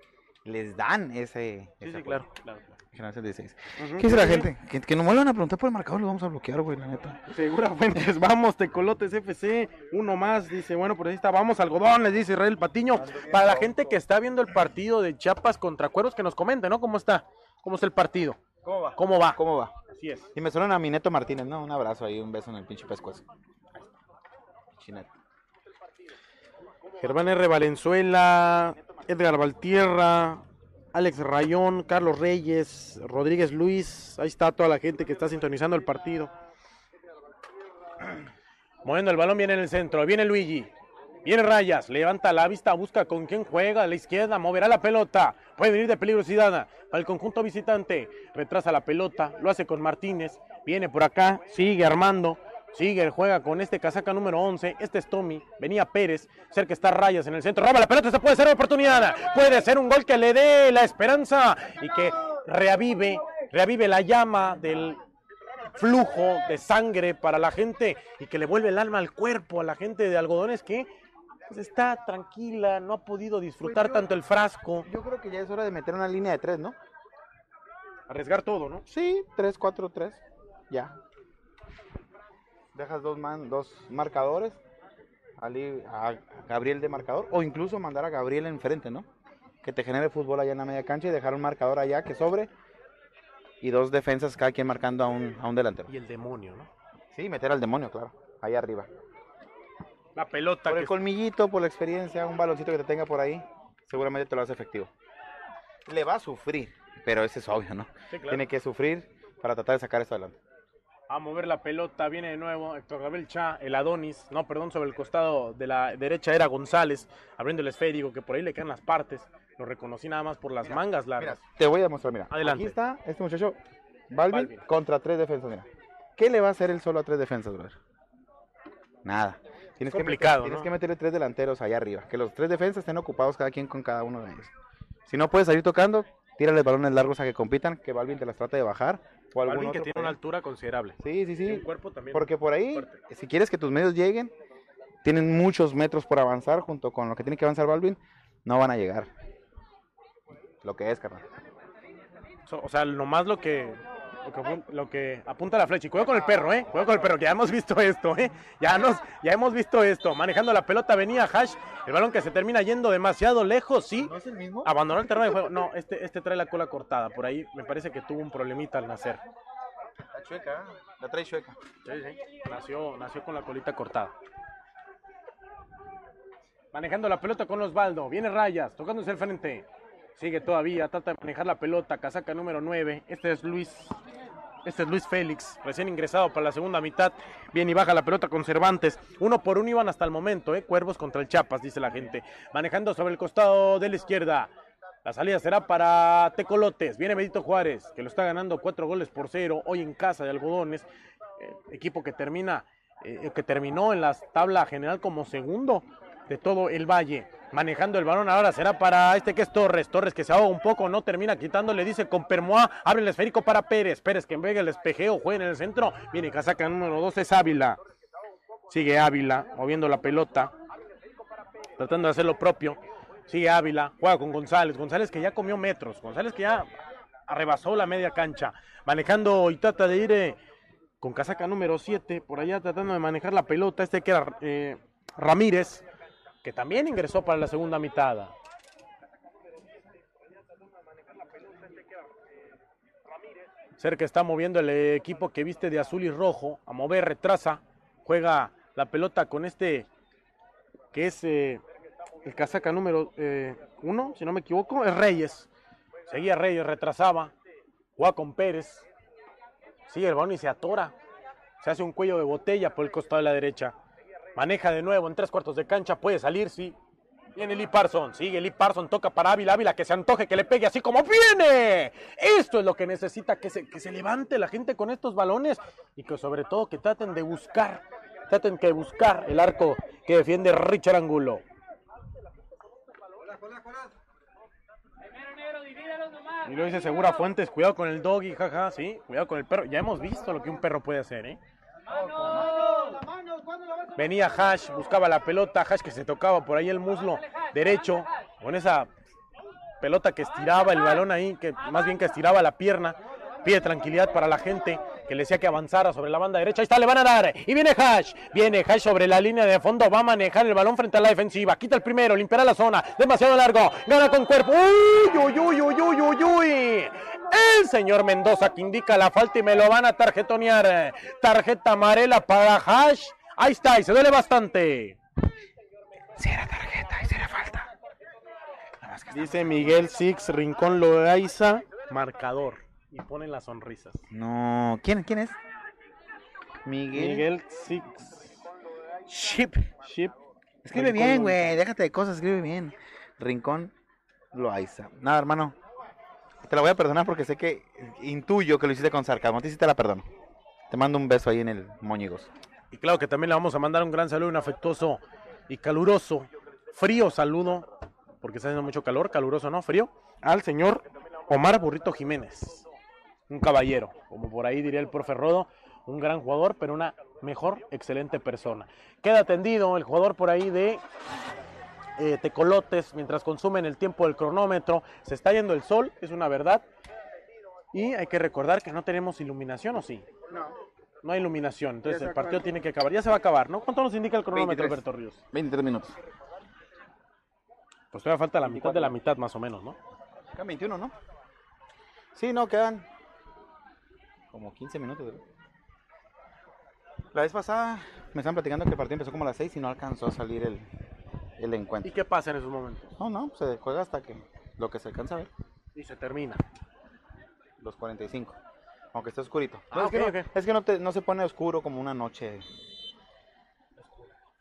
les dan ese. Sí, ese sí, claro. claro, claro. En general es el 16. Ujú. ¿Qué dice la gente? Que, que no me van a preguntar por el marcador, lo vamos a bloquear, güey, la neta. Seguramente vamos, Tecolotes FC, uno más, dice, bueno, por ahí está, vamos, algodón, les dice Israel Patiño. Para la gente que está viendo el partido de Chiapas contra Cueros, que nos comente, ¿no? ¿Cómo está? ¿Cómo está el partido? ¿Cómo va? ¿Cómo va? ¿Cómo va? Así es. Y me suenan a mi neto Martínez, ¿no? Un abrazo ahí, un beso en el pinche pescuezo. Chineto. Germán R. Valenzuela, Edgar Valtierra, Alex Rayón, Carlos Reyes, Rodríguez Luis, ahí está toda la gente que está sintonizando el partido. Moviendo el balón, viene en el centro, viene Luigi, viene Rayas, levanta la vista, busca con quién juega, a la izquierda, moverá la pelota, puede venir de peligrosidad al conjunto visitante, retrasa la pelota, lo hace con Martínez, viene por acá, sigue armando, Sigue, juega con este casaca número 11. Este es Tommy. Venía Pérez. Cerca está Rayas en el centro. Roba la pelota. Se puede ser una oportunidad. Puede ser un gol que le dé la esperanza y que reavive, reavive la llama del flujo de sangre para la gente y que le vuelve el alma al cuerpo a la gente de algodones que pues, está tranquila, no ha podido disfrutar Pues yo- tanto el frasco. Yo creo que ya es hora de meter una línea de tres, ¿no? Arriesgar todo, ¿no? Sí, 3, 4, 3. Ya. Dejas dos, man, dos marcadores. Ali- a Gabriel de marcador. O incluso mandar a Gabriel enfrente, ¿no? Que te genere fútbol allá en la media cancha y dejar un marcador allá que sobre. Y dos defensas, cada quien marcando a un, a un delantero. Y el demonio, ¿no? Sí, meter al demonio, claro. Ahí arriba. La pelota Por que el colmillito, por la experiencia, un baloncito que te tenga por ahí, seguramente te lo hace efectivo. Le va a sufrir, pero ese es obvio, ¿no? Sí, claro. Tiene que sufrir para tratar de sacar esto adelante. a mover la pelota, viene de nuevo Héctor Gabriel Cha, el Adonis, no, perdón, sobre el costado de la derecha era González, abriendo el esférico, que por ahí le quedan las partes, lo reconocí nada más por las mangas largas. Te voy a mostrar, mira. Adelante. Aquí está este muchacho, Balvin, Balvin. contra tres defensas, mira. ¿Qué le va a hacer él solo a tres defensas, brother? Nada. Tienes, complicado, que, meter- tienes que meterle tres delanteros allá arriba. Que los tres defensas estén ocupados cada quien con cada uno de ellos. Si no puedes salir tocando, tírale balones largos a que compitan, que Balvin te las trate de bajar. O algún Balvin que tiene una altura considerable. Sí, sí, Y sí. un cuerpo también. Porque por ahí, fuerte. si quieres que tus medios lleguen, tienen muchos metros por avanzar junto con lo que tiene que avanzar Balvin, no van a llegar. Lo que es, carnal. So- O sea, nomás lo que, lo que, apun- lo que apunta la flecha. Y cuidado con el perro, ¿eh? Cuidado con el perro, que ya hemos visto esto, ¿eh? Ya, nos, ya hemos visto esto. Manejando la pelota venía Hash. El balón que se termina yendo demasiado lejos, ¿sí? es el mismo? Abandonó el terreno de juego. No, este, este trae la cola cortada. Por ahí me parece que tuvo un problemita al nacer. La chueca, la trae chueca. Sí, sí. Nació, nació con la colita cortada. Manejando la pelota con Osvaldo. Viene Rayas, tocándose el frente. Sigue todavía, trata de manejar la pelota. Casaca número 9. Este es Luis. Este es Luis Félix, recién ingresado para la segunda mitad. Viene y baja la pelota con Cervantes. Uno por uno iban hasta el momento, ¿eh? Cuervos contra el Chapas, dice la gente. Manejando sobre el costado de la izquierda. La salida será para Tecolotes. Viene Benito Juárez, que lo está ganando cuatro goles por cero hoy en casa de Algodones. Eh, equipo que termina, eh, que terminó en la tabla general como segundo de todo el Valle. Manejando el balón ahora será para este que es Torres. Torres que se ahoga un poco, no termina quitando, le dice con Permoa, abre el esférico para Pérez. Pérez que en vez el despejeo, juega en el centro. Viene casaca número 2 es Ávila. Sigue Ávila, moviendo la pelota, tratando de hacer lo propio. Sigue Ávila, juega con González. González que ya comió metros. González que ya arrebasó la media cancha. Manejando y trata de ir con casaca número 7, por allá tratando de manejar la pelota. Este que era eh, Ramírez, que también ingresó para la segunda mitad. Cerca está moviendo el equipo que viste de azul y rojo. A mover, retrasa. Juega la pelota con este que es eh, el casaca número eh, uno, si no me equivoco, es Reyes. Seguía Reyes, retrasaba. Juega con Pérez. Sigue el balón y se atora. Se hace un cuello de botella por el costado de la derecha. Maneja de nuevo en tres cuartos de cancha. Puede salir, sí. Viene Lee Parson. Sigue Lee Parson. Toca para Ávila. Ávila que se antoje, que le pegue así como viene. Esto es lo que necesita. Que se, que se levante la gente con estos balones. Y que sobre todo que traten de buscar. Traten que buscar el arco que defiende Richard Angulo. Y lo dice Segura Fuentes. Cuidado con el doggy, jaja. Sí, cuidado con el perro. Ya hemos visto lo que un perro puede hacer, ¿eh? Mano, ¿cuándo la vas a Venía Hash, buscaba la pelota, Hash que se tocaba por ahí el muslo derecho, con esa pelota que estiraba el balón ahí, que más bien que estiraba la pierna, pide tranquilidad para la gente, que le decía que avanzara sobre la banda derecha, ahí está, le van a dar, y viene Hash, viene Hash sobre la línea de fondo, va a manejar el balón frente a la defensiva, quita el primero, limpiará la zona, demasiado largo, gana con cuerpo, uy, uy, uy, uy, uy, uy, uy, el señor Mendoza que indica la falta y me lo van a tarjetonear, tarjeta amarela para Hash, ahí está, y se duele bastante. Si era tarjeta, y será falta. Dice Miguel Six Rincón Loaiza, marcador. Y ponen las sonrisas. No, ¿quién, quién es? Miguel. Miguel Six. Ship. Ship. Escribe Rincón bien, güey. Déjate de cosas, escribe bien. Rincón Loaiza. Nada, hermano. Te la voy a perdonar porque sé que intuyo que lo hiciste con sarcasmo. A ti sí te la perdono. Te mando un beso ahí en el moñigos. Y claro que también le vamos a mandar un gran saludo, un afectuoso y caluroso, frío saludo, porque está haciendo mucho calor, caluroso, ¿no? Frío, al señor Omar Burrito Jiménez. Un caballero, como por ahí diría el profe Rodo, un gran jugador, pero una mejor, excelente persona. Queda atendido el jugador por ahí de eh, Tecolotes mientras consumen el tiempo del cronómetro. Se está yendo el sol, es una verdad. Y hay que recordar que no tenemos iluminación, ¿o sí? No. No hay iluminación, entonces el partido tiene que acabar. Ya se va a acabar, ¿no? ¿Cuánto nos indica el cronómetro, 23. Alberto Ríos? 23 minutos. Pues todavía falta la mitad de la mitad, más o menos, ¿no? Quedan 21, ¿no? Sí, no, quedan como 15 minutos. ¿verdad? La vez pasada me estaban platicando que el partido empezó como a las 6 y no alcanzó a salir el, el ¿Y encuentro. qué pasa en esos momentos? No, no, se juega hasta que lo que se alcanza a ver, Y se termina. los 45. Aunque esté oscurito. Ah, es, que no, ok. es que no, te- no se pone oscuro como una noche.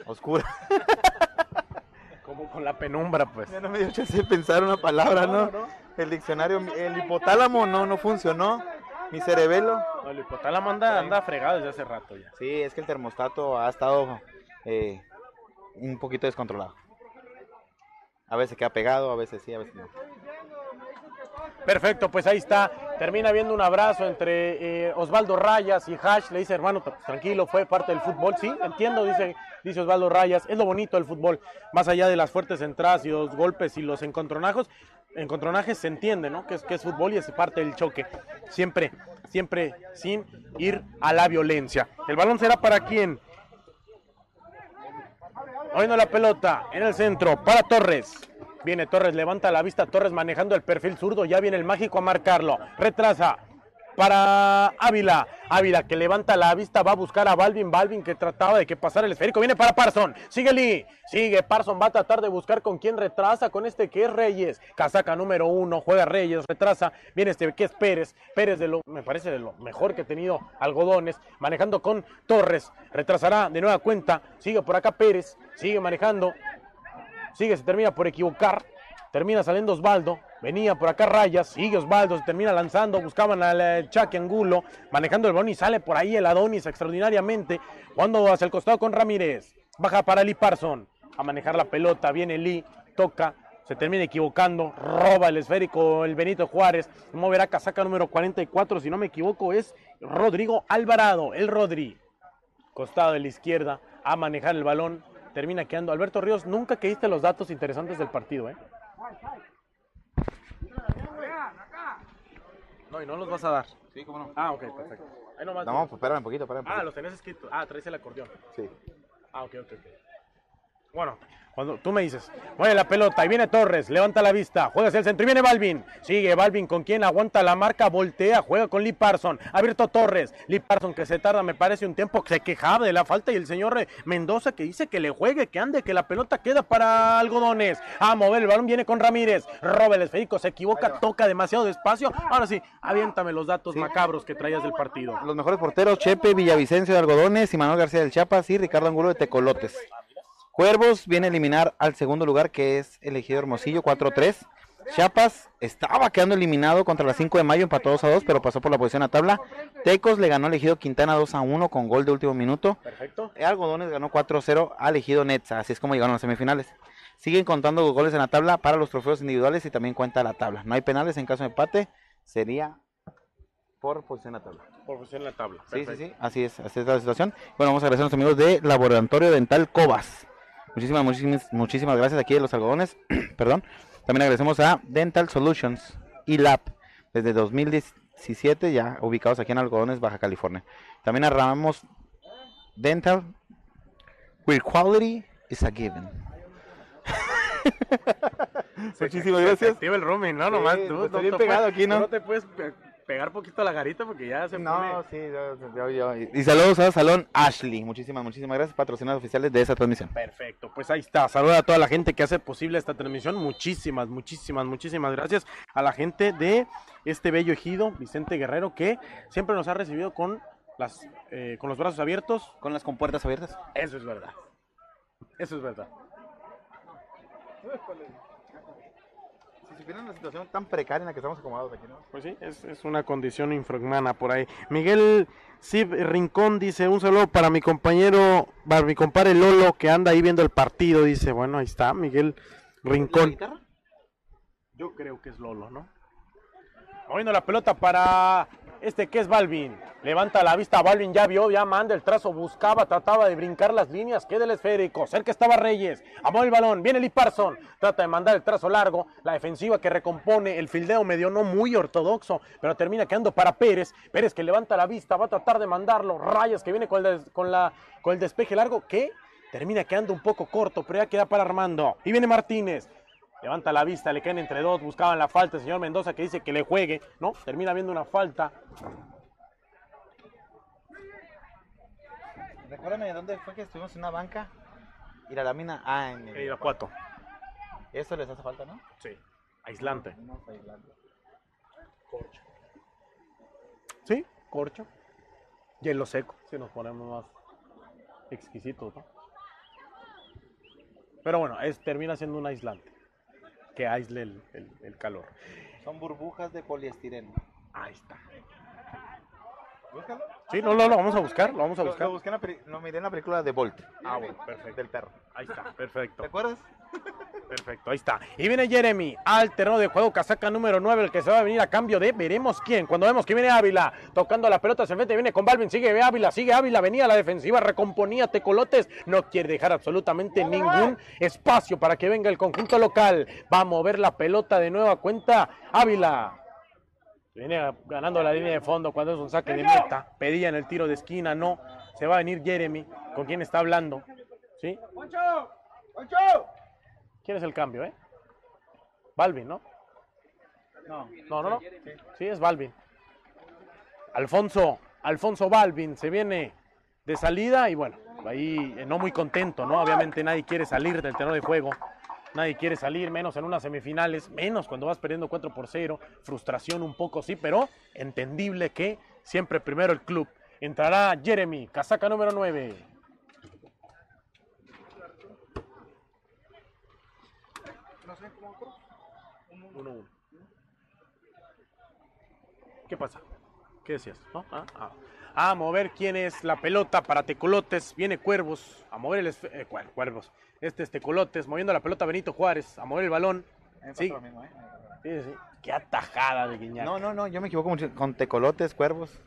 Oscura. Como con la penumbra, pues. Ya no me dio chance de pensar una palabra, ¿no? El diccionario, el hipotálamo no, no funcionó. Mi cerebelo. No, el hipotálamo anda, anda fregado desde hace rato ya. Sí, es que el termostato ha estado eh, un poquito descontrolado. A veces queda pegado, a veces sí, a veces no. Perfecto, pues ahí está. Termina viendo un abrazo entre eh, Osvaldo Rayas y Hash. Le dice, hermano, tranquilo, fue parte del fútbol. Sí, entiendo, dice, dice Osvaldo Rayas. Es lo bonito del fútbol. Más allá de las fuertes entradas y los golpes y los encontronajos, encontronajes se entiende, ¿no? Que es, que es fútbol y es parte del choque. Siempre, siempre sin ir a la violencia. El balón será para quién? Oyendo la pelota en el centro para Torres. Viene Torres, levanta la vista. Torres manejando el perfil zurdo. Ya viene el mágico a marcarlo. Retrasa para Ávila. Ávila que levanta la vista. Va a buscar a Balvin. Balvin que trataba de que pasara el esférico. Viene para Parson. Sigue Lee. Sigue Parson. Va a tratar de buscar con quién retrasa. Con este que es Reyes. Casaca número uno. Juega Reyes. Retrasa. Viene este que es Pérez. Pérez de lo, me parece de lo mejor que ha tenido Algodones. Manejando con Torres. Retrasará de nueva cuenta. Sigue por acá Pérez. Sigue manejando. Sigue, se termina por equivocar. Termina saliendo Osvaldo. Venía por acá Rayas. Sigue Osvaldo. Se termina lanzando. Buscaban al eh, Chucky Angulo. Manejando el balón y sale por ahí el Adonis extraordinariamente. Cuando hacia el costado con Ramírez. Baja para Lee Parson. A manejar la pelota. Viene Lee. Toca. Se termina equivocando. Roba el esférico el Benito Juárez. Moverá casaca número 44. Si no me equivoco es Rodrigo Alvarado. El Rodri costado de la izquierda a manejar el balón. Termina quedando. Alberto Ríos, nunca que diste los datos interesantes del partido, ¿eh? No, y no los vas a dar. Sí, cómo no. Ah, ok, perfecto. Ahí nomás. No, pues espérame un poquito, espérame un ah, poquito. los tenés escritos. Ah, traes el acordeón. Sí. Ah, ok, ok, ok. Bueno, cuando tú me dices, mueve la pelota y viene Torres, levanta la vista, juega hacia el centro y viene Balvin. Sigue Balvin con quien aguanta la marca, voltea, juega con Lee Parson. Abierto Torres, Lee Parson que se tarda, me parece un tiempo que se quejaba de la falta y el señor eh, Mendoza que dice que le juegue, que ande, que la pelota queda para algodones. A mover el balón viene con Ramírez, roba el esférico, se equivoca, toca demasiado despacio. Ahora sí, aviéntame los datos macabros que traías del partido. Los mejores porteros, Chepe, Villavicencio de Algodones y Manuel García del Chiapas y Ricardo Angulo de Tecolotes. Cuervos viene a eliminar al segundo lugar que es elegido Hermosillo 4-3. Chiapas estaba quedando eliminado contra las 5 de mayo, empató 2 a 2, pero pasó por la posición a tabla. Tecos le ganó al elegido Quintana 2 a 1 con gol de último minuto. Perfecto. Algodones ganó 4-0 al elegido Netza, así es como llegaron a las semifinales. Siguen contando los goles en la tabla para los trofeos individuales y también cuenta la tabla. No hay penales en caso de empate, sería por posición a tabla. Por posición en la tabla. Sí, sí, sí, así es, así es la situación. Bueno, vamos a agradecer a nuestros amigos de Laboratorio Dental Cobas. Muchísimas, muchísimas, muchísimas gracias aquí de los algodones. Perdón. También agradecemos a Dental Solutions y Lab desde 2017 ya ubicados aquí en Algodones, Baja California. También a Ramos Dental where quality is a given. Muchísimas gracias. Activa el roaming, no, nomás Sí, tú. pues, estoy bien pegado puedes- aquí, ¿no? No te puedes pegar poquito la garita porque ya se No, pone... sí, yo- yo- yo- Y saludos a Salón Ashley. Muchísimas, muchísimas gracias, patrocinadores oficiales de esa transmisión. Perfecto, pues ahí está. Saluda a toda la gente que hace posible esta transmisión. Muchísimas, muchísimas, muchísimas gracias a la gente de este bello ejido, Vicente Guerrero, que siempre nos ha recibido con las eh, con los brazos abiertos. Con las compuertas abiertas. Eso es verdad. Eso es verdad. Si supieran la situación tan precaria en la que estamos acomodados aquí, ¿no? Pues sí, es, es una condición infrahumana por ahí. Miguel Sib Rincón dice, un saludo para mi compañero, para mi compadre Lolo, que anda ahí viendo el partido. Dice, bueno, ahí está, Miguel Rincón. Yo creo que es Lolo, ¿no? Moviendo la pelota para este que es Balvin. Levanta la vista, Balvin ya vio, ya manda el trazo, buscaba, trataba de brincar las líneas, queda el esférico, cerca estaba Reyes, amó el balón, viene Lee Parson, trata de mandar el trazo largo, la defensiva que recompone, el fildeo medio no muy ortodoxo, pero termina quedando para Pérez, Pérez que levanta la vista, va a tratar de mandarlo, Rayas que viene con el, con la, con el despeje largo, que termina quedando un poco corto, pero ya queda para Armando, y viene Martínez, Levanta la vista, le caen entre dos, buscaban la falta. El señor Mendoza que dice que le juegue, ¿no? Termina viendo una falta. Recuérdame dónde fue que estuvimos en una banca y la lámina. Ah, en En Irapuato. Eso les hace falta, ¿no? Sí. Aislante. Aislando. Sí, corcho, hielo seco, si nos ponemos más exquisitos, ¿no? Pero bueno, es, termina siendo un aislante que aísle el, el- el calor. Son burbujas de poliestireno. Ahí está. Búscalo. Sí, no, no, lo vamos a buscar, lo vamos a Lo, buscar. lo busqué en la, lo miré en la película de Bolt. Ah, bueno, perfecto. Del perro. Ahí está, perfecto. ¿Te acuerdas? Perfecto, ahí está. Y viene Jeremy al terreno de juego, casaca número 9, el que se va a venir a cambio de veremos quién. Cuando vemos que viene Ávila tocando la pelota hacia el frente, viene con Balvin, sigue Ávila, sigue Ávila, venía a la defensiva, recomponía Tecolotes, no quiere dejar absolutamente ningún espacio para que venga el conjunto local. Va a mover la pelota de nueva cuenta Ávila. Viene ganando la línea de fondo cuando es un saque de meta. Pedía en el tiro de esquina, no. Se va a venir Jeremy. ¿Con quién está hablando? ¿Sí? ¿Quién es el cambio, eh? Balvin, ¿no? No. No, no, no. Sí, es Balvin. Alfonso, Alfonso Balvin se viene de salida y bueno, ahí eh, no muy contento, ¿no? Obviamente nadie quiere salir del terreno de juego. Nadie quiere salir, menos en unas semifinales, menos cuando vas perdiendo 4 por 0. Frustración un poco, sí, pero entendible que siempre primero el club. Entrará Jeremy, casaca número 9. Uno, uno. ¿Qué pasa? ¿Qué decías? ¿No? Ah, ah. A mover quién es la pelota para Tecolotes. Viene Cuervos a mover el eh, cuer- Cuervos. Este es Tecolotes moviendo la pelota Benito Juárez a mover el balón. Me Sí. pasó lo mismo, ¿eh? Sí, sí. Qué atajada de Guiñac. No, no, no, yo me equivoco mucho con tecolotes, cuervos.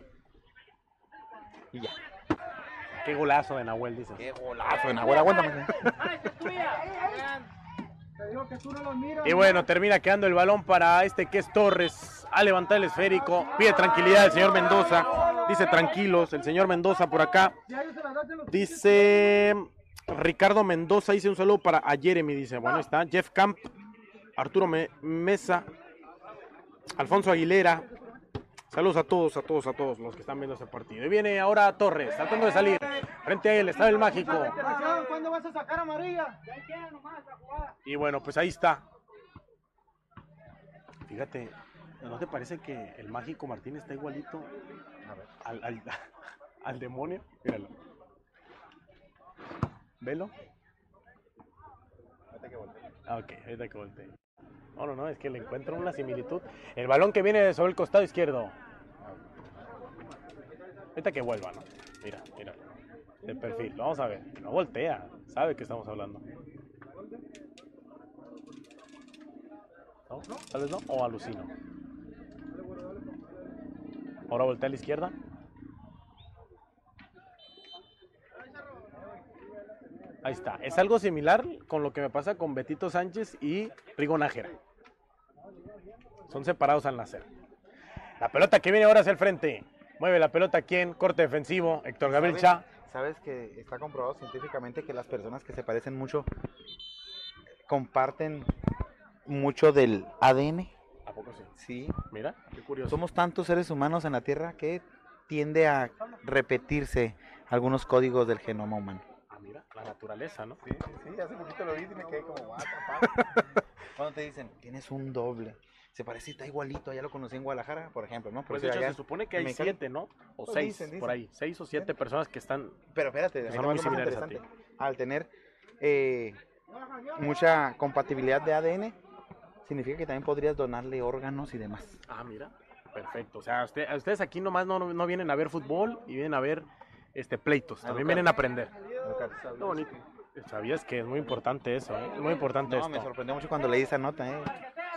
Y ya. Qué golazo de Nahuel, dices. Qué golazo en abuela, aguántame. Te digo que tú no los miras. Y bueno, termina quedando el balón para este que es Torres. A levantar el esférico. Pide tranquilidad el señor Mendoza. Dice tranquilos el señor Mendoza por acá. Dice Ricardo Mendoza, dice un saludo para a Jeremy, dice, bueno, está, Jeff Camp, Arturo Me- Mesa, Alfonso Aguilera, saludos a todos, a todos, a todos los que están viendo este partido. Y viene ahora Torres, tratando de salir, frente a él está el mágico. Desgraciado, ¿Cuándo vas a sacar amarilla? Y bueno, pues ahí está. Fíjate, ¿no te parece que el mágico Martín está igualito al, al, al demonio? Míralo. ¿Velo? Ah, ok, ahorita que voltee. No, no, no, es que le encuentro una similitud. El balón que viene sobre el costado izquierdo. Ahorita que vuelva, ¿no? Mira, mira. De perfil, vamos a ver. No voltea, sabe que estamos hablando. ¿No? Tal vez no, o alucino. Ahora voltea a la izquierda. Ahí está. Es algo similar con lo que me pasa con Betito Sánchez y Rigo Nájera. Son separados al nacer. La pelota que viene ahora hacia el frente. Mueve la pelota quién? Corte defensivo. Héctor Gabriel Cha. ¿Sabes que está comprobado científicamente que las personas que se parecen mucho comparten mucho del ADN? ¿A poco sí? Sí. Mira, qué curioso. Somos tantos seres humanos en la Tierra que tiende a repetirse algunos códigos del genoma humano. La naturaleza, ¿no? Sí, sí, sí, hace poquito lo vi y me quedé como, what Cuando te dicen, tienes un doble, se parece, está igualito, ya lo conocí en Guadalajara, por ejemplo, ¿no? Por Pues de hecho, allá- se supone que hay Mexicali- siete, ¿no? O Pues seis, dicen, por ahí. Seis o siete personas que están... Pero espérate, son muy similares a interesante. Al tener eh, mucha compatibilidad de ADN, significa que también podrías donarle órganos y demás. Ah, mira, perfecto. O sea, usted- ustedes aquí nomás no, no vienen a ver fútbol y vienen a ver este pleitos. También vienen a aprender. Qué bonito. ¿Sabías que es muy importante eso? eh? Es muy importante No, me esto. sorprendió mucho cuando leí esa nota, ¿eh?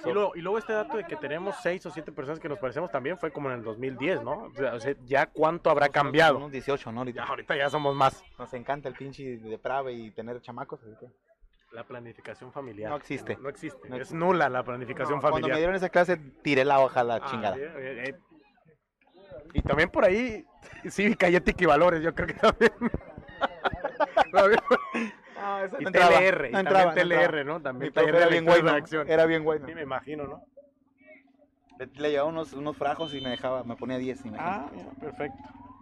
Y luego, y luego este dato de que tenemos seis o siete personas que nos parecemos también fue como en el 2010, ¿no? O sea, ya cuánto habrá cambiado. Unos 18, ¿no? Ahorita. Ya, ahorita ya somos más. Nos encanta el pinche deprave y tener chamacos. así que- La planificación familiar. No existe. No, existe. No es nula la planificación No, Cuando me familiar. dieron esa clase, tiré la hoja a la Ah, chingada. bien, bien, bien. Y también por ahí, y ética y valores, yo creo que también. Ah, esa y entraba, TLR, y no entraba, también no entraba. TLR, ¿no? Mi También era bien y redacción. era bien bueno. Sí, me imagino, ¿no? Le, le llevaba unos, unos frajos y me dejaba, me ponía 10. Ah, mira, perfecto.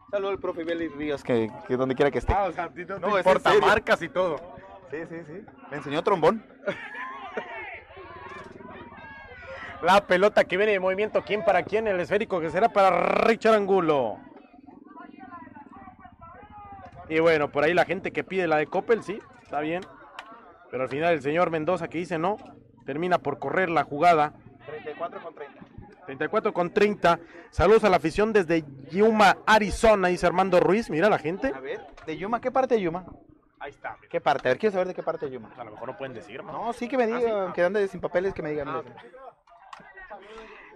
Saludos al profe Beli Ríos, que, que donde quiera que esté. Ah, o sea, a ti no, No, te importa marcas y todo. Sí, sí, sí. Me enseñó trombón. La pelota que viene de movimiento, ¿quién para quién? El esférico que será para Richard Angulo. Y bueno, por ahí la gente que pide la de Coppel, sí, está bien. Pero al final el señor Mendoza que dice no, termina por correr la jugada. 34 con 30. 34 con 30. Saludos a la afición desde Yuma, Arizona, dice Armando Ruiz. Mira la gente. A ver, ¿de Yuma? ¿Qué parte de Yuma? Ahí está. ¿Qué parte? A ver, quiero saber de qué parte de Yuma. A lo mejor no pueden decir, ¿no? No, sí que me digan, que ande sin papeles, que me digan.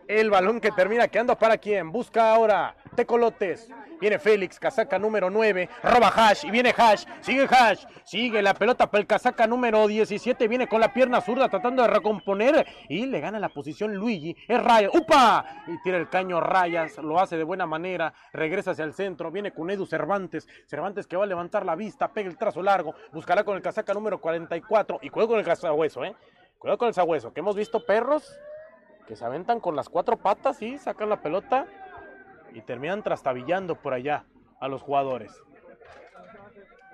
El balón que termina quedando para quién. Busca ahora Tecolotes. Viene Félix, casaca número 9. Roba Hash y viene Hash. Sigue Hash. Sigue la pelota para el casaca número 17. Viene con la pierna zurda tratando de recomponer. Y le gana la posición Luigi. Es Rayas. ¡Upa! Y tira el caño Rayas. Lo hace de buena manera. Regresa hacia el centro. Viene con Edu Cervantes. Cervantes que va a levantar la vista. Pega el trazo largo. Buscará con el casaca número 44. Y cuidado con el casahueso, ¿eh? Cuidado con el sabueso. Que hemos visto perros que se aventan con las cuatro patas y sacan la pelota y terminan trastabillando por allá a los jugadores.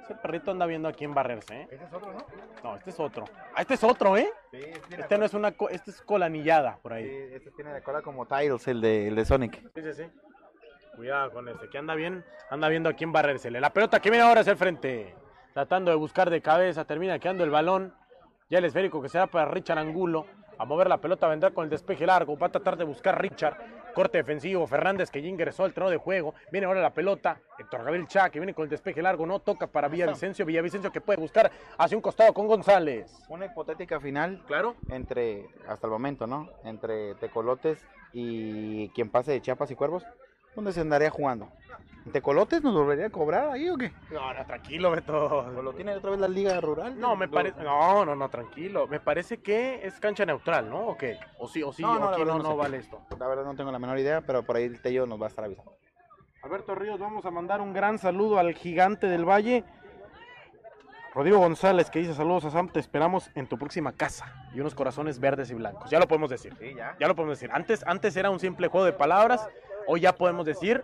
Ese perrito anda viendo a quién barrerse, ¿eh? Este es otro, ¿no? No, este es otro. Ah, este es otro, ¿eh? Sí, Este no es una, co- este es colanillada por ahí. este tiene la cola como Tiles, el de, el de Sonic. Sí, sí, sí. Cuidado con ese, que anda bien, anda viendo a quién barrérsele. La pelota que viene ahora hacia el frente. Tratando de buscar de cabeza, termina quedando el balón. Ya el esférico que se da para Richard Angulo. A mover la pelota, vendrá con el despeje largo. Va a tratar de buscar Richard. Corte defensivo. Fernández que ya ingresó al terreno de juego. Viene ahora la pelota. Héctor Gabriel Chá que viene con el despeje largo. No toca para Villavicencio. Villavicencio que puede buscar hacia un costado con González. Una hipotética final Claro. entre, hasta el momento, ¿no? Entre Tecolotes y quien pase de Chiapas y Cuervos. ¿Dónde se andaría jugando? ¿En ¿Tecolotes nos volvería a cobrar ahí o qué? No, no, tranquilo, Beto. ¿O lo tiene otra vez la Liga Rural? No, me parece. No, no, no, tranquilo. Me parece que es cancha neutral, ¿no? ¿O qué? O sí, o sí, No, no, aquí no, no no sé. vale esto. La verdad no tengo la menor idea, pero por ahí el Tello nos va a estar avisando. Alberto Ríos, vamos a mandar un gran saludo al gigante del Valle. Rodrigo González, que dice saludos a Sam, te esperamos en tu próxima casa. Y unos corazones verdes y blancos. Ya lo podemos decir. Sí, ya. Ya lo podemos decir. Antes, antes era un simple juego de palabras. Hoy ya podemos decir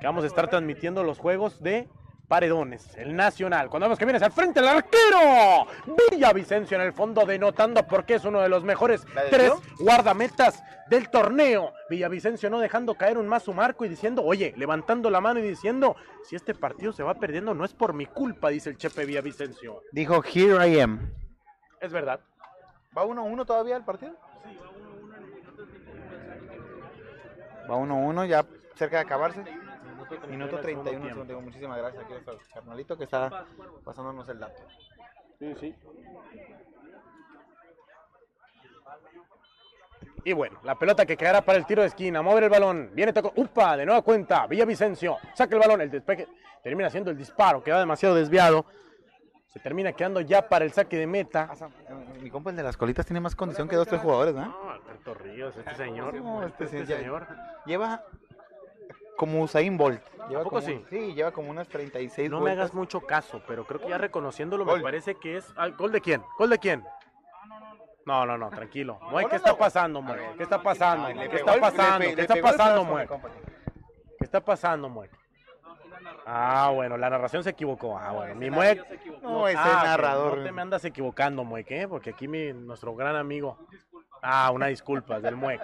que vamos a estar transmitiendo los juegos de paredones. El Nacional. Cuando vemos que vienes al frente el arquero. Villavicencio en el fondo denotando porque es uno de los mejores ¿La tres guardametas del torneo. Villavicencio no dejando caer un más su marco y diciendo, oye, levantando la mano y diciendo, si este partido se va perdiendo no es por mi culpa, dice el Chepe Villavicencio. Dijo, here I am. Es verdad. ¿Va 1-1 todavía el partido? Va 1-1, ya cerca de acabarse. Minuto 31, tiempo. segundo. Muchísimas gracias aquí carnalito que está pasándonos el dato. Sí, sí. Y bueno, la pelota que quedará para el tiro de esquina. Mover el balón. Viene Taco. ¡Upa! De nueva cuenta. Villavicencio. Saca el balón. El despeje. Termina haciendo el disparo. Queda demasiado desviado. Se termina quedando ya para el saque de meta. Eh, Mi compa el de las colitas tiene más condición que dos, tres jugadores, ¿no? No, Alberto Ríos, este señor. No, este este, señor. Lleva como Usain Bolt. Lleva poco como- sí? Sí, lleva como unas 36 No me vueltas. hagas mucho caso, pero creo que ya reconociéndolo me Gol. parece que es. ah, ¿Gol de quién? ¿Gol de quién? No, no, no, tranquilo. Moy, ¿qué está no? pasando, Moy? ¿Qué está pasando? ¿Qué está pasando? ¿Qué está pasando, Moy? ¿Qué está pasando, Moy? Ah, bueno, la narración se equivocó. Ah, bueno, mi Muec. No, ese ah, narrador. No te me andas equivocando, Muec, ¿eh? Porque aquí mi, nuestro gran amigo. Ah, una disculpa, del Muec.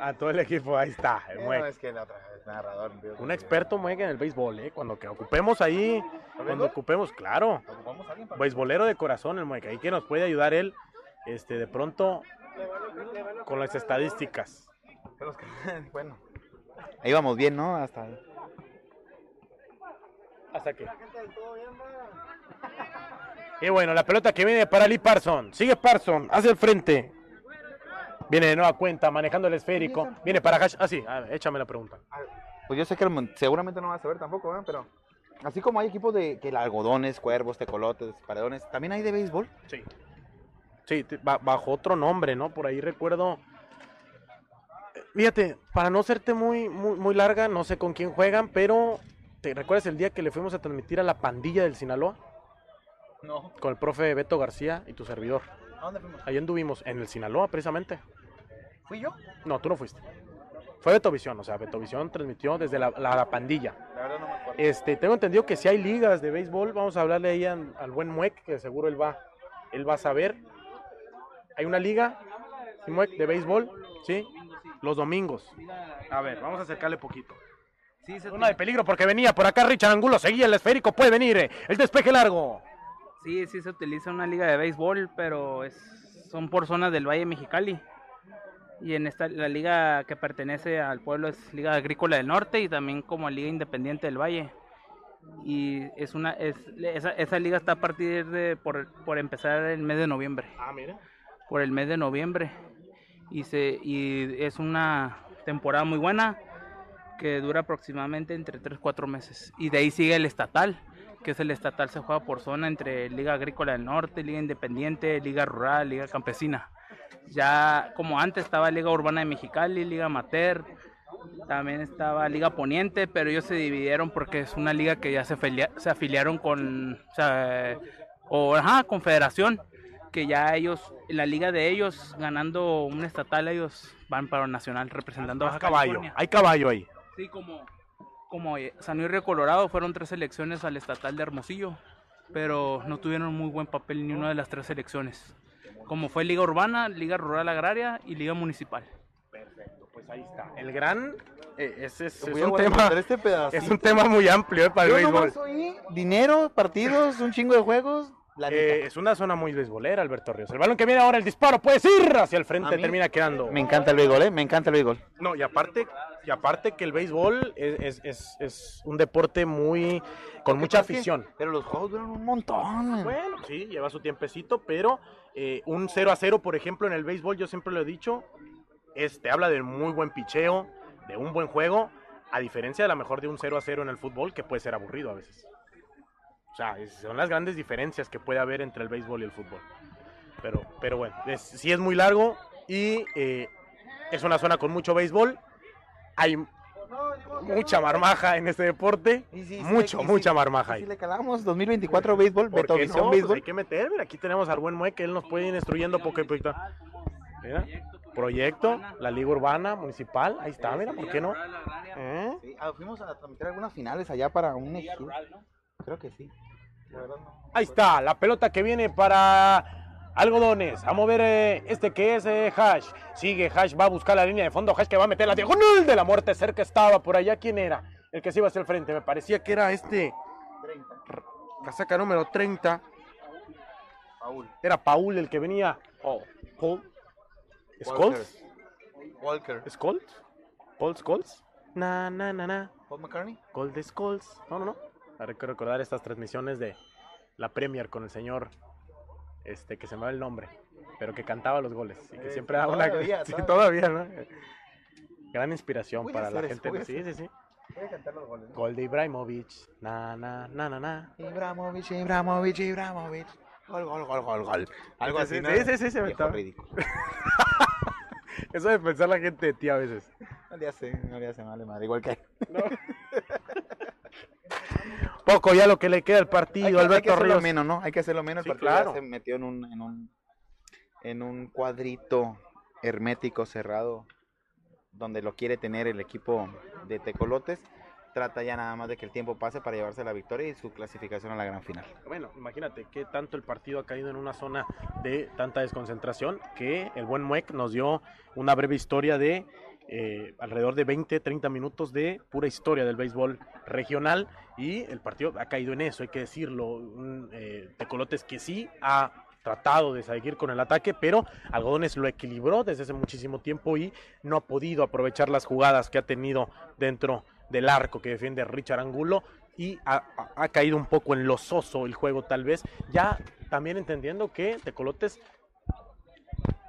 A todo el equipo, ahí está, el Eh. No, es que narrador. Un experto, Muec, en el béisbol, ¿eh? Cuando que ocupemos ahí, cuando ocupemos, claro. ¿Ocupamos a alguien para- Beisbolero de corazón, el Muec. Ahí que nos puede ayudar él, este, de pronto, con las estadísticas. Bueno. Ahí vamos bien, ¿no? Hasta. Hasta que. Y bueno, la pelota que viene para Lee Parson. Sigue Parson, hacia el frente. Viene de nueva cuenta, manejando el esférico. Viene para Hash. Ah, sí, a ver, échame la pregunta. Pues yo sé que seguramente no vas a saber tampoco, ¿eh? Pero así como hay equipos de que algodones, cuervos, tecolotes, paredones, también hay de béisbol. Sí. Sí, bajo otro nombre, ¿no? Por ahí recuerdo. Eh, Fíjate, para no serte muy, muy, muy larga, no sé con quién juegan, pero ¿te recuerdas el día que le fuimos a transmitir a la pandilla del Sinaloa? No. Con el profe Beto García y tu servidor. ¿A dónde fuimos? Ahí anduvimos, en el Sinaloa, precisamente. ¿Fui yo? No, tú no fuiste. Fue Betovisión, o sea, Betovisión transmitió desde la, la- la pandilla. La verdad no me acuerdo. Este, tengo entendido que si hay ligas de béisbol, vamos a hablarle ahí al, al buen Muec, que seguro él va, él va a saber. Hay una liga, ¿sí, Muec, de béisbol, ¿sí? Los domingos. A ver, vamos a acercarle poquito. Sí, se Una de peligro porque venía por acá Richard Angulo, seguía el esférico, puede venir eh, el despeje largo. Sí, sí se utiliza una liga de béisbol, pero es, son por zonas del Valle Mexicali. Y en esta la liga que pertenece al pueblo es Liga Agrícola del Norte y también como Liga Independiente del Valle. Y es una es, esa, esa liga está a partir de por, por empezar el mes de noviembre, Ah, mira. por el mes de noviembre. Y se y es una temporada muy buena que dura aproximadamente entre 3 4 meses. Y de ahí sigue el estatal, que es el estatal se juega por zona entre Liga Agrícola del Norte, Liga Independiente, Liga Rural, Liga Campesina. Ya como antes estaba Liga Urbana de Mexicali, Liga Amateur, también estaba Liga Poniente, pero ellos se dividieron porque es una liga que ya se, se afiliaron con, o sea, o ajá, confederación, que ya ellos, en la liga de ellos, ganando un estatal, ellos van para el nacional representando a Hay Baja caballo, California. hay caballo ahí. Sí, como, como eh, San Luis Río Colorado fueron tres elecciones al estatal de Hermosillo, pero no tuvieron muy buen papel ni una de las tres elecciones. Como fue Liga Urbana, Liga Rural Agraria y Liga Municipal. Perfecto, pues ahí está. El gran, eh, ese es, es un tema, este es un tema muy amplio eh, para el Yo béisbol. nomás oí dinero, partidos, un chingo de juegos. La Eh, es una zona muy beisbolera, Alberto Ríos. El balón que viene ahora, el disparo, puedes ir hacia el frente, termina quedando. Me encanta el béisbol, ¿eh? Me encanta el béisbol. No, y aparte, y aparte que el béisbol es, es- es- es un deporte muy con mucha es que- afición. Pero los juegos duran un montón. Bueno, sí, lleva su tiempecito, pero eh, un 0 a 0, por ejemplo, en el béisbol, yo siempre lo he dicho, es, te habla de muy buen picheo, de un buen juego, a diferencia de la mejor de un 0 a 0 en el fútbol, que puede ser aburrido a veces. O sea, son las grandes diferencias que puede haber entre el béisbol y el fútbol. Pero, pero bueno, es, sí es muy largo y eh, es una zona con mucho béisbol. Hay mucha marmaja en este deporte. Y mucho, y mucha marmaja y si le calamos 2024 béisbol, ¿Por qué Betovisión no? Pues béisbol. hay que meter, mira, aquí tenemos al buen Mue que él nos puede ir instruyendo poco a poquito. Mira, proyecto, la liga urbana, municipal, ahí está, mira, ¿por qué no? ¿Eh? Sí, ah, fuimos a tramitar algunas finales allá para un ejido. Creo que sí. La verdad no. Ahí está, la pelota que viene para algodones. A ver eh, este que es eh, Hash. Sigue Hash, va a buscar la línea de fondo. Hash que va a meter la diagonal de la muerte. Cerca estaba por allá. ¿Quién era? El que se iba hacia el frente. Me parecía que era este. R- Casaca número 30. Paul. Era Paul el que venía. Oh, Paul. ¿Skolz? Walker. ¿Skolz? ¿Paul Skolz? Na, na, na, na. Paul McCartney. Gol de Skulls. No, no, no. Que recordar estas transmisiones de la Premier con el señor este que se me va el nombre, pero que cantaba los goles y que Eh, siempre daba una todavía, sí, todavía. todavía, ¿no? Gran inspiración Voy a para la eso, gente. Sí, sí, sí. Voy a cantar los goles. Gol de Ibrahimovic. Na, na, na, na, na. Ibrahimovic, Ibrahimovic, Ibrahimovic. Gol, gol, gol, gol, gol. Algo Sí, así, sí, ¿no? sí, sí, sí, se me ridículo. Eso de pensar la gente de ti a veces. No le hace, no le hace mal, madre. Igual que Poco ya lo que le queda al hay partido, que, hay que Alberto hacerlo Ríos. menos, ¿no? Hay que hacerlo menos. Sí, El partido ya claro. se metió en un, en un, en un cuadrito hermético cerrado donde lo quiere tener el equipo de Tecolotes. Trata ya nada más de que el tiempo pase para llevarse la victoria y su clasificación a la gran final. Bueno, imagínate que tanto el partido ha caído en una zona de tanta desconcentración que el buen Muec nos dio una breve historia de eh, alrededor de 20, 30 minutos de pura historia del béisbol regional. Y el partido ha caído en eso, hay que decirlo. Un, eh, Tecolotes que sí ha tratado de seguir con el ataque, pero Algodones lo equilibró desde hace muchísimo tiempo y no ha podido aprovechar las jugadas que ha tenido dentro del arco que defiende Richard Angulo. Y ha, caído un poco en lo soso el juego tal vez, ya también entendiendo que Tecolotes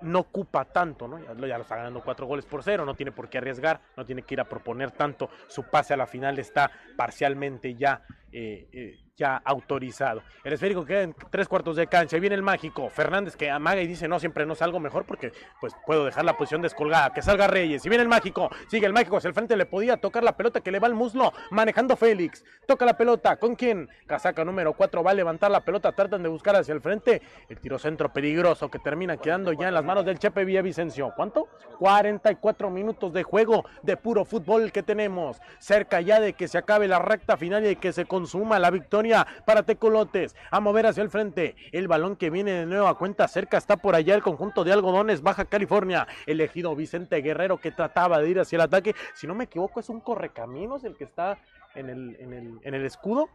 no ocupa tanto, ¿no? Ya, ya lo está ganando cuatro goles por cero, no tiene por qué arriesgar, no tiene que ir a proponer tanto, su pase a la final está parcialmente ya, eh, eh, autorizado. El esférico queda en tres cuartos de cancha, y viene el mágico, Fernández que amaga y dice, no, siempre no salgo mejor porque pues puedo dejar la posición descolgada, que salga Reyes, y viene el mágico, sigue el mágico hacia el frente, le podía tocar la pelota que le va al muslo, manejando Félix, toca la pelota, ¿con quién? Casaca número 4 va a levantar la pelota, tratan de buscar hacia el frente, el tiro centro peligroso que termina quedando ya en las manos del Chepe Villavicencio. ¿Cuánto? 44 minutos de juego de puro fútbol que tenemos, cerca ya de que se acabe la recta final y de que se consuma la victoria California para Tecolotes. A mover hacia el frente. El balón que viene de nuevo a cuenta cerca está por allá el conjunto de algodones Baja California. Elegido Vicente Guerrero que trataba de ir hacia el ataque. Si no me equivoco, es un correcaminos el que está en el, en el, en el escudo.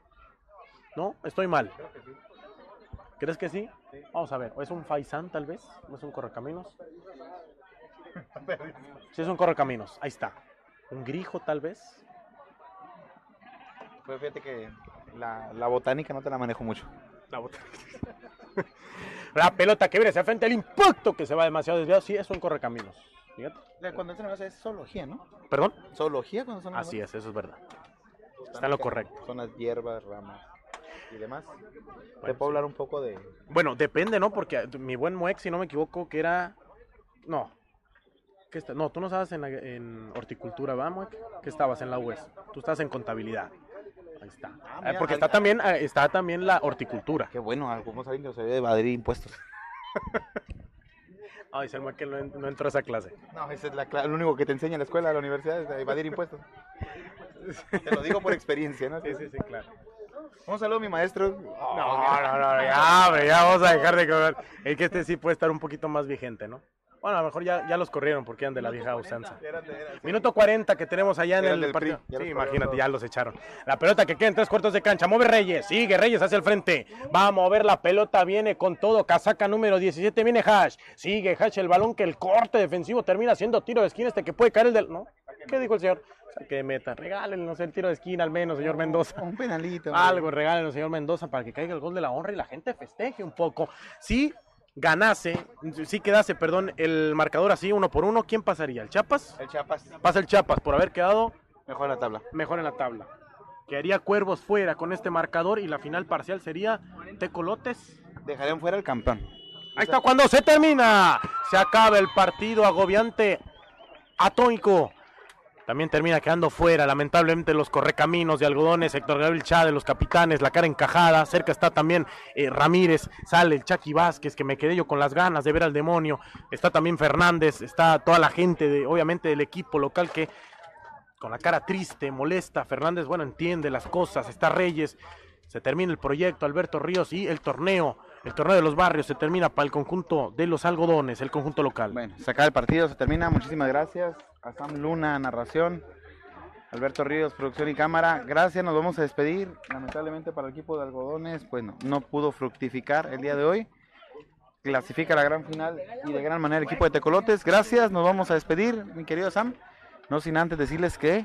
¿No? Estoy mal. ¿Crees que sí? Vamos a ver. ¿O es un Faisán tal vez? ¿No es un correcaminos? Sí, es un correcaminos. Ahí está. ¿Un grijo tal vez? Pues fíjate que la, la botánica no te la manejo mucho. La bota. La pelota que viene hacia frente, el impacto que se va demasiado desviado. Sí, es un correcaminos. Fíjate. Cuando es negocio es zoología, ¿no? ¿Perdón? Zoología cuando son Así es, eso es verdad. Está lo correcto. Son las hierbas, ramas y demás. Te puedo hablar un poco de... Bueno, depende, ¿no? Porque mi buen Muex, si no me equivoco, que era. No. ¿Qué está? No, tú no estabas en, la- en horticultura, ¿va, Muex? ¿Qué estabas en la UES? Tú estás en contabilidad. Ahí está. Ah, mira, porque ahí- está también, eh, está también la horticultura. Qué bueno, como saben que se debe evadir impuestos. Ay, se que no, no entró a esa clase. No, ese es la cla- lo único que te enseña en la escuela, en la universidad, es evadir impuestos. Te lo digo por experiencia, ¿no? Sí, sí, sí, claro. Un saludo a mi maestro. No, no, no, ya, hombre, ya vamos a dejar de comer. Es que este sí puede estar un poquito más vigente, ¿no? Bueno, a lo mejor ya, ya los corrieron porque eran de la vieja usanza. Minuto 40 que tenemos allá en el partido. Sí, imagínate, ya los echaron. La pelota que queda en tres cuartos de cancha. Mueve Reyes. Sigue Reyes hacia el frente. Va a mover la pelota. Viene con todo. Casaca número 17. Viene Hash. Sigue Hash el balón que el corte defensivo termina siendo tiro de esquina. Este que puede caer el del. ¿No? ¿Qué dijo el señor? De meta. Regálenos el tiro de esquina al menos, señor Mendoza. Un penalito. Algo, regálenos, señor Mendoza, para que caiga el gol de la honra y la gente festeje un poco. Si ganase, si quedase, perdón, el marcador así, uno por uno, ¿quién pasaría? ¿El Chiapas? El Chiapas. Pasa el Chiapas por haber quedado Mejor la tabla. mejor en la tabla. Quedaría Cuervos fuera con este marcador y la final parcial sería Tecolotes. Dejarían fuera el campeón. Ahí está cuando se termina. Se acaba el partido agobiante, atónico. También termina quedando fuera, lamentablemente, los correcaminos de algodones, Héctor Gabriel Chávez, los capitanes, la cara encajada. Cerca está también eh, Ramírez, sale el Chucky Vázquez, que me quedé yo con las ganas de ver al demonio. Está también Fernández, está toda la gente, de, obviamente, del equipo local que con la cara triste, molesta. Fernández, bueno, entiende las cosas. Está Reyes, se termina el proyecto, Alberto Ríos y el torneo. El torneo de los barrios se termina para el conjunto de los algodones, el conjunto local. Bueno, se acaba el partido, se termina. Muchísimas gracias Sam Luna, narración. Alberto Ríos, producción y cámara. Gracias, nos vamos a despedir. Lamentablemente para el equipo de algodones, bueno, no pudo fructificar el día de hoy. Clasifica la gran final y de gran manera el equipo de Tecolotes. Gracias, nos vamos a despedir, mi querido Sam. No sin antes decirles que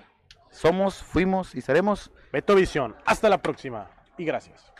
somos, fuimos y seremos Beto Visión, hasta la próxima y gracias.